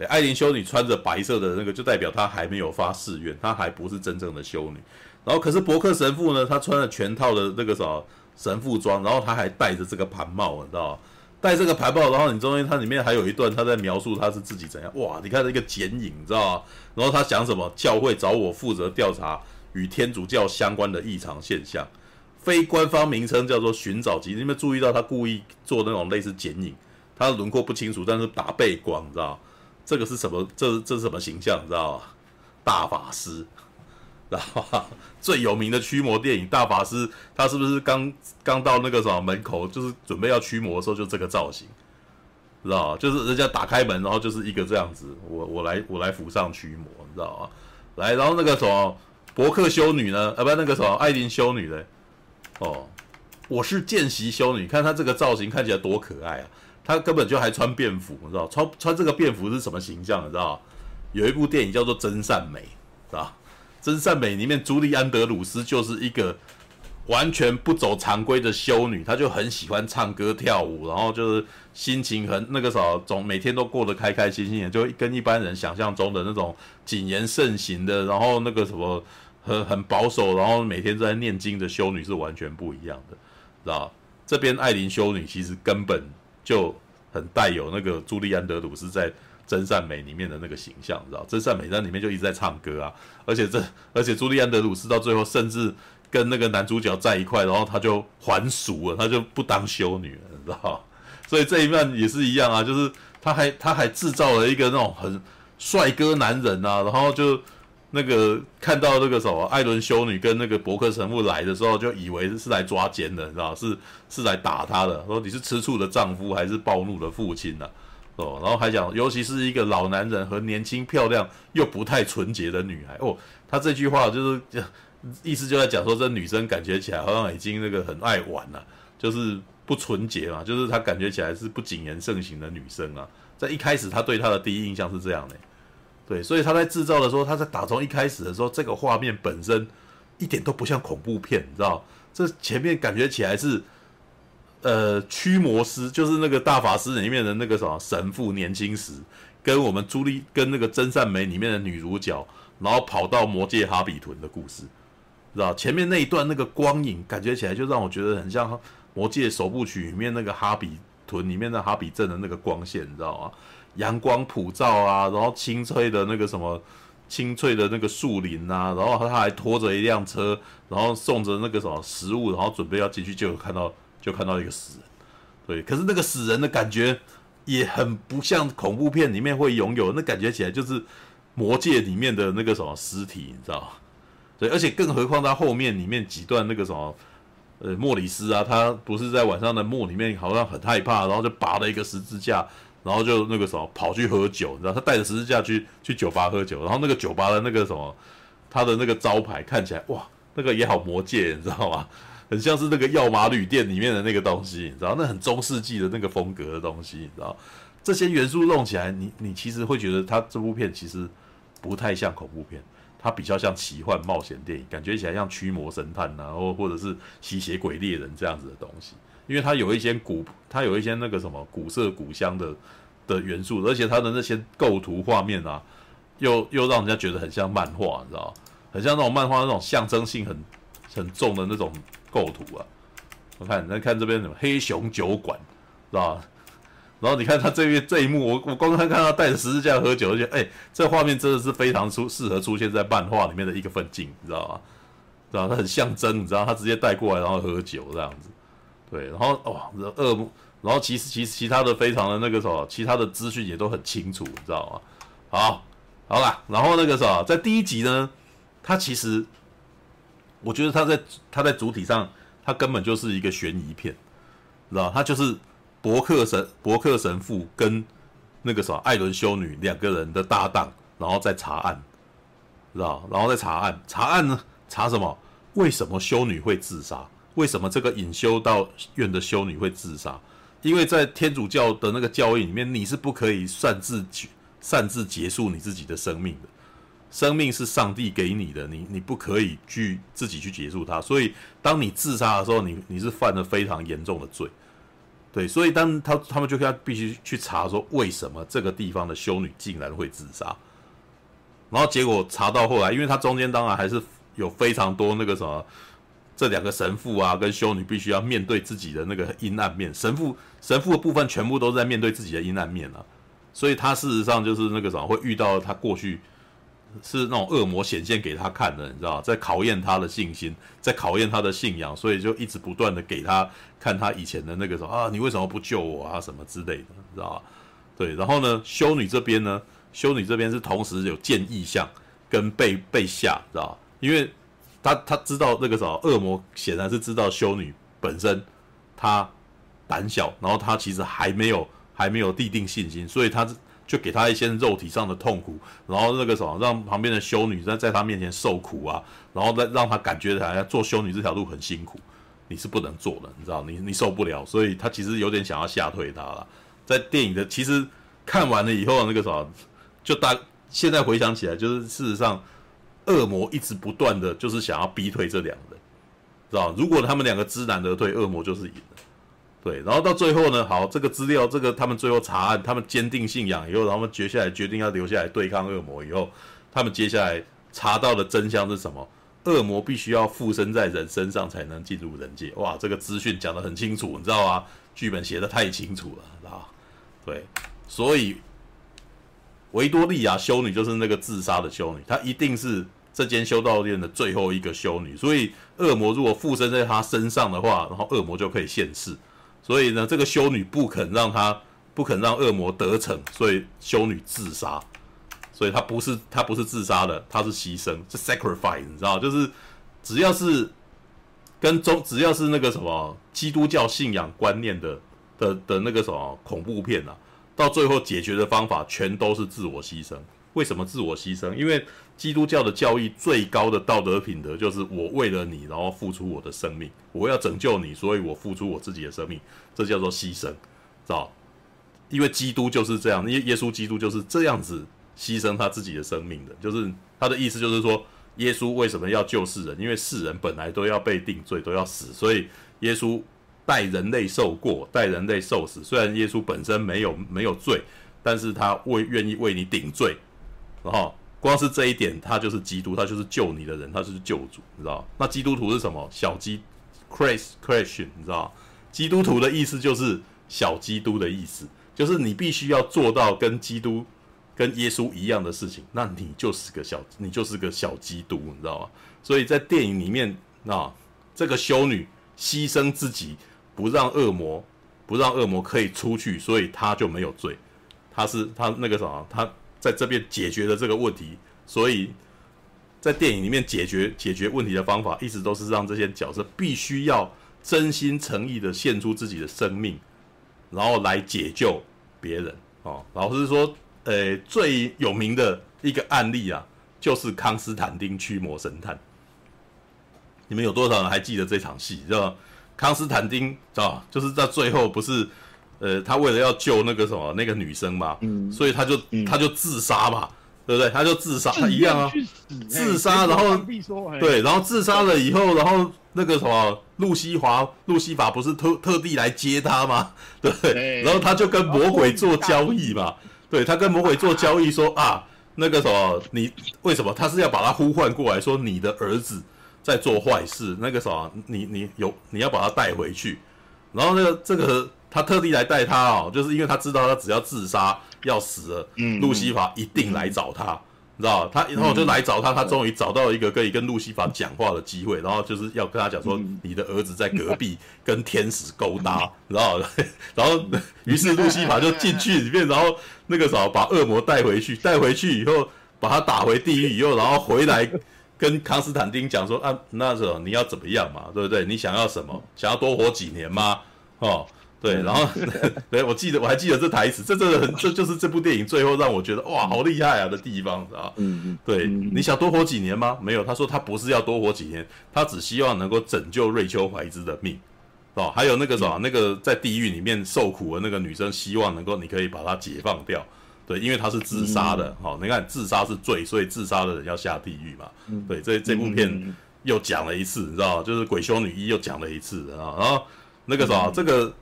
[SPEAKER 1] 艾琳修女穿着白色的那个，就代表她还没有发誓愿，她还不是真正的修女。然后可是伯克神父呢，他穿了全套的那个什么。神父装，然后他还戴着这个盘帽，你知道吗？戴这个盘帽，然后你中间它里面还有一段他在描述他是自己怎样，哇！你看这个剪影，你知道吗？然后他讲什么？教会找我负责调查与天主教相关的异常现象，非官方名称叫做寻找集。你有没有注意到他故意做那种类似剪影？他的轮廓不清楚，但是打背光，你知道这个是什么？这这是什么形象？你知道吗？大法师。知道吧？最有名的驱魔电影《大法师》，他是不是刚刚到那个什么门口，就是准备要驱魔的时候，就这个造型，知道？就是人家打开门，然后就是一个这样子，我我来我来府上驱魔，你知道吗？来，然后那个什么伯克修女呢？啊，不，那个什么艾琳修女呢？哦，我是见习修女，看她这个造型看起来多可爱啊！她根本就还穿便服，你知道？穿穿这个便服是什么形象？你知道？有一部电影叫做《真善美》，知道？真善美里面，朱莉安德鲁斯就是一个完全不走常规的修女，她就很喜欢唱歌跳舞，然后就是心情很那个啥，总每天都过得开开心心的，就跟一般人想象中的那种谨言慎行的，然后那个什么很很保守，然后每天都在念经的修女是完全不一样的，知道？这边艾琳修女其实根本就很带有那个朱莉安德鲁斯在。真善美里面的那个形象，你知道？真善美在里面就一直在唱歌啊，而且这，而且朱莉安德鲁斯到最后甚至跟那个男主角在一块，然后他就还俗了，他就不当修女了，你知道？所以这一面也是一样啊，就是他还他还制造了一个那种很帅哥男人啊，然后就那个看到那个什么艾伦修女跟那个伯克神父来的时候，就以为是来抓奸的，你知道？是是来打他的，说你是吃醋的丈夫还是暴怒的父亲呢、然后还讲，尤其是一个老男人和年轻漂亮又不太纯洁的女孩哦，他这句话就是意思就在讲说，这女生感觉起来好像已经那个很爱玩了，就是不纯洁嘛，就是她感觉起来是不谨言慎行的女生啊。在一开始，他对她的第一印象是这样的，对，所以他在制造的时候，他在打从一开始的时候，这个画面本身一点都不像恐怖片，你知道，这前面感觉起来是。呃，驱魔师就是那个大法师里面的那个什么神父，年轻时跟我们朱莉跟那个真善美里面的女主角，然后跑到魔界哈比屯的故事，知道前面那一段那个光影，感觉起来就让我觉得很像魔界首部曲里面那个哈比屯里面的哈比镇的那个光线，你知道吗？阳光普照啊，然后清脆的那个什么，清脆的那个树林啊，然后他还拖着一辆车，然后送着那个什么食物，然后准备要进去，就有看到就看到一个死人。对，可是那个死人的感觉也很不像恐怖片里面会拥有，那感觉起来就是魔戒里面的那个什么尸体，你知道？对，而且更何况他后面里面几段那个什么。呃，莫里斯啊，他不是在晚上的墓里面，好像很害怕，然后就拔了一个十字架，然后就那个什么跑去喝酒，你知道，他带着十字架去去酒吧喝酒，然后那个酒吧的那个什么，他的那个招牌看起来哇，那个也好魔界，你知道吗？很像是那个药麻旅店里面的那个东西，你知道，那很中世纪的那个风格的东西，你知道，这些元素弄起来，你你其实会觉得它这部片其实不太像恐怖片。它比较像奇幻冒险电影，感觉起来像驱魔神探、啊，或或者是吸血鬼猎人这样子的东西，因为它有一些古，它有一些那个什么古色古香的的元素，而且它的那些构图画面啊，又又让人家觉得很像漫画，你知道很像那种漫画那种象征性很很重的那种构图啊。我看，你看这边什么黑熊酒馆，知道吧？然后你看他这边这一幕，我我刚刚看他带着十字架喝酒，就觉得哎，这画面真的是非常出适合出现在漫画里面的一个分镜，你知道吗？知道它很象征，你知道他直接带过来然后喝酒这样子，对，然后哇，恶魔，然后其实其实其他的非常的那个什么，其他的资讯也都很清楚，你知道吗？好，好啦，然后那个什么，在第一集呢，他其实我觉得他在他在主体上，他根本就是一个悬疑片，知道他就是。伯克神伯克神父跟那个什么艾伦修女两个人的搭档，然后在查案，知道？然后在查案，查案呢？查什么？为什么修女会自杀？为什么这个隐修道院的修女会自杀？因为在天主教的那个教义里面，你是不可以擅自擅自结束你自己的生命的。生命是上帝给你的，你你不可以去自己去结束它。所以，当你自杀的时候，你你是犯了非常严重的罪。对，所以当他他们就要必须去查说，为什么这个地方的修女竟然会自杀，然后结果查到后来，因为他中间当然还是有非常多那个什么，这两个神父啊跟修女必须要面对自己的那个阴暗面，神父神父的部分全部都在面对自己的阴暗面啊，所以他事实上就是那个什么会遇到他过去。是那种恶魔显现给他看的，你知道，在考验他的信心，在考验他的信仰，所以就一直不断的给他看他以前的那个什么啊，你为什么不救我啊，什么之类的，你知道吧？对，然后呢，修女这边呢，修女这边是同时有见异象跟被被吓，知道？因为他他知道那个什么恶魔显然是知道修女本身她胆小，然后她其实还没有还没有立定信心，所以他。就给他一些肉体上的痛苦，然后那个什么，让旁边的修女在在他面前受苦啊，然后再让他感觉好像做修女这条路很辛苦，你是不能做的，你知道，你你受不了，所以他其实有点想要吓退他了。在电影的其实看完了以后，那个什么，就大现在回想起来，就是事实上，恶魔一直不断的就是想要逼退这两个人，知道，如果他们两个知难而退，恶魔就是赢。对，然后到最后呢，好，这个资料，这个他们最后查案，他们坚定信仰以后，然后他们决下来决定要留下来对抗恶魔以后，他们接下来查到的真相是什么？恶魔必须要附身在人身上才能进入人界。哇，这个资讯讲得很清楚，你知道吗？剧本写的太清楚了，啊，对，所以维多利亚修女就是那个自杀的修女，她一定是这间修道院的最后一个修女，所以恶魔如果附身在她身上的话，然后恶魔就可以现世。所以呢，这个修女不肯让他，不肯让恶魔得逞，所以修女自杀。所以她不是她不是自杀的，她是牺牲，是 sacrifice，你知道？就是只要是跟中，只要是那个什么基督教信仰观念的的的那个什么恐怖片啊，到最后解决的方法全都是自我牺牲。为什么自我牺牲？因为基督教的教义最高的道德品德就是我为了你，然后付出我的生命。我要拯救你，所以我付出我自己的生命，这叫做牺牲，知道？因为基督就是这样，耶耶稣基督就是这样子牺牲他自己的生命的。就是他的意思就是说，耶稣为什么要救世人？因为世人本来都要被定罪，都要死，所以耶稣代人类受过，代人类受死。虽然耶稣本身没有没有罪，但是他为愿意为你顶罪。然后光是这一点，他就是基督，他就是救你的人，他就是救主，你知道？那基督徒是什么？小基，Christ Christian，你知道？基督徒的意思就是小基督的意思，就是你必须要做到跟基督、跟耶稣一样的事情，那你就是个小，你就是个小基督，你知道吗？所以在电影里面，啊，这个修女牺牲自己，不让恶魔，不让恶魔可以出去，所以她就没有罪。她是她那个什么，她在这边解决了这个问题，所以。在电影里面解决解决问题的方法，一直都是让这些角色必须要真心诚意的献出自己的生命，然后来解救别人哦。老实说，呃，最有名的一个案例啊，就是康斯坦丁驱魔神探。你们有多少人还记得这场戏？知道康斯坦丁知道就是在最后不是，呃，他为了要救那个什么那个女生嘛，嗯，所以他就他就自杀嘛。对不对？他就自杀，他一样啊，自杀，然后对，然后自杀了以后，然后那个什么，路西华、路西法不是特特地来接他吗？对，然后他就跟魔鬼做交易嘛，对，他跟魔鬼做交易说啊，那个什么，你为什么他是要把他呼唤过来，说你的儿子在做坏事，那个什么，你你有你要把他带回去，然后那个这个他特地来带他哦，就是因为他知道他只要自杀。要死了，路西法一定来找他，你知道他，然后就来找他，他终于找到一个可以跟路西法讲话的机会，然后就是要跟他讲说，你的儿子在隔壁 跟天使勾搭，知道 然后，于是路西法就进去里面，然后那个时候把恶魔带回去，带回去以后把他打回地狱以后，然后回来跟康斯坦丁讲说啊，那时候你要怎么样嘛，对不对？你想要什么？想要多活几年吗？哦。对，然后 对，我记得我还记得这台词，这真的很，这就是这部电影最后让我觉得哇，好厉害啊的地方，知道嗯嗯。对，你想多活几年吗？没有，他说他不是要多活几年，他只希望能够拯救瑞秋怀兹的命，哦，还有那个什么，那个在地狱里面受苦的那个女生，希望能够你可以把她解放掉。对，因为她是自杀的，好，你看自杀是罪，所以自杀的人要下地狱嘛。对，这这部片又讲了一次，你知道就是鬼修女一又讲了一次啊，然后那个什么，这个。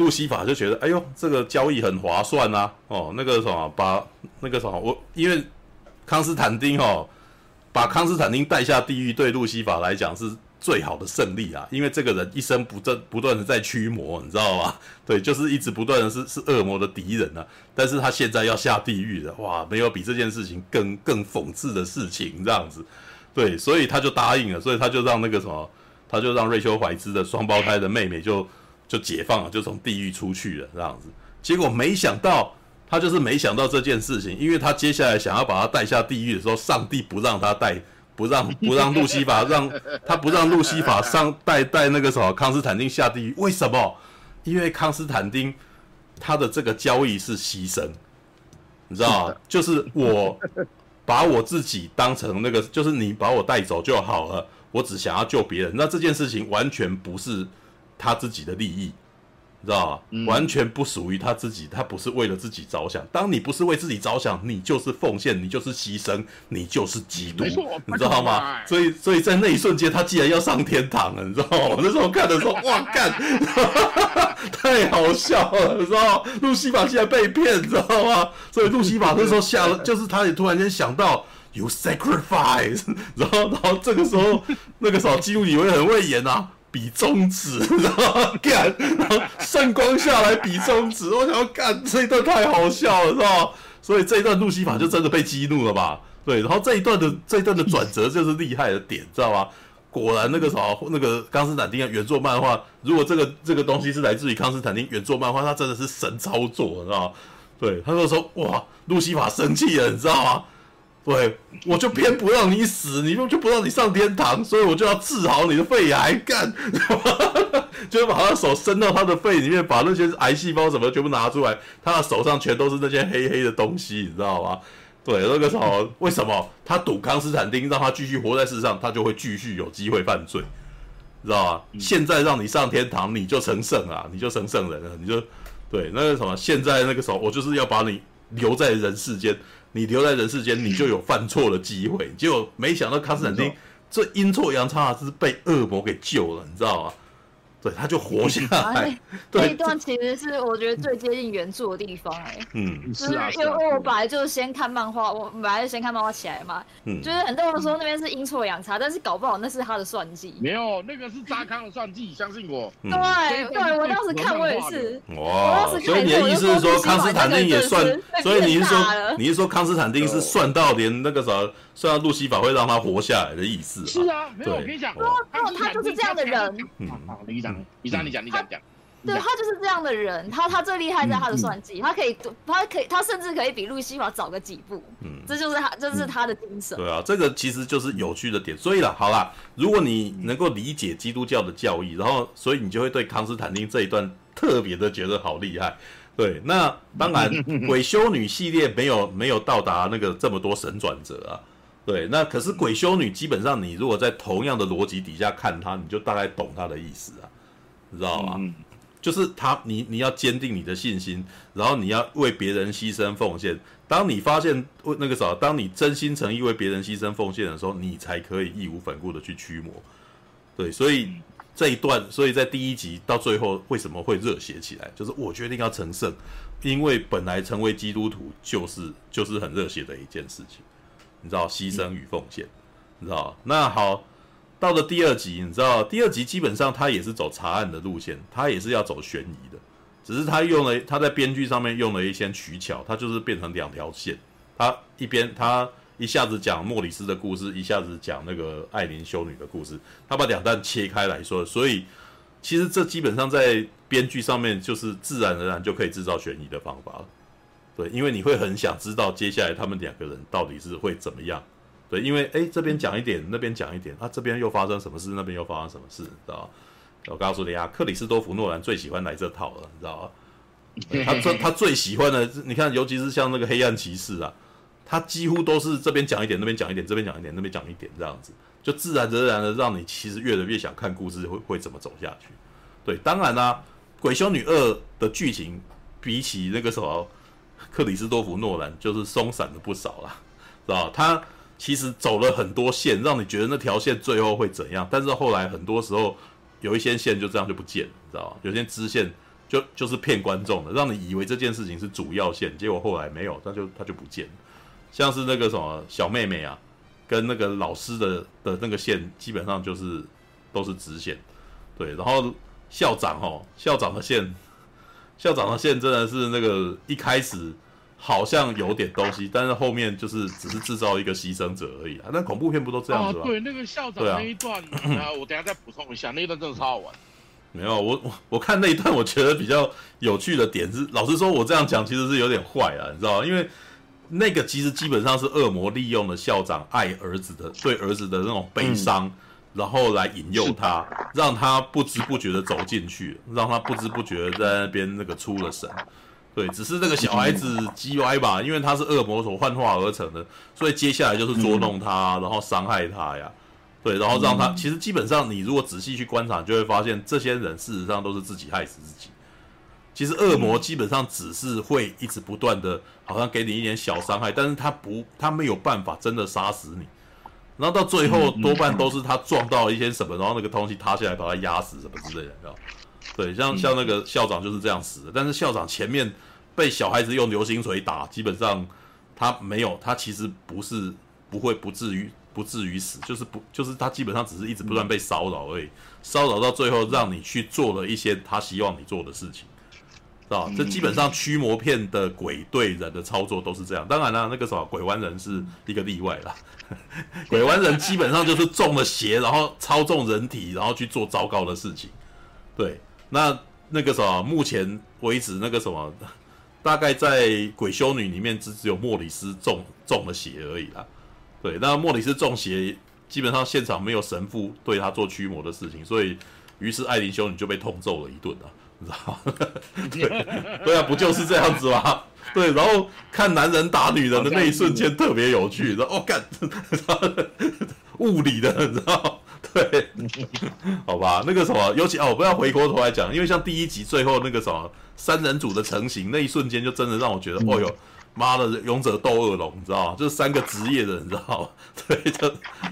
[SPEAKER 1] 路西法就觉得，哎呦，这个交易很划算啊！哦，那个什么，把那个什么，我因为康斯坦丁哦，把康斯坦丁带下地狱，对路西法来讲是最好的胜利啊！因为这个人一生不断不断的在驱魔，你知道吗？对，就是一直不断的是是恶魔的敌人啊！但是他现在要下地狱了，哇，没有比这件事情更更讽刺的事情这样子。对，所以他就答应了，所以他就让那个什么，他就让瑞秋怀兹的双胞胎的妹妹就。就解放了，就从地狱出去了，这样子。结果没想到，他就是没想到这件事情，因为他接下来想要把他带下地狱的时候，上帝不让他带，不让不让路西法让他不让路西法上带带那个什么康斯坦丁下地狱。为什么？因为康斯坦丁他的这个交易是牺牲，你知道吗？就是我把我自己当成那个，就是你把我带走就好了，我只想要救别人。那这件事情完全不是。他自己的利益，你知道吗？嗯、完全不属于他自己，他不是为了自己着想。当你不是为自己着想，你就是奉献，你就是牺牲，你就是基督，你知道吗？所以，所以在那一瞬间，他既然要上天堂了，你知道吗？我那时候看的时候，哇，干，太好笑了，你知道吗？路西法竟然被骗，你知道吗？所以路西法那时候吓了，就是他也突然间想到，You sacrifice，然后，然后这个时候，那个时候基督以为很会演啊。比中指，然后干，然后圣光下来比中指，我想要干这一段太好笑了，是吧？所以这一段路西法就真的被激怒了吧？对，然后这一段的这一段的转折就是厉害的点，知道吗？果然那个啥，那个康斯坦丁原作漫画，如果这个这个东西是来自于康斯坦丁原作漫画，他真的是神操作，知道吗？对，他就说哇，路西法生气了，你知道吗？对，我就偏不让你死，你就就不让你上天堂，所以我就要治好你的肺癌，干，就把他的手伸到他的肺里面，把那些癌细胞什么全部拿出来，他的手上全都是那些黑黑的东西，你知道吗？对，那个时候为什么他赌康斯坦丁让他继续活在世上，他就会继续有机会犯罪，知道吗？嗯、现在让你上天堂，你就成圣啊，你就成圣人了，你就对那个什么，现在那个时候我就是要把你留在人世间。你留在人世间，你就有犯错的机会。结果没想到卡斯坦丁这阴错阳差是被恶魔给救了，你知道吗？对，他就活下 来。
[SPEAKER 7] 这一段其实是我觉得最接近原著的地方哎。
[SPEAKER 1] 嗯，
[SPEAKER 7] 是啊，因为我本来就是先看漫画，我本来就先看漫画起来嘛。嗯，就是很多人说那边是阴错阳差，但是搞不好那是他的算计。
[SPEAKER 2] 没有，那个是扎康的算计，相信我。
[SPEAKER 7] 对对，我当时看我也是。
[SPEAKER 1] 哇，所以你的意思是说康斯坦丁也算？所以你是说你是说康斯坦丁是算到连那个啥，算到路西法会让他活下来的意思？
[SPEAKER 2] 是啊，没有，我跟你讲，
[SPEAKER 7] 他就是这样的人。
[SPEAKER 2] 嗯，好，你讲，你讲，你讲，你讲，讲。
[SPEAKER 7] 对，他就是这样的人，他他最厉害在他的算计，他可以，他可以，他甚至可以比路西法早个几步。嗯，这就是他，这是他的精神。
[SPEAKER 1] 对啊，这个其实就是有趣的点。所以啦，好啦，如果你能够理解基督教的教义，然后，所以你就会对康斯坦丁这一段特别的觉得好厉害。对，那当然，鬼修女系列没有没有到达那个这么多神转折啊。对，那可是鬼修女基本上，你如果在同样的逻辑底下看她，你就大概懂她的意思啊，你知道吗？嗯、就是她，你你要坚定你的信心，然后你要为别人牺牲奉献。当你发现为那个啥，当你真心诚意为别人牺牲奉献的时候，你才可以义无反顾的去驱魔。对，所以这一段，所以在第一集到最后为什么会热血起来？就是我决定要成圣，因为本来成为基督徒就是就是很热血的一件事情。你知道牺牲与奉献，你知道？那好，到了第二集，你知道第二集基本上他也是走查案的路线，他也是要走悬疑的，只是他用了他在编剧上面用了一些取巧，他就是变成两条线，他一边他一下子讲莫里斯的故事，一下子讲那个艾琳修女的故事，他把两段切开来说，所以其实这基本上在编剧上面就是自然而然就可以制造悬疑的方法了。对，因为你会很想知道接下来他们两个人到底是会怎么样。对，因为哎，这边讲一点，那边讲一点，啊，这边又发生什么事，那边又发生什么事，知道吗？我告诉你啊，克里斯多夫诺兰最喜欢来这套了，你知道吗？他最他最喜欢的，你看，尤其是像那个黑暗骑士啊，他几乎都是这边讲一点，那边讲一点，这边讲一点，那边讲一点，这样子，就自然而然的让你其实越来越想看故事会会怎么走下去。对，当然啦，《鬼修女二》的剧情比起那个什么。克里斯多夫诺兰就是松散了不少啦，知道吧他其实走了很多线，让你觉得那条线最后会怎样，但是后来很多时候有一些线就这样就不见了，知道吧有些支线就就是骗观众的，让你以为这件事情是主要线，结果后来没有，他就他就不见了。像是那个什么小妹妹啊，跟那个老师的的那个线，基本上就是都是支线，对，然后校长哦，校长的线。校长的线真的是那个一开始好像有点东西，但是后面就是只是制造一个牺牲者而已啊。那恐怖片不都这样子吗？
[SPEAKER 2] 对，那个校长那一段，啊，我等下再补充一下，那一段真的超好玩。
[SPEAKER 1] 没有，我我我看那一段，我觉得比较有趣的点是，老实说，我这样讲其实是有点坏啊，你知道吗？因为那个其实基本上是恶魔利用了校长爱儿子的对儿子的那种悲伤。嗯然后来引诱他，让他不知不觉的走进去，让他不知不觉的在那边那个出了神。对，只是这个小孩子叽歪吧，因为他是恶魔所幻化而成的，所以接下来就是捉弄他，然后伤害他呀。对，然后让他其实基本上你如果仔细去观察，就会发现这些人事实上都是自己害死自己。其实恶魔基本上只是会一直不断的，好像给你一点小伤害，但是他不，他没有办法真的杀死你。然后到最后多半都是他撞到一些什么，然后那个东西塌下来把他压死什么之类的，知道？对，像像那个校长就是这样死的。但是校长前面被小孩子用流星锤打，基本上他没有，他其实不是不会不至于不至于死，就是不就是他基本上只是一直不断被骚扰而已，骚扰到最后让你去做了一些他希望你做的事情，知道？这基本上驱魔片的鬼对人的操作都是这样。当然了，那个什么鬼湾人是一个例外啦。鬼湾人基本上就是中了邪，然后操纵人体，然后去做糟糕的事情。对，那那个什么，目前为止那个什么，大概在鬼修女里面只只有莫里斯中中了邪而已啦。对，那莫里斯中邪，基本上现场没有神父对他做驱魔的事情，所以于是艾琳修女就被痛揍了一顿啊，你知道吗？对，对啊，不就是这样子吗？对，然后看男人打女人的那一瞬间特别有趣，然后哦干，物理的，你知道？对，好吧，那个什么，尤其哦，我不要回过头来讲，因为像第一集最后那个什么三人组的成型那一瞬间，就真的让我觉得，哦哟，妈的，勇者斗恶龙，你知道吗？就是三个职业的，你知道吗？对，就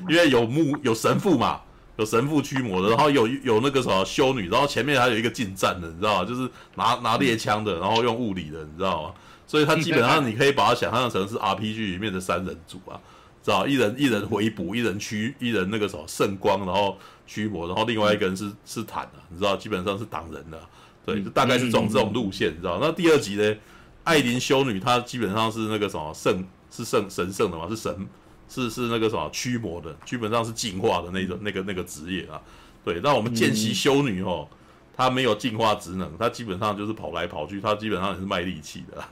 [SPEAKER 1] 因为有牧有神父嘛，有神父驱魔的，然后有有那个什么修女，然后前面还有一个近战的，你知道吗？就是拿拿猎枪的，然后用物理的，你知道吗？所以他基本上你可以把它想象成是 RPG 里面的三人组啊，知道？一人一人回补，一人驱，一人那个什么圣光，然后驱魔，然后另外一个人是是坦的，你知道？基本上是挡人的，对，就大概是这种这种路线，你知道？那第二集呢，艾琳修女她基本上是那个什么圣，是圣神圣的嘛，是神，是是那个什么驱魔的，基本上是进化的那种那个那个职业啊，对。那我们见习修女哦，她没有进化职能，她基本上就是跑来跑去，她基本上也是卖力气的。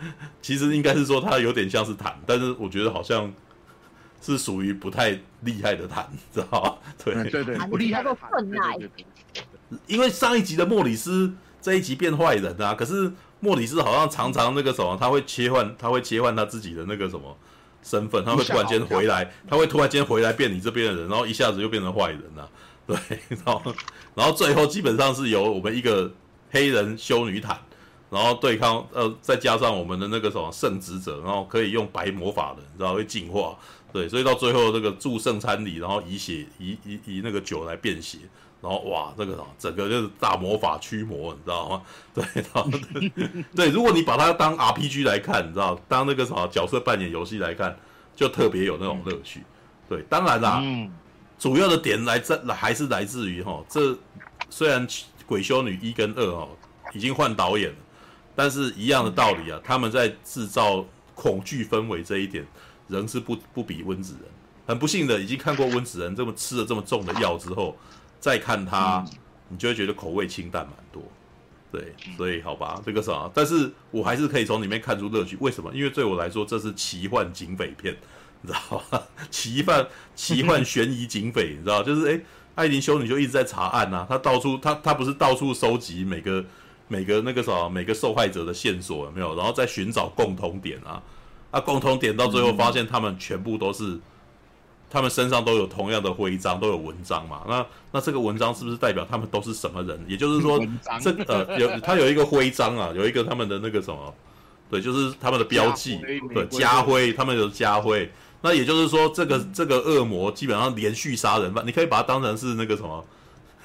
[SPEAKER 1] 其实应该是说她有点像是坦，但是我觉得好像是属于不太厉害的坦，知道吧？对
[SPEAKER 2] 对对，不厉害的坦。
[SPEAKER 1] 因为上一集的莫里斯这一集变坏人啊，可是莫里斯好像常常那个什么，他会切换，他会切换他自己的那个什么身份，他会突然间回来，他会突然间回来变你这边的人，然后一下子又变成坏人了，对，然后然后最后基本上是由我们一个黑人修女坦。然后对抗，呃，再加上我们的那个什么圣职者，然后可以用白魔法的，你知道会进化，对，所以到最后这个祝圣餐礼，然后以血以以以那个酒来变血，然后哇，这个整个就是大魔法驱魔，你知道吗？对，然后对，对，如果你把它当 RPG 来看，你知道，当那个什么角色扮演游戏来看，就特别有那种乐趣。对，当然啦，主要的点来自还是来自于哈，这虽然鬼修女一跟二哈已经换导演了。但是一样的道理啊，他们在制造恐惧氛围这一点，仍是不不比温子仁。很不幸的，已经看过温子仁这么吃了这么重的药之后，再看他，你就会觉得口味清淡蛮多。对，所以好吧，这个啥，但是我还是可以从里面看出乐趣。为什么？因为对我来说，这是奇幻警匪片，你知道吧？奇幻奇幻 悬疑警匪，你知道，就是诶，艾琳修女就一直在查案啊，她到处，她她不是到处收集每个。每个那个啥，每个受害者的线索有没有？然后再寻找共同点啊，啊，共同点到最后发现他们全部都是，嗯、他们身上都有同样的徽章，都有文章嘛。那那这个文章是不是代表他们都是什么人？也就是说，这呃有他有一个徽章啊，有一个他们的那个什么，对，就是他们的标记，对，家徽，他们有家徽。那也就是说，这个这个恶魔基本上连续杀人犯，你可以把它当成是那个什么。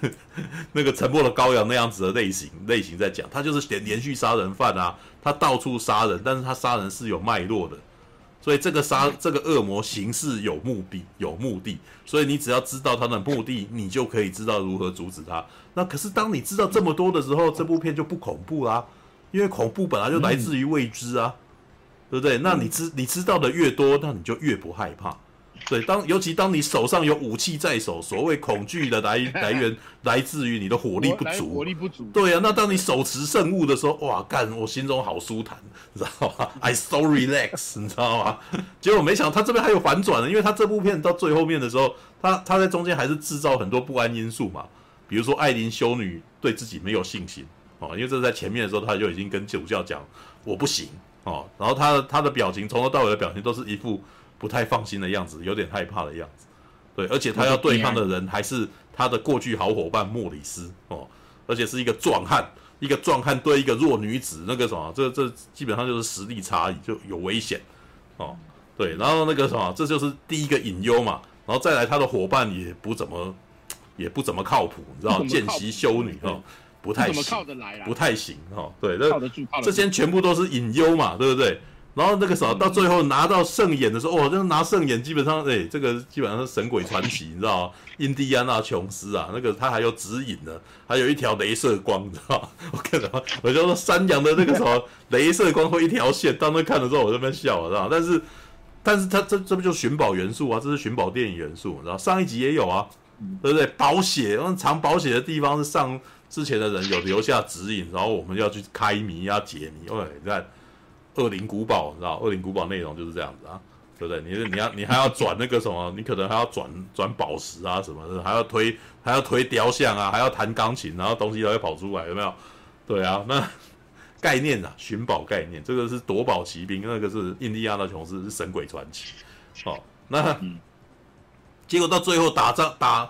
[SPEAKER 1] 那个沉默的羔羊那样子的类型类型在讲，他就是连连续杀人犯啊，他到处杀人，但是他杀人是有脉络的，所以这个杀这个恶魔行事有目的，有目的，所以你只要知道他的目的，你就可以知道如何阻止他。那可是当你知道这么多的时候，这部片就不恐怖啦，因为恐怖本来就来自于未知啊，对不对？那你知你知道的越多，那你就越不害怕。对，当尤其当你手上有武器在手，所谓恐惧的来 来源来自于你的火力不足。
[SPEAKER 2] 火力不足。
[SPEAKER 1] 对啊，那当你手持圣物的时候，哇，干，我心中好舒坦，你知道吗？I so relax，你知道吗？结果没想到他这边还有反转呢，因为他这部片到最后面的时候，他他在中间还是制造很多不安因素嘛，比如说艾琳修女对自己没有信心哦，因为这是在前面的时候他就已经跟主教讲我不行哦，然后他的他的表情从头到尾的表情都是一副。不太放心的样子，有点害怕的样子，对，而且他要对抗的人还是他的过去好伙伴莫里斯哦，而且是一个壮汉，一个壮汉对一个弱女子，那个什么，这这基本上就是实力差异，就有危险哦，对，然后那个什么，这就是第一个隐忧嘛，然后再来他的伙伴也不怎么，也不怎么靠谱，你知道，见习修女哦，不太行，不太行哦，对，这这些全部都是隐忧嘛，对不对？然后那个时候到最后拿到圣眼的时候，哦，就拿圣眼，基本上，哎，这个基本上是神鬼传奇，你知道吗？印第安纳琼斯啊，那个他还有指引呢，还有一条镭射光，你知道吗？我看到，我就说山羊的那个什么镭射光会一条线，当时看的时候我这边笑了，知道？但是，但是他这这不就寻宝元素啊？这是寻宝电影元素，你知道？上一集也有啊，对不对？宝血，藏保血的地方是上之前的人有留下指引，然后我们要去开谜，要解谜，哎，你看。恶灵古堡，你知道？恶灵古堡内容就是这样子啊，对不对？你你要你还要转那个什么？你可能还要转转宝石啊什么的，还要推还要推雕像啊，还要弹钢琴，然后东西都会跑出来，有没有？对啊，那概念啊，寻宝概念，这个是夺宝奇兵，那个是印第安纳琼斯，是神鬼传奇。哦，那结果到最后打仗打。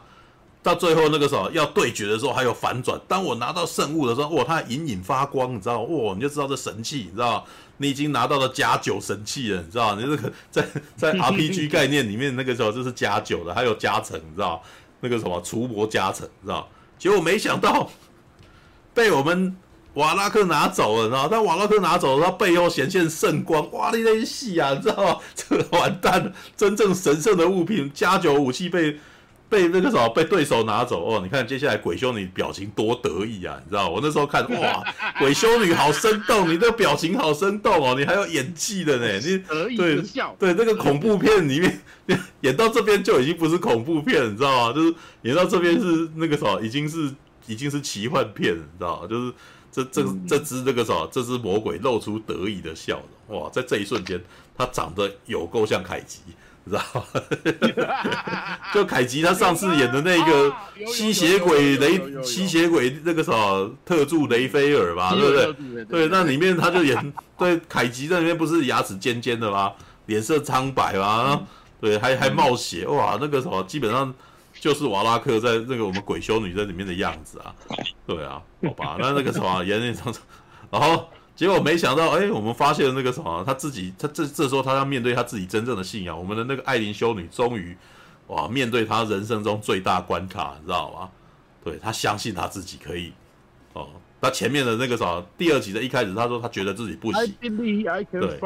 [SPEAKER 1] 到最后那个时候要对决的时候还有反转。当我拿到圣物的时候，哇，它隐隐发光，你知道哇，你就知道这神器，你知道你已经拿到了加九神器了，你知道你这个在在 RPG 概念里面那个时候就是加九的，还有加成，你知道那个什么除魔加成，知道？结果没想到被我们瓦拉克拿走了，知道？但瓦拉克拿走了，他背后显现圣光，哇！那那戏啊，你知道吗？这个完蛋了，真正神圣的物品加九武器被。被那个什么被对手拿走哦，你看接下来鬼修女表情多得意啊，你知道？我那时候看哇，鬼修女好生动，你这个表情好生动哦，你还有演技的呢，你对对那个恐怖片里面 演到这边就已经不是恐怖片，你知道吗？就是演到这边是那个什么，已经是已经是奇幻片，你知道吗？就是这这这只那个什么，这只魔鬼露出得意的笑容，哇，在这一瞬间，他长得有够像凯吉。知道就凯吉他上次演的那个 吸血鬼雷吸血鬼那个什么特助雷菲尔吧，对不对？对，那里面他就演 对凯吉在里面不是牙齿尖尖的吗？脸色苍白吗？对，还还冒血哇！那个什么基本上就是瓦拉克在那个我们鬼修女在里面的样子啊。对啊，好吧，那那个什么演那场，然后。结果没想到，哎，我们发现了那个什么，他自己，他这这时候他要面对他自己真正的信仰。我们的那个艾琳修女终于，哇，面对他人生中最大关卡，你知道吗？对，他相信他自己可以，哦，他前面的那个什么，第二集的一开始，他说他觉得自己不行，对，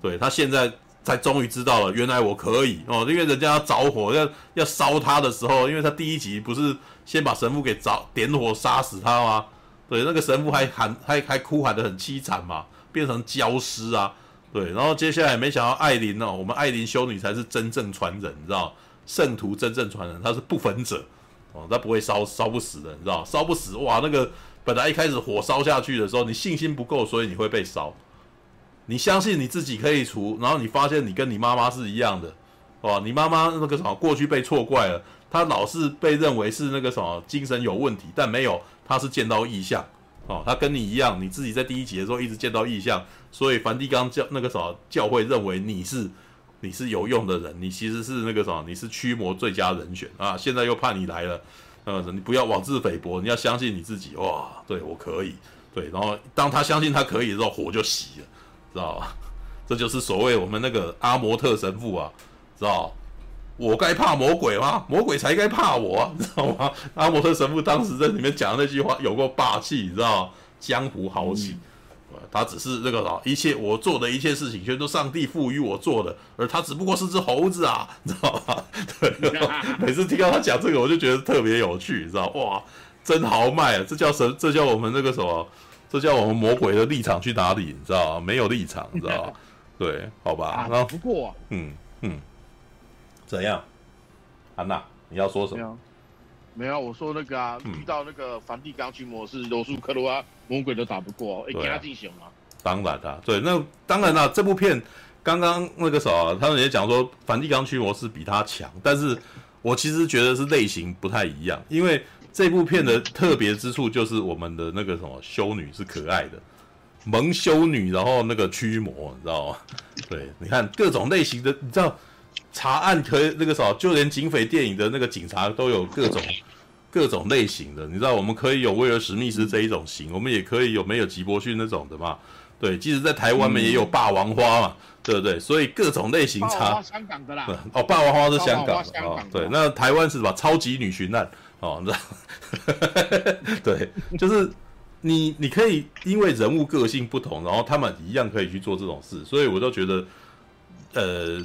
[SPEAKER 1] 对他现在才终于知道了，原来我可以哦，因为人家要着火要要烧他的时候，因为他第一集不是先把神父给着点火杀死他吗？对，那个神父还喊，还还哭喊得很凄惨嘛，变成焦尸啊。对，然后接下来没想到艾琳哦，我们艾琳修女才是真正传人，你知道，圣徒真正传人，她是不焚者哦，她不会烧烧不死的，你知道，烧不死哇，那个本来一开始火烧下去的时候，你信心不够，所以你会被烧。你相信你自己可以除，然后你发现你跟你妈妈是一样的，哦，你妈妈那个什么过去被错怪了，她老是被认为是那个什么精神有问题，但没有。他是见到异象，哦，他跟你一样，你自己在第一集的时候一直见到异象，所以梵蒂冈教那个什么教会认为你是你是有用的人，你其实是那个什么，你是驱魔最佳人选啊！现在又怕你来了，呃，你不要妄自菲薄，你要相信你自己，哇，对我可以，对，然后当他相信他可以的时候，火就熄了，知道吧？这就是所谓我们那个阿摩特神父啊，知道。我该怕魔鬼吗？魔鬼才该怕我啊，你知道吗？阿摩特神父当时在里面讲的那句话有够霸气，你知道吗？江湖豪气，嗯、他只是那个啥，一切我做的一切事情全都上帝赋予我做的，而他只不过是只猴子啊，你知道吗？对，每次听到他讲这个，我就觉得特别有趣，你知道哇，真豪迈啊！这叫什？这叫我们那个什么？这叫我们魔鬼的立场去哪里？你知道吗？没有立场，你知道吗？对，好吧。然
[SPEAKER 2] 不过，
[SPEAKER 1] 嗯嗯。怎样，安娜？你要说什么？没有，
[SPEAKER 2] 我说那个啊，嗯、遇到那个梵蒂冈驱魔师罗素克罗啊，魔鬼都打不过，哎，给他进行吗？
[SPEAKER 1] 当然啦，对，那当然啦，这部片刚刚那个时候，他们也讲说梵蒂冈驱魔师比他强，但是我其实觉得是类型不太一样，因为这部片的特别之处就是我们的那个什么修女是可爱的，萌修女，然后那个驱魔，你知道吗？对，你看各种类型的，你知道。查案可以那个啥，就连警匪电影的那个警察都有各种各种类型的，你知道，我们可以有威尔史密斯这一种型，我们也可以有没有吉伯逊那种的嘛？对，即使在台湾们也有霸王花嘛，对不对？所以各种类型查。
[SPEAKER 2] 香港的啦。
[SPEAKER 1] 哦，霸王花是香港的哦。对，那台湾是什么？超级女巡案哦，你知道？对，就是你你可以因为人物个性不同，然后他们一样可以去做这种事，所以我都觉得，呃。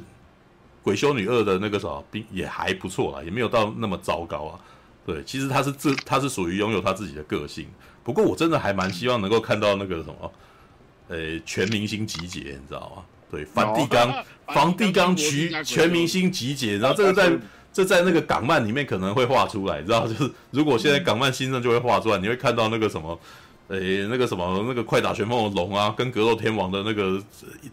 [SPEAKER 1] 鬼修女二的那个啥，并也还不错啦，也没有到那么糟糕啊。对，其实他是自他是属于拥有他自己的个性。不过我真的还蛮希望能够看到那个什么，呃，全明星集结，你知道吗？对，梵蒂冈，梵蒂冈区全明星集结，然后这个在这在那个港漫里面可能会画出来，你知道，就是如果现在港漫新生就会画出来，你会看到那个什么。诶、欸，那个什么，那个快打旋风的龙啊，跟格斗天王的那个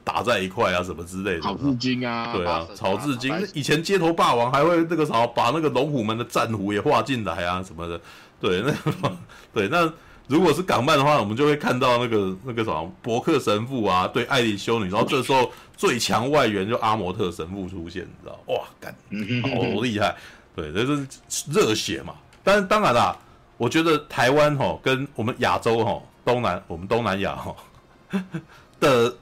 [SPEAKER 1] 打在一块啊，什么之类的。
[SPEAKER 2] 草字经啊，
[SPEAKER 1] 对啊，草字经。以前街头霸王还会那个啥，把那个龙虎门的战虎也画进来啊，什么的。对，那个 对，那如果是港漫的话，我们就会看到那个那个什么伯克神父啊，对艾丽修女，然后这时候最强外援就阿摩特神父出现，你知道？哇，干，好厉害！对，这是热血嘛。但是当然啦。我觉得台湾哈跟我们亚洲哈东南我们东南亚哈 的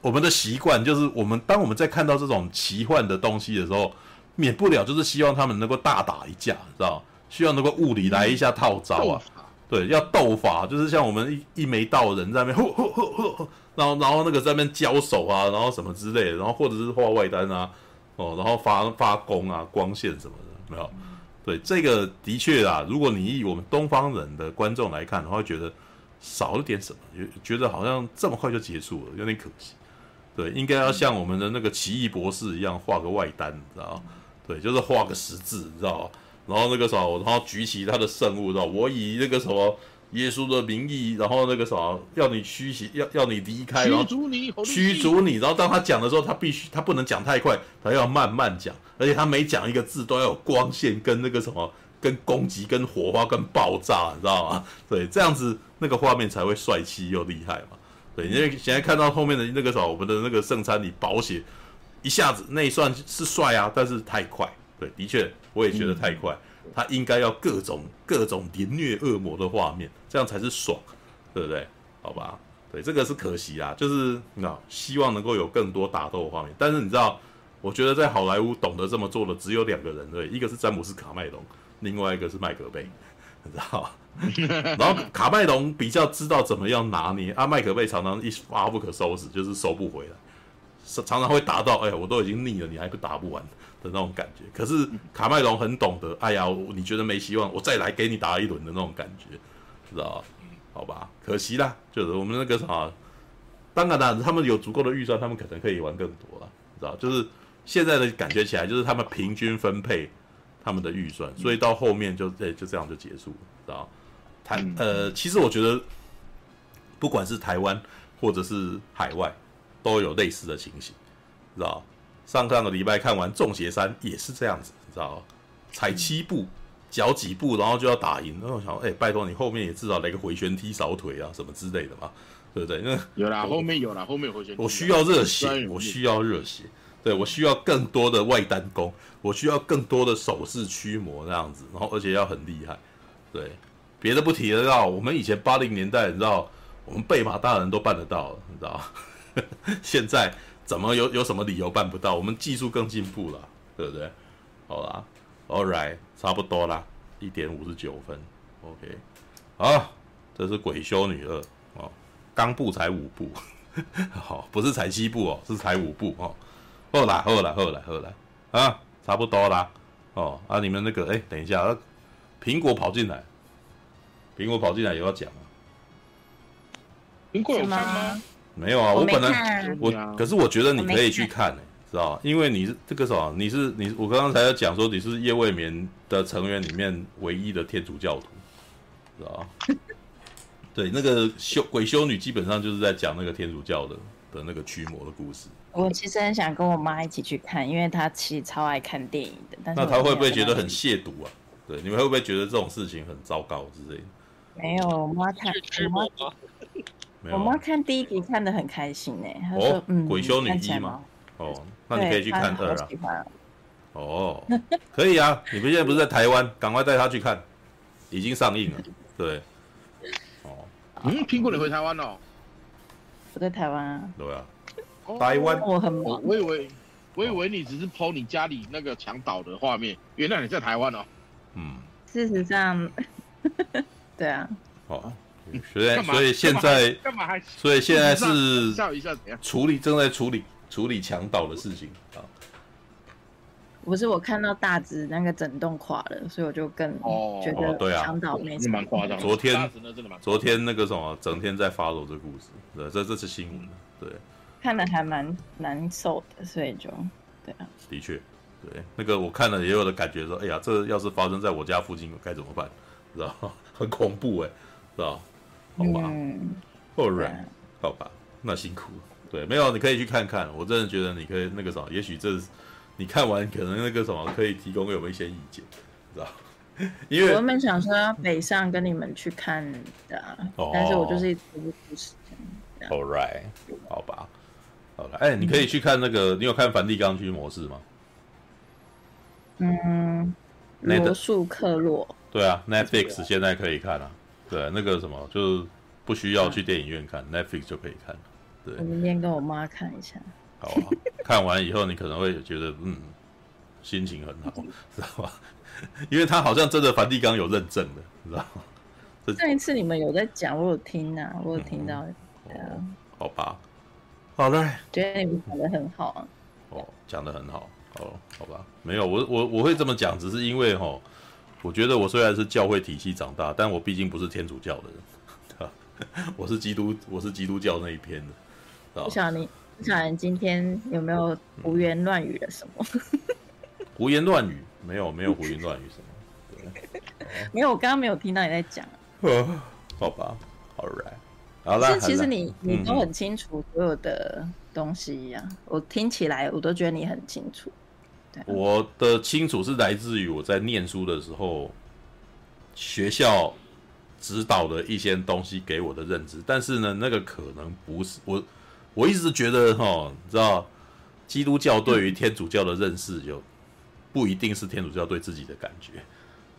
[SPEAKER 1] 我们的习惯就是，我们当我们在看到这种奇幻的东西的时候，免不了就是希望他们能够大打一架，知道需要能够物理来一下套招啊。对，要斗法，就是像我们一一眉道人在那边，吼吼吼吼吼，然后然后那个在那边交手啊，然后什么之类的，然后或者是画外单啊，哦，然后发发功啊，光线什么的，没有。对，这个的确啊，如果你以我们东方人的观众来看的话，会觉得少了点什么，觉得好像这么快就结束了，有点可惜。对，应该要像我们的那个奇异博士一样画个外单，你知道？对，就是画个十字，你知道？然后那个啥，然后举起他的圣物，知道？我以那个什么耶稣的名义，然后那个啥，要你驱邪，要要你离开，然后驱逐你，驱逐你。然后当他讲的时候，他必须他不能讲太快，他要慢慢讲，而且他每讲一个字都要有光线跟那个什么，跟攻击、跟火花、跟爆炸，你知道吗？对，这样子那个画面才会帅气又厉害嘛。对，因为现在看到后面的那个啥，我们的那个圣餐礼保险，一下子那一算是帅啊，但是太快。对，的确，我也觉得太快。他应该要各种各种凌虐恶魔的画面，这样才是爽，对不对？好吧，对，这个是可惜啊，就是你知道，希望能够有更多打斗的画面。但是你知道，我觉得在好莱坞懂得这么做的只有两个人，对，一个是詹姆斯卡麦隆，另外一个是麦可贝，你知道。然后卡麦隆比较知道怎么样拿捏，啊，麦克贝常常一发不可收拾，就是收不回来，常常会打到，哎呀，我都已经腻了，你还不打不完的那种感觉。可是卡麦隆很懂得，哎呀，你觉得没希望，我再来给你打一轮的那种感觉，知道？好吧，可惜啦，就是我们那个啥，当然啦，他们有足够的预算，他们可能可以玩更多了，知道？就是现在的感觉起来，就是他们平均分配他们的预算，所以到后面就哎就这样就结束了，知道？台呃，其实我觉得，不管是台湾或者是海外，都有类似的情形，知道？上上个礼拜看完《众邪三》也是这样子，知道？踩七步，脚几步，然后就要打赢。然后我想，哎，拜托你后面也至少来个回旋踢扫腿啊，什么之类的嘛，对不对？那
[SPEAKER 2] 有啦，后面有啦，后面有回旋踢。
[SPEAKER 1] 我需要热血，我需要热血，对我需要更多的外单攻，我需要更多的手势驱魔那样子，然后而且要很厉害，对。别的不提了，知道？我们以前八零年代，你知道，我们贝马大人都办得到，你知道？现在怎么有有什么理由办不到？我们技术更进步了，对不对？好啦，All right，差不多啦，一点五十九分，OK。好，这是鬼修女二哦，刚步才五步，好，不是才七步哦，是才五步哦。后来，后来，后来，后来，啊，差不多啦。哦，啊，你们那个，哎，等一下，苹果跑进来。苹果跑进来也要讲啊！
[SPEAKER 2] 苹果有看吗？
[SPEAKER 1] 没有啊，我本来我，可是我觉得你可以去看，欸，知道因为你是这个什么？你是你，我刚刚才在讲说你是夜未眠的成员里面唯一的天主教徒，知道 对，那个修鬼修女基本上就是在讲那个天主教的的那个驱魔的故事。
[SPEAKER 8] 我其实很想跟我妈一起去看，因为她其实超爱看电影的。但是
[SPEAKER 1] 那她会不会觉得很亵渎啊？对，你们会不会觉得这种事情很糟糕之类的？
[SPEAKER 8] 没有，我妈看，我妈，我妈看第一集看的很开心呢。她说：“嗯，
[SPEAKER 1] 鬼修女一吗。”哦，那你可以去看二啊。哦，可以啊！你们现在不是在台湾？赶快带他去看，已经上映了。对。
[SPEAKER 2] 哦。嗯，苹果你回台湾了？
[SPEAKER 8] 我在台湾啊。
[SPEAKER 1] 对啊。台湾。
[SPEAKER 8] 我很忙。
[SPEAKER 2] 我以为，我以为你只是 po 你家里那个墙倒的画面，原来你在台湾哦。
[SPEAKER 1] 嗯。
[SPEAKER 8] 事实上。对啊，
[SPEAKER 1] 哦，所以所以现在干嘛还？所以现在是处理正在处理处理墙倒的事情啊。
[SPEAKER 8] 不是我看到大直那个整栋垮了，所以我就更觉得墙倒没什么
[SPEAKER 2] 夸张。
[SPEAKER 1] 昨天昨天那个什么，整天在 follow 这故事，对，这这是新闻，对。
[SPEAKER 8] 看的还蛮难受的，所以就对啊。
[SPEAKER 1] 的确，对，那个我看了也有的感觉说，哎呀，这要是发生在我家附近该怎么办？知道 很恐怖哎，知道好吧，后软、嗯，好吧，那辛苦。对，没有，你可以去看看。我真的觉得你可以那个什么，也许这你看完可能那个什么可以提供给我们一些意见，知道 因为
[SPEAKER 8] 我原本想说要北上跟你们去看的，哦、但是我就是一直不时间。
[SPEAKER 1] All right，好吧，好了，哎、欸，你可以去看那个，嗯、你有看梵蒂冈区模式吗？
[SPEAKER 8] 嗯，罗素克洛。
[SPEAKER 1] 对啊，Netflix 现在可以看了，啊。对，那个什么，就是不需要去电影院看，啊，Netflix 就可以看。对，
[SPEAKER 8] 我明天跟我妈看一下。
[SPEAKER 1] 好啊，看完以后你可能会觉得，嗯，心情很好，知道吧？因为他好像真的梵蒂冈有认证的，你知道吗？
[SPEAKER 8] 上一次你们有在讲，我有听啊，我有听到。
[SPEAKER 1] 嗯哦、好吧，好嘞。
[SPEAKER 8] 觉得你们讲的很好啊。
[SPEAKER 1] 哦，讲的很好。哦，好吧，没有我我我会这么讲，只是因为哈，我觉得我虽然是教会体系长大，但我毕竟不是天主教的人，我是基督，我是基督教那一篇的。
[SPEAKER 8] 不晓得你，不晓得你今天有没有胡言乱语了什么？
[SPEAKER 1] 胡言乱语没有，没有胡言乱语什么。对，
[SPEAKER 8] 没有，我刚刚没有听到你在讲。
[SPEAKER 1] 好吧，All right，好了。
[SPEAKER 8] 其实你你都很清楚所有的东西呀、啊，嗯、我听起来我都觉得你很清楚。
[SPEAKER 1] 我的清楚是来自于我在念书的时候，学校指导的一些东西给我的认知，但是呢，那个可能不是我，我一直觉得哈，你知道，基督教对于天主教的认识就不一定是天主教对自己的感觉，知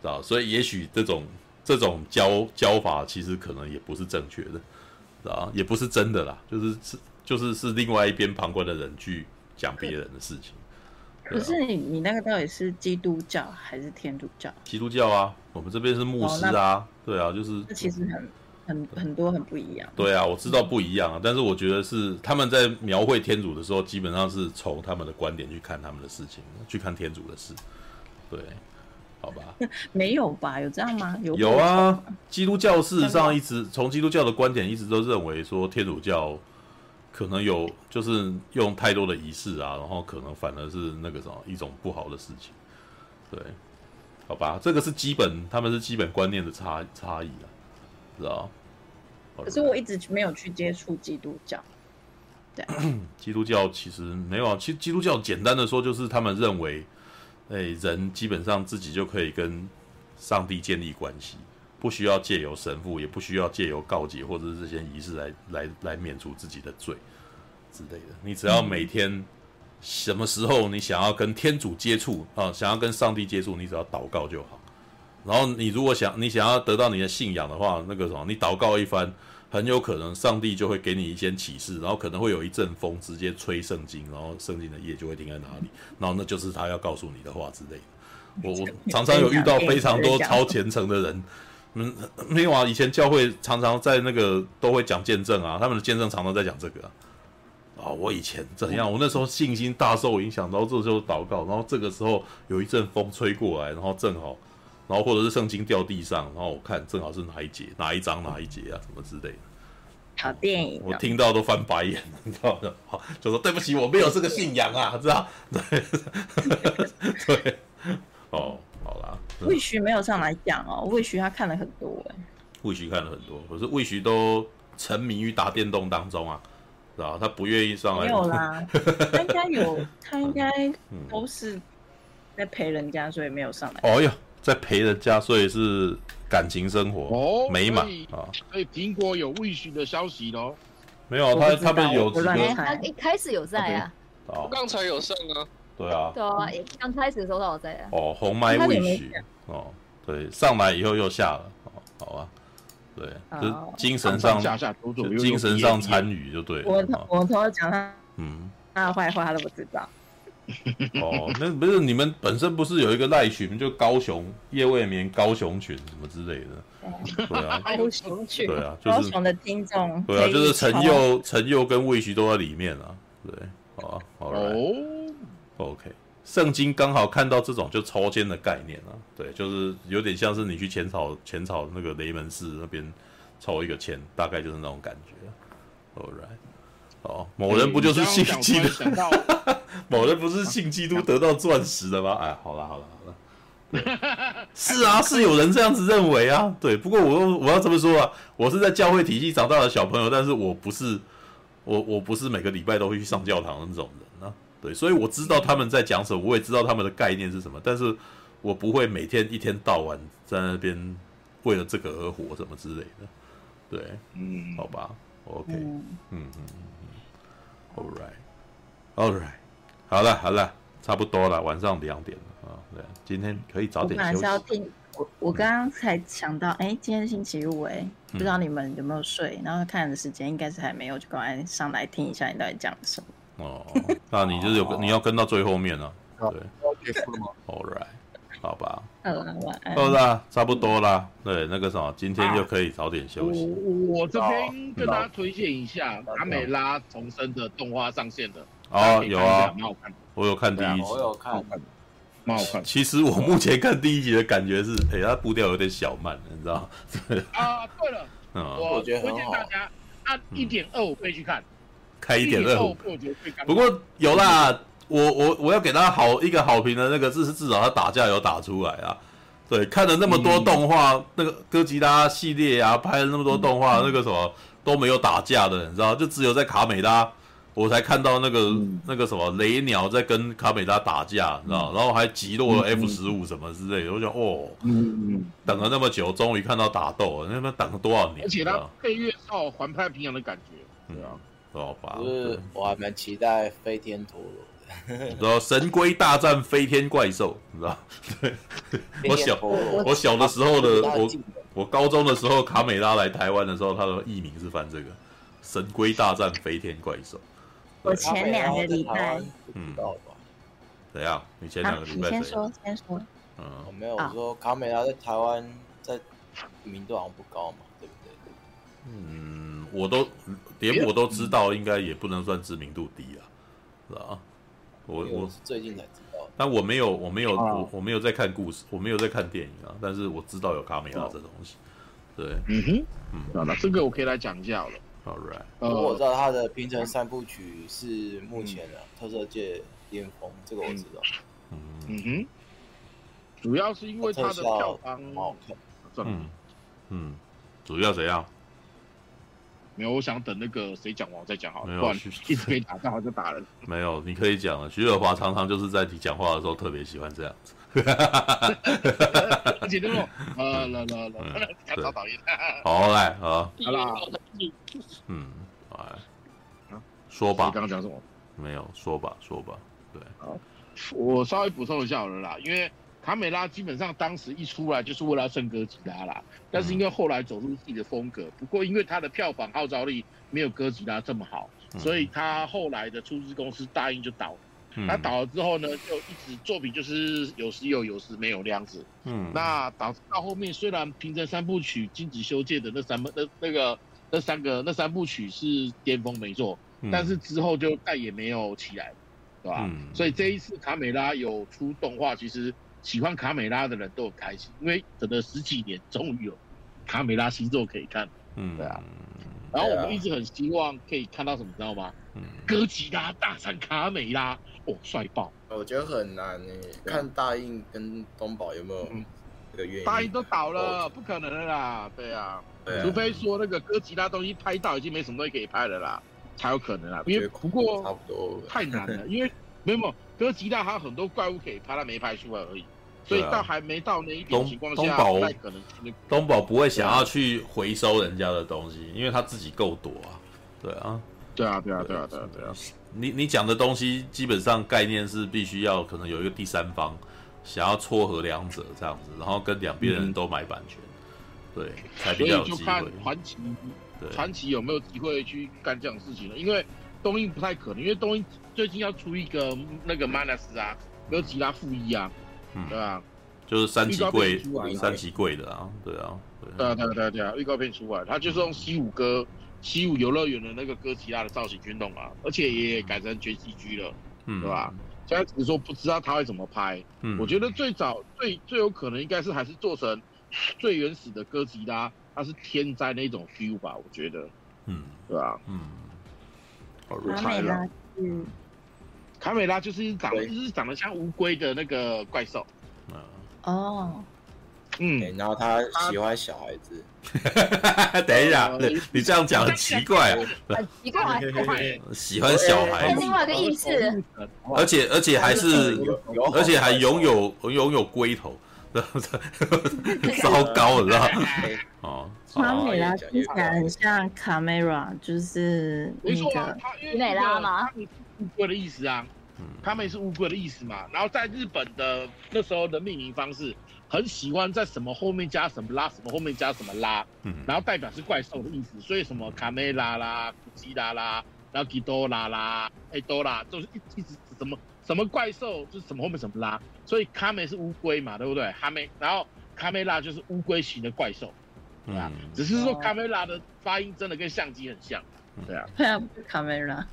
[SPEAKER 1] 道，所以也许这种这种教教法其实可能也不是正确的，知道，也不是真的啦，就是是就是是另外一边旁观的人去讲别人的事情。
[SPEAKER 8] 可是你你那个到底是基督教还是天主教？
[SPEAKER 1] 基督教啊，我们这边是牧师啊，对啊，就是
[SPEAKER 8] 这其实很很很多很不一样。
[SPEAKER 1] 对啊，我知道不一样啊，但是我觉得是他们在描绘天主的时候，基本上是从他们的观点去看他们的事情，去看天主的事。对，好吧？
[SPEAKER 8] 没有吧？有这样吗？有
[SPEAKER 1] 有啊，基督教事实上一直从基督教的观点一直都认为说天主教。可能有，就是用太多的仪式啊，然后可能反而是那个什么一种不好的事情，对，好吧，这个是基本，他们是基本观念的差差异啊，知道？
[SPEAKER 8] 可是我一直没有去接触基督教，对，
[SPEAKER 1] 基督教其实没有啊，其实基督教简单的说就是他们认为，哎，人基本上自己就可以跟上帝建立关系。不需要借由神父，也不需要借由告解或者是这些仪式来来来免除自己的罪之类的。你只要每天什么时候你想要跟天主接触啊，想要跟上帝接触，你只要祷告就好。然后你如果想你想要得到你的信仰的话，那个什么，你祷告一番，很有可能上帝就会给你一些启示，然后可能会有一阵风直接吹圣经，然后圣经的页就会停在哪里，然后那就是他要告诉你的话之类的。我我常常有遇到非常多超虔诚的人。嗯，没有啊。以前教会常常在那个都会讲见证啊，他们的见证常常在讲这个啊。啊，我以前怎样？我那时候信心大受影响，然后这时候祷告，然后这个时候有一阵风吹过来，然后正好，然后或者是圣经掉地上，然后我看正好是哪一节、哪一章、哪一节啊，什么之类的。
[SPEAKER 8] 好电影，
[SPEAKER 1] 我听到都翻白眼，你知道吗？好，就说对不起，我没有这个信仰啊，知道？对，对，哦。好啦，
[SPEAKER 8] 魏徐没有上来讲哦，魏徐他看了很多哎，
[SPEAKER 1] 魏徐看了很多，可是魏徐都沉迷于打电动当中啊，是吧？他不愿意上来。
[SPEAKER 8] 没有啦，他应该有，他应该都是在陪人家，所以没有上来。
[SPEAKER 1] 哦哟，在陪人家，所以是感情生活哦美满啊。
[SPEAKER 2] 所以苹果有未许的消息喽？
[SPEAKER 1] 没有，他他们有
[SPEAKER 7] 他一开始有在啊，
[SPEAKER 9] 我刚才有上啊。
[SPEAKER 1] 对啊，
[SPEAKER 7] 对啊，刚开始的时候我在啊。
[SPEAKER 1] 哦，红麦未许哦，对，上来以后又下了，哦，好啊，对，就精神上精神上参与就对了。
[SPEAKER 8] 我我从头讲他，嗯，他的坏话他都不知道。
[SPEAKER 1] 哦，那不是你们本身不是有一个赖群，就高雄夜未眠高雄群什么之类的？对。啊，
[SPEAKER 8] 高雄群，
[SPEAKER 1] 对啊，
[SPEAKER 8] 高雄的听众，
[SPEAKER 1] 对啊，就是陈佑陈佑跟魏徐都在里面啊，对，好啊，好啊。OK，圣经刚好看到这种就抽签的概念啊，对，就是有点像是你去浅草浅草那个雷门寺那边抽一个签，大概就是那种感觉。Alright，哦，某人不就是信基督？某人不是信基督得到钻石的吗？哎，好了好了好了，对，是啊，是有人这样子认为啊，对。不过我我要这么说啊，我是在教会体系长大的小朋友，但是我不是我我不是每个礼拜都会去上教堂的那种人啊。对，所以我知道他们在讲什么，我也知道他们的概念是什么，但是我不会每天一天到晚在那边为了这个而活什么之类的。对，嗯，好吧，OK，嗯嗯嗯嗯，All right，All right，好了好了，差不多了，晚上两点了啊，对，今天可以早点休息。
[SPEAKER 8] 我还是要听，我我刚刚才想到，哎、嗯，今天星期五，哎，不知道你们有没有睡？然后看的时间应该是还没有，就赶快上来听一下你到底讲什么。
[SPEAKER 1] 哦，那你就是有跟你要跟到最后面了，对，
[SPEAKER 5] 结束了吗
[SPEAKER 1] ？All right，好吧。
[SPEAKER 8] 好了，晚安。
[SPEAKER 1] 好了，差不多啦。对，那个什么，今天就可以早点休息。
[SPEAKER 2] 我我这边跟大家推荐一下卡美拉重生的动画上线的。
[SPEAKER 1] 哦，有啊，
[SPEAKER 2] 蛮好看。
[SPEAKER 1] 我有看第一集，
[SPEAKER 5] 我有看，
[SPEAKER 2] 蛮好看。
[SPEAKER 1] 其实我目前看第一集的感觉是，哎，它步调有点小慢，你知道？
[SPEAKER 2] 啊，对了，我推荐大家按一点二五倍去看，
[SPEAKER 1] 开一点二五。不过有啦。我我我要给他好一个好评的那个，至至少他打架有打出来啊。对，看了那么多动画，嗯、那个哥吉拉系列啊，拍了那么多动画，嗯、那个什么都没有打架的，你知道？就只有在卡美拉，我才看到那个、嗯、那个什么雷鸟在跟卡美拉打架，你知道？然后还击落了 F 十五什么之类的，嗯、我想哦，嗯、等了那么久，终于看到打斗了，那边等了多少年？
[SPEAKER 2] 而且他配乐到环太平洋的感觉，对啊，
[SPEAKER 1] 好吧。
[SPEAKER 5] 就是我还蛮期待飞天陀螺。
[SPEAKER 1] 你知道神龟大战飞天怪兽，你知道？对，我小我小的时候的我，我高中的时候卡美拉来台湾的时候，他的艺名是翻这个“神龟大战飞天怪兽”。
[SPEAKER 8] 我前两个礼拜，
[SPEAKER 1] 嗯，怎样？你前两个礼拜
[SPEAKER 8] 先说，先说。
[SPEAKER 5] 嗯，我没有我说卡美拉在台湾在名度好像不高嘛，对不对？
[SPEAKER 1] 嗯，我都连我都知道，应该也不能算知名度低啊，是吧？我我
[SPEAKER 5] 最近才知道，
[SPEAKER 1] 但我没有我没有我我没有在看故事，我没有在看电影啊。但是我知道有卡梅拉这东西，对，
[SPEAKER 2] 嗯哼，嗯，好了，这个我可以来讲一下了。
[SPEAKER 1] All right，
[SPEAKER 5] 不过我知道他的平成三部曲是目前的特色界巅峰，这个我知道。
[SPEAKER 2] 嗯哼，主要是因为他的票房好看，
[SPEAKER 1] 嗯嗯，主要怎样？
[SPEAKER 2] 没有，我想等那个谁讲完我再讲好了，不然一直被打，刚好就打人。
[SPEAKER 1] 没有，你可以讲了。徐尔华常常就是在你讲话的时候特别喜欢这样子。
[SPEAKER 2] 而且那种呃了了了，超讨厌。
[SPEAKER 1] 好来啊，
[SPEAKER 2] 好啦，
[SPEAKER 1] 嗯，来，说吧。
[SPEAKER 2] 刚刚讲什么？
[SPEAKER 1] 没有，说吧，说吧。对，
[SPEAKER 2] 我稍微补充一下好了啦，因为。卡美拉基本上当时一出来就是为了要胜哥吉拉啦，但是因为后来走入自己的风格，不过因为他的票房号召力没有哥吉拉这么好，所以他后来的出资公司答应就倒了。他倒了之后呢，就一直作品就是有时有，有时没有那样子。嗯，那导致到后面虽然平成三部曲金子修介的那三部那那个那三个那三部曲是巅峰没错，但是之后就再也没有起来，对吧？所以这一次卡美拉有出动画，其实。喜欢卡美拉的人都很开心，因为等了十几年，终于有卡美拉星座可以看。嗯，对啊。然后我们一直很希望可以看到什么，知道吗？嗯。哥吉拉大战卡美拉，哦，帅爆！
[SPEAKER 5] 我觉得很难诶，看大印跟东宝有没有这个原因。
[SPEAKER 2] 大印都倒了，不可能的啦。对啊。除非说那个哥吉拉东西拍到已经没什么东西可以拍了啦，才有可能啊。因为不过差不多太难了，因为没有没有哥吉拉还有很多怪物可以拍，他没拍出来而已。所以到还没到那一点情况下，东宝可能
[SPEAKER 1] 东宝不会想要去回收人家的东西，因为他自己够多啊。对啊，
[SPEAKER 2] 对啊，对啊，对啊，对啊，对啊。
[SPEAKER 1] 你你讲的东西基本上概念是必须要可能有一个第三方想要撮合两者这样子，然后跟两边人都买版权，对，才比较有机会。
[SPEAKER 2] 所以就看传奇，对，传奇有没有机会去干这样的事情了？因为东映不太可能，因为东映最近要出一个那个 Minus 啊，哥吉拉负一啊。嗯，对啊，
[SPEAKER 1] 就是三级贵，三级贵的啊，对啊，
[SPEAKER 2] 对啊，对啊，对啊，对啊，预告片出来，他就是用西武哥，西武游乐园的那个哥吉拉的造型去弄啊，而且也改成全 CG 了，嗯，对吧？现在只是说不知道他会怎么拍，嗯，我觉得最早最最有可能应该是还是做成最原始的哥吉拉，它是天灾那种 feel 吧，我觉得，嗯，对吧？嗯，好，
[SPEAKER 8] 卡美了，嗯。
[SPEAKER 2] 卡美拉就是长，就是长得像乌龟的那个怪兽。
[SPEAKER 8] 哦，
[SPEAKER 5] 嗯，然后他喜欢小孩子。
[SPEAKER 1] 等一下，你这样讲很奇怪。
[SPEAKER 7] 很奇怪，
[SPEAKER 1] 喜欢小孩子。
[SPEAKER 7] 另外一个意思。
[SPEAKER 1] 而且而且还是，而且还拥有拥有龟头，糟糕，你知道？
[SPEAKER 8] 哦，卡美拉听起来很像卡梅拉，就是那个
[SPEAKER 7] 卡美拉吗？
[SPEAKER 2] 乌龟的意思啊，他们也是乌龟的意思嘛。然后在日本的那时候的命名方式，很喜欢在什么后面加什么拉，什么后面加什么拉，然后代表是怪兽的意思。所以什么卡梅拉啦、古吉拉啦，然后吉多拉啦、哎多拉，就是一一直什么什么怪兽就是什么后面什么拉，所以卡梅是乌龟嘛，对不对？哈梅，然后卡梅拉就是乌龟型的怪兽，对啊，只是说卡梅拉的发音真的跟相机很像，对啊。
[SPEAKER 8] 对啊，卡梅拉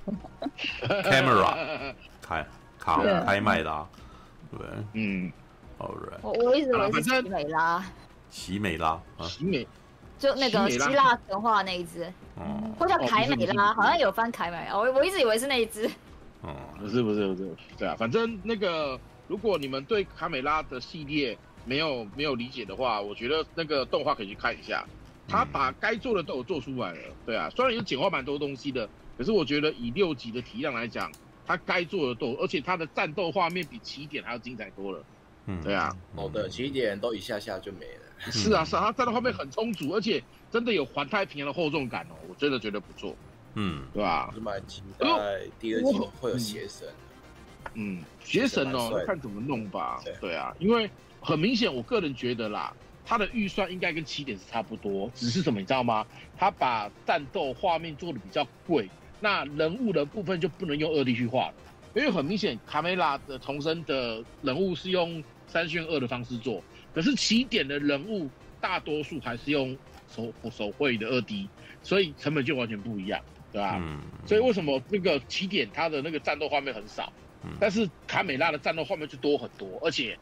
[SPEAKER 1] ，camera，开卡开麦拉，对，
[SPEAKER 2] 嗯
[SPEAKER 1] ，All right。
[SPEAKER 7] 我我一直以为是奇美拉，
[SPEAKER 1] 奇美拉，
[SPEAKER 2] 奇美。
[SPEAKER 7] 就那个希腊神话那一只，嗯，或叫凯美拉，好像有翻凯美，我我一直以为是那一只。
[SPEAKER 2] 哦，不是不是不是，对啊，反正那个如果你们对卡美拉的系列没有没有理解的话，我觉得那个动画可以去看一下，他把该做的都有做出来了，对啊，虽然有简化蛮多东西的，可是我觉得以六集的体量来讲，他该做的都，而且他的战斗画面比起点还要精彩多了，嗯，对啊，
[SPEAKER 5] 好的，起点都一下下就没了。
[SPEAKER 2] 是啊，是啊，他战斗画面很充足，而且真的有环太平洋的厚重感哦，我真的觉得不错，
[SPEAKER 1] 嗯，
[SPEAKER 2] 对吧？
[SPEAKER 5] 是蛮期待第二季会有邪神，
[SPEAKER 2] 嗯，邪神哦，看怎么弄吧，对啊，因为很明显，我个人觉得啦，他的预算应该跟起点是差不多，只是什么你知道吗？他把战斗画面做的比较贵，那人物的部分就不能用二 D 去画了，因为很明显，卡梅拉的重生的人物是用三选二的方式做。可是起点的人物大多数还是用手手绘的二 D，所以成本就完全不一样，对吧？嗯。所以为什么那个起点它的那个战斗画面很少，嗯，但是卡美拉的战斗画面就多很多，而且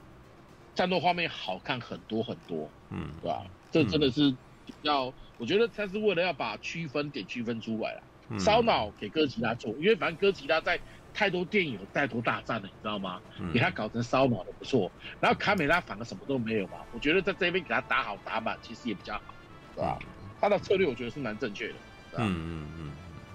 [SPEAKER 2] 战斗画面好看很多很多，嗯，对吧？这真的是要，我觉得他是为了要把区分点区分出来了，烧脑给哥吉拉做，因为反正哥吉拉在。太多电影有太多大战了，你知道吗？给他搞成烧脑的不错，然后卡美拉反而什么都没有嘛。我觉得在这边给他打好打满，其实也比较好，对吧？他的策略我觉得是蛮正确的。嗯嗯嗯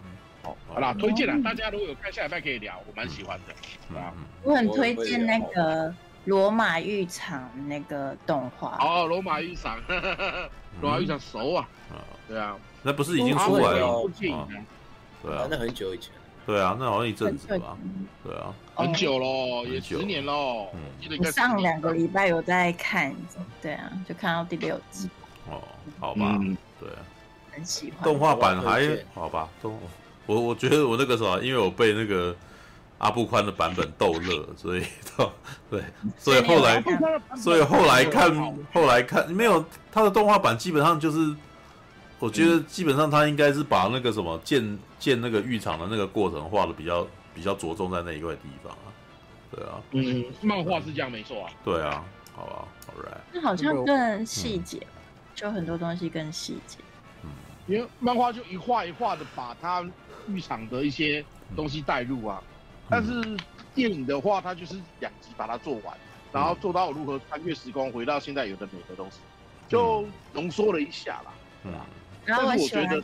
[SPEAKER 2] 嗯。好，好啦，推荐了，大家如果有看下礼拜可以聊，我蛮喜欢的，对吧？
[SPEAKER 8] 我很推荐那个罗马浴场那个动画。
[SPEAKER 2] 哦，罗马浴场，罗马浴场熟啊。对啊，
[SPEAKER 1] 那不是已经出来了？
[SPEAKER 5] 对啊，那很久以前。
[SPEAKER 1] 对啊，那好像一阵子吧。对啊，
[SPEAKER 2] 很久喽，也十年喽。
[SPEAKER 8] 嗯，上两个礼拜有在看，对啊，就看到第六季。
[SPEAKER 1] 哦，好吧，对啊，
[SPEAKER 8] 很喜欢。
[SPEAKER 1] 动画版还好吧？动我我觉得我那个时候，因为我被那个阿布宽的版本逗乐，所以 对，所以后来，所以后来看，后来看没有他的动画版，基本上就是。我觉得基本上他应该是把那个什么建建那个浴场的那个过程画的比较比较着重在那一块地方啊，对啊，
[SPEAKER 2] 嗯，漫画是这样没错啊，
[SPEAKER 1] 对啊，好吧，All right，
[SPEAKER 8] 那好像更细节，就很多东西更细节，
[SPEAKER 2] 嗯，因为漫画就一画一画的把他浴场的一些东西带入啊，但是电影的话，它就是两集把它做完，然后做到如何穿越时光回到现在有的美的东西，就浓缩了一下啦，嗯。
[SPEAKER 8] 然后我喜欢，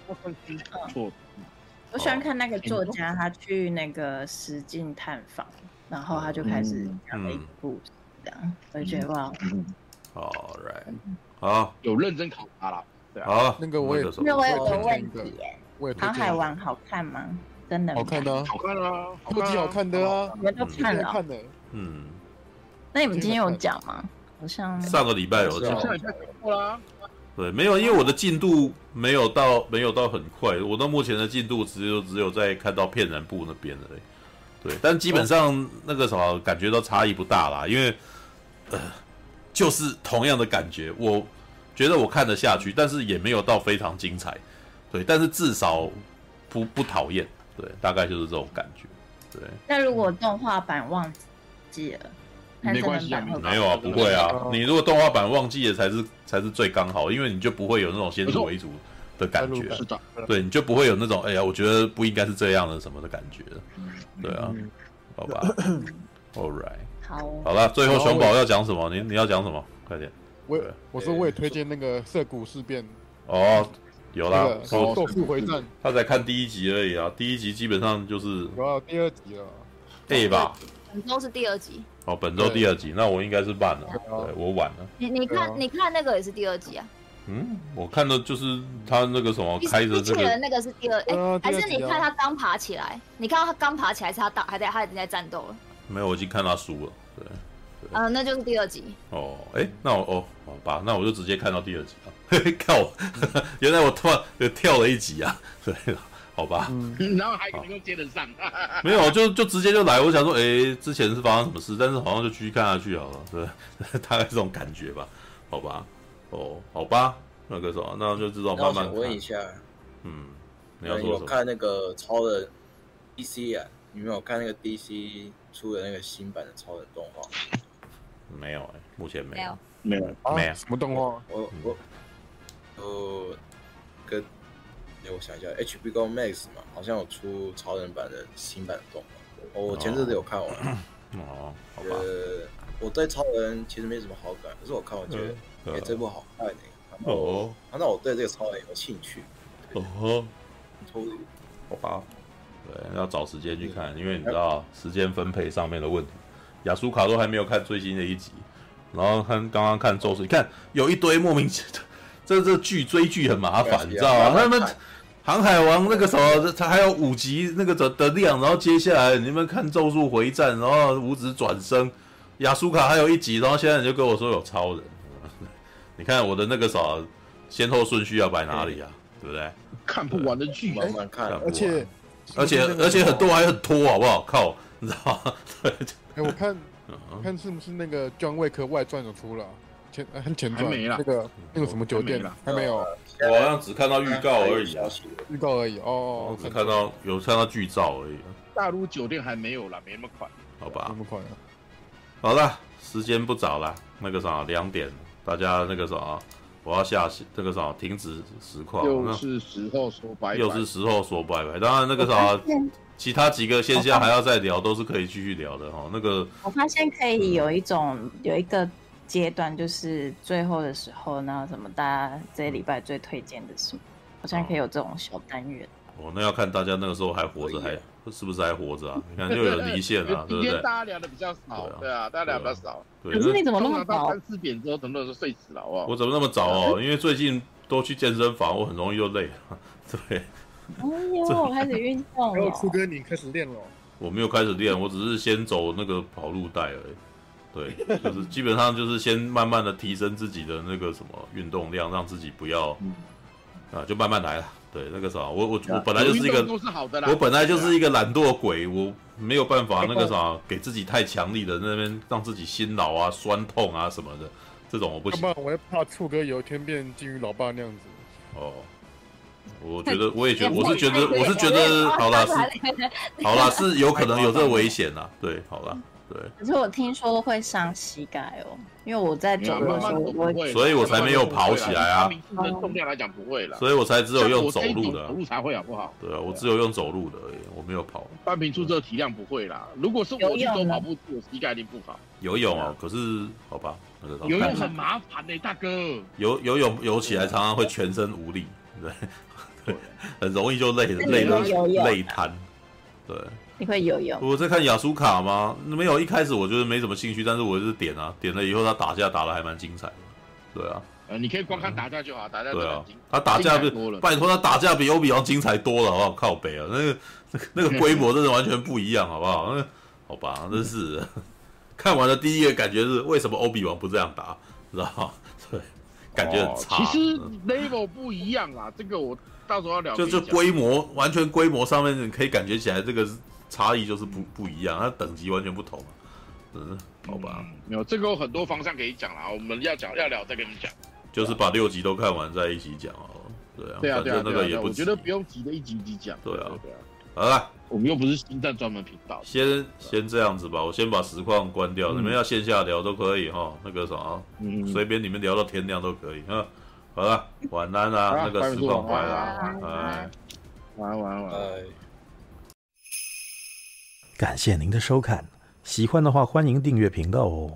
[SPEAKER 8] 我喜欢看那个作家，他去那个实境探访，然后他就开始讲了一个故事，这样我就觉得哇，
[SPEAKER 1] 好，right，好，
[SPEAKER 2] 有认真考察了，对啊，
[SPEAKER 1] 好，
[SPEAKER 8] 那个我也，那我有个问题，航海王好看吗？真的
[SPEAKER 10] 好看的，
[SPEAKER 2] 好看啊，
[SPEAKER 10] 超级好看的啊，
[SPEAKER 8] 你们都看了，
[SPEAKER 1] 嗯，
[SPEAKER 8] 那你们今天有讲吗？好像
[SPEAKER 1] 上个礼拜有讲。对，没有，因为我的进度没有到，没有到很快。我到目前的进度只有只有在看到片人部那边的，对，但基本上那个什么感觉都差异不大啦，因为呃，就是同样的感觉，我觉得我看得下去，但是也没有到非常精彩，对，但是至少不不讨厌，对，大概就是这种感觉，对。
[SPEAKER 8] 那如果动画版忘记了？
[SPEAKER 2] 没关系啊，
[SPEAKER 1] 没有啊，不会啊。你如果动画版忘记了，才是才是最刚好，因为你就不会有那种先入为主的感觉。
[SPEAKER 2] 是的，
[SPEAKER 1] 对，你就不会有那种哎呀，我觉得不应该是这样的什么的感觉。对啊，好吧，All right，
[SPEAKER 8] 好，
[SPEAKER 1] 好了，最后熊宝要讲什么？你你要讲什么？快点。
[SPEAKER 10] 我我说我也推荐那个涩谷事变。
[SPEAKER 1] 哦，有啦，
[SPEAKER 10] 说咒术回战，
[SPEAKER 1] 他才看第一集而已啊，第一集基本上就是
[SPEAKER 10] 有第二集了
[SPEAKER 1] ，A 吧？
[SPEAKER 7] 本周是第二集。
[SPEAKER 1] 哦，本周第二集，那我应该是慢了，对我晚了。
[SPEAKER 7] 你你看，你看那个也是第二集啊？
[SPEAKER 1] 嗯，我看的就是他那个什么开着这个，
[SPEAKER 7] 那个是第二，哎，还是你看他刚爬起来？你看到他刚爬起来，是他打还在他已经在战斗了？
[SPEAKER 1] 没有，我已经看他输了。对，
[SPEAKER 7] 嗯，那就是第二集。
[SPEAKER 1] 哦，哎，那我哦，好吧，那我就直接看到第二集了。靠，原来我突然又跳了一集啊！对，好 好吧。
[SPEAKER 2] 然后还能够接得上。
[SPEAKER 1] 没有，就就直接就来。我想说，哎，之前是发生什么事？但是好像就继续看下去好了，对，大概这种感觉吧，好吧。哦，好吧，那个什么，那就知道慢慢。
[SPEAKER 5] 我问一下，
[SPEAKER 1] 嗯，
[SPEAKER 5] 你要说看那个超人 DC 啊？你没有看那个 DC 出的那个新版的超人动画？
[SPEAKER 1] 没有哎，目前没有，
[SPEAKER 2] 没有，
[SPEAKER 1] 没有
[SPEAKER 10] 什么动画？
[SPEAKER 5] 我我呃，跟哎我想一下，HBO Max 嘛，好像有出超人版的新版的动画，我前阵子有看完。
[SPEAKER 1] 哦，好吧。
[SPEAKER 5] 呃，我对超人其实没什么好感，可是我看我觉得，哎，这部好看呢。
[SPEAKER 1] 哦，
[SPEAKER 5] 那我对这个超人有兴趣。
[SPEAKER 1] 哦，好吧。对，要找时间去看，因为你知道时间分配上面的问题。亚苏卡都还没有看最新的一集，然后看刚刚看咒术，你看有一堆莫名其妙，这这剧追剧很麻烦，你知道吗？他们航海王那个什么，他还有五集那个的的量，然后接下来你们看咒术回战，然后五指转生，亚苏卡还有一集，然后现在你就跟我说有超人，你看我的那个啥先后顺序要摆哪里啊？对不对？
[SPEAKER 2] 看不完的剧，
[SPEAKER 5] 慢慢看，
[SPEAKER 10] 而且。
[SPEAKER 1] 而且而且很多还很拖，好不好？靠，你知道吗？对，
[SPEAKER 10] 哎，我看，看是不是那个《John Wick》外传有出了前很前传，那个那个什么酒店还没有，
[SPEAKER 1] 我好像只看到预告而已
[SPEAKER 10] 啊，预告而已哦，
[SPEAKER 1] 我只看到有看到剧照而已。
[SPEAKER 2] 大陆酒店还没有啦，没那么快，
[SPEAKER 1] 好吧？
[SPEAKER 10] 那么快啊？
[SPEAKER 1] 好了，时间不早了，那个啥，两点，大家那个啥。我要下这个啥，停止实况，
[SPEAKER 2] 又是时候说拜拜，
[SPEAKER 1] 又是时候说拜拜。当然那个啥，其他几个线下还要再聊，都是可以继续聊的哈。那个
[SPEAKER 8] 我发现可以有一种、嗯、有一个阶段，就是最后的时候，那什么大家这礼拜最推荐的什么，好像可以有这种小单元。
[SPEAKER 1] 哦，那要看大家那个时候还活着还。是不是还活着啊？你看又有离线了，对不对？
[SPEAKER 2] 大家聊的比较少，对啊，大家聊比较少。
[SPEAKER 8] 可是你怎么那么早？
[SPEAKER 2] 三四点之后，很多人都睡死了，好不好？
[SPEAKER 1] 我怎么那么早哦？因为最近都去健身房，我很容易又累了，对。
[SPEAKER 8] 哎呦，我开始运动了。
[SPEAKER 10] 初哥，你开始练了？
[SPEAKER 1] 我没有开始练，我只是先走那个跑路带而已。对，就是基本上就是先慢慢的提升自己的那个什么运动量，让自己不要啊，就慢慢来了。对，那个啥，我我我本来就是一个，我本来就是一个懒惰鬼，我没有办法那个啥，给自己太强力的那边，让自己心劳啊、酸痛啊什么的，这种我不行。
[SPEAKER 10] 我也怕醋哥有一天变金鱼老爸那样子。
[SPEAKER 1] 哦，我觉得我也觉得，我是觉得我是觉得，好啦，是好啦，是有可能有这个危险呐。对，好啦。对，
[SPEAKER 8] 可是我听说会伤膝盖哦，因为我在走路的时候，我
[SPEAKER 1] 所以我才没有跑起来啊。
[SPEAKER 2] 重量来讲不会了，
[SPEAKER 1] 所以我才只有用走路的，
[SPEAKER 2] 走路才会好不好？
[SPEAKER 1] 对啊，我只有用走路的而已，我没有跑。
[SPEAKER 2] 半瓶醋这个体量不会啦，如果是我去走跑步，我膝盖一定不好。
[SPEAKER 1] 游泳哦，可是好吧，那个
[SPEAKER 2] 游泳很麻烦的，大哥。
[SPEAKER 1] 游游泳游起来常常会全身无力，对，很容易就累累的累瘫，对。
[SPEAKER 8] 你会游泳？
[SPEAKER 1] 我在看雅苏卡吗？没有，一开始我觉得没什么兴趣，但是我就是点啊，点了以后他打架打的还蛮精彩的，对啊。
[SPEAKER 2] 呃，你可以光看打架就好，打架
[SPEAKER 1] 对啊。他打架比拜托他打架比欧比王精彩多了，好不好？靠北啊，那个 那个规模真的完全不一样，好不好？那好吧，真是 看完了第一个感觉是为什么欧比王不这样打，知道吗？对，感觉很差。
[SPEAKER 2] 其实 level 不一样啊，这个我到时候要聊。
[SPEAKER 1] 就这规模完全规模上面你可以感觉起来这个。差异就是不不一样，它等级完全不同，嗯，好吧，
[SPEAKER 2] 嗯、没有这个有很多方向可以讲啦，我们要讲要聊再跟你讲，
[SPEAKER 1] 就是把六集都看完再一起讲哦，对啊，
[SPEAKER 2] 对啊，对啊，
[SPEAKER 1] 那个也不，
[SPEAKER 2] 我觉得不用急着一集一集讲，
[SPEAKER 1] 对啊，
[SPEAKER 2] 对啊，
[SPEAKER 1] 好了，
[SPEAKER 2] 我们又不是星战专门频道，
[SPEAKER 1] 先先这样子吧，我先把实况关掉，嗯、你们要线下聊都可以哈，那个啥，嗯，随便你们聊到天亮都可以啊，好了，晚安啊，那个实况关了，
[SPEAKER 2] 哎，晚安晚安晚安。
[SPEAKER 11] 感谢您的收看，喜欢的话欢迎订阅频道哦。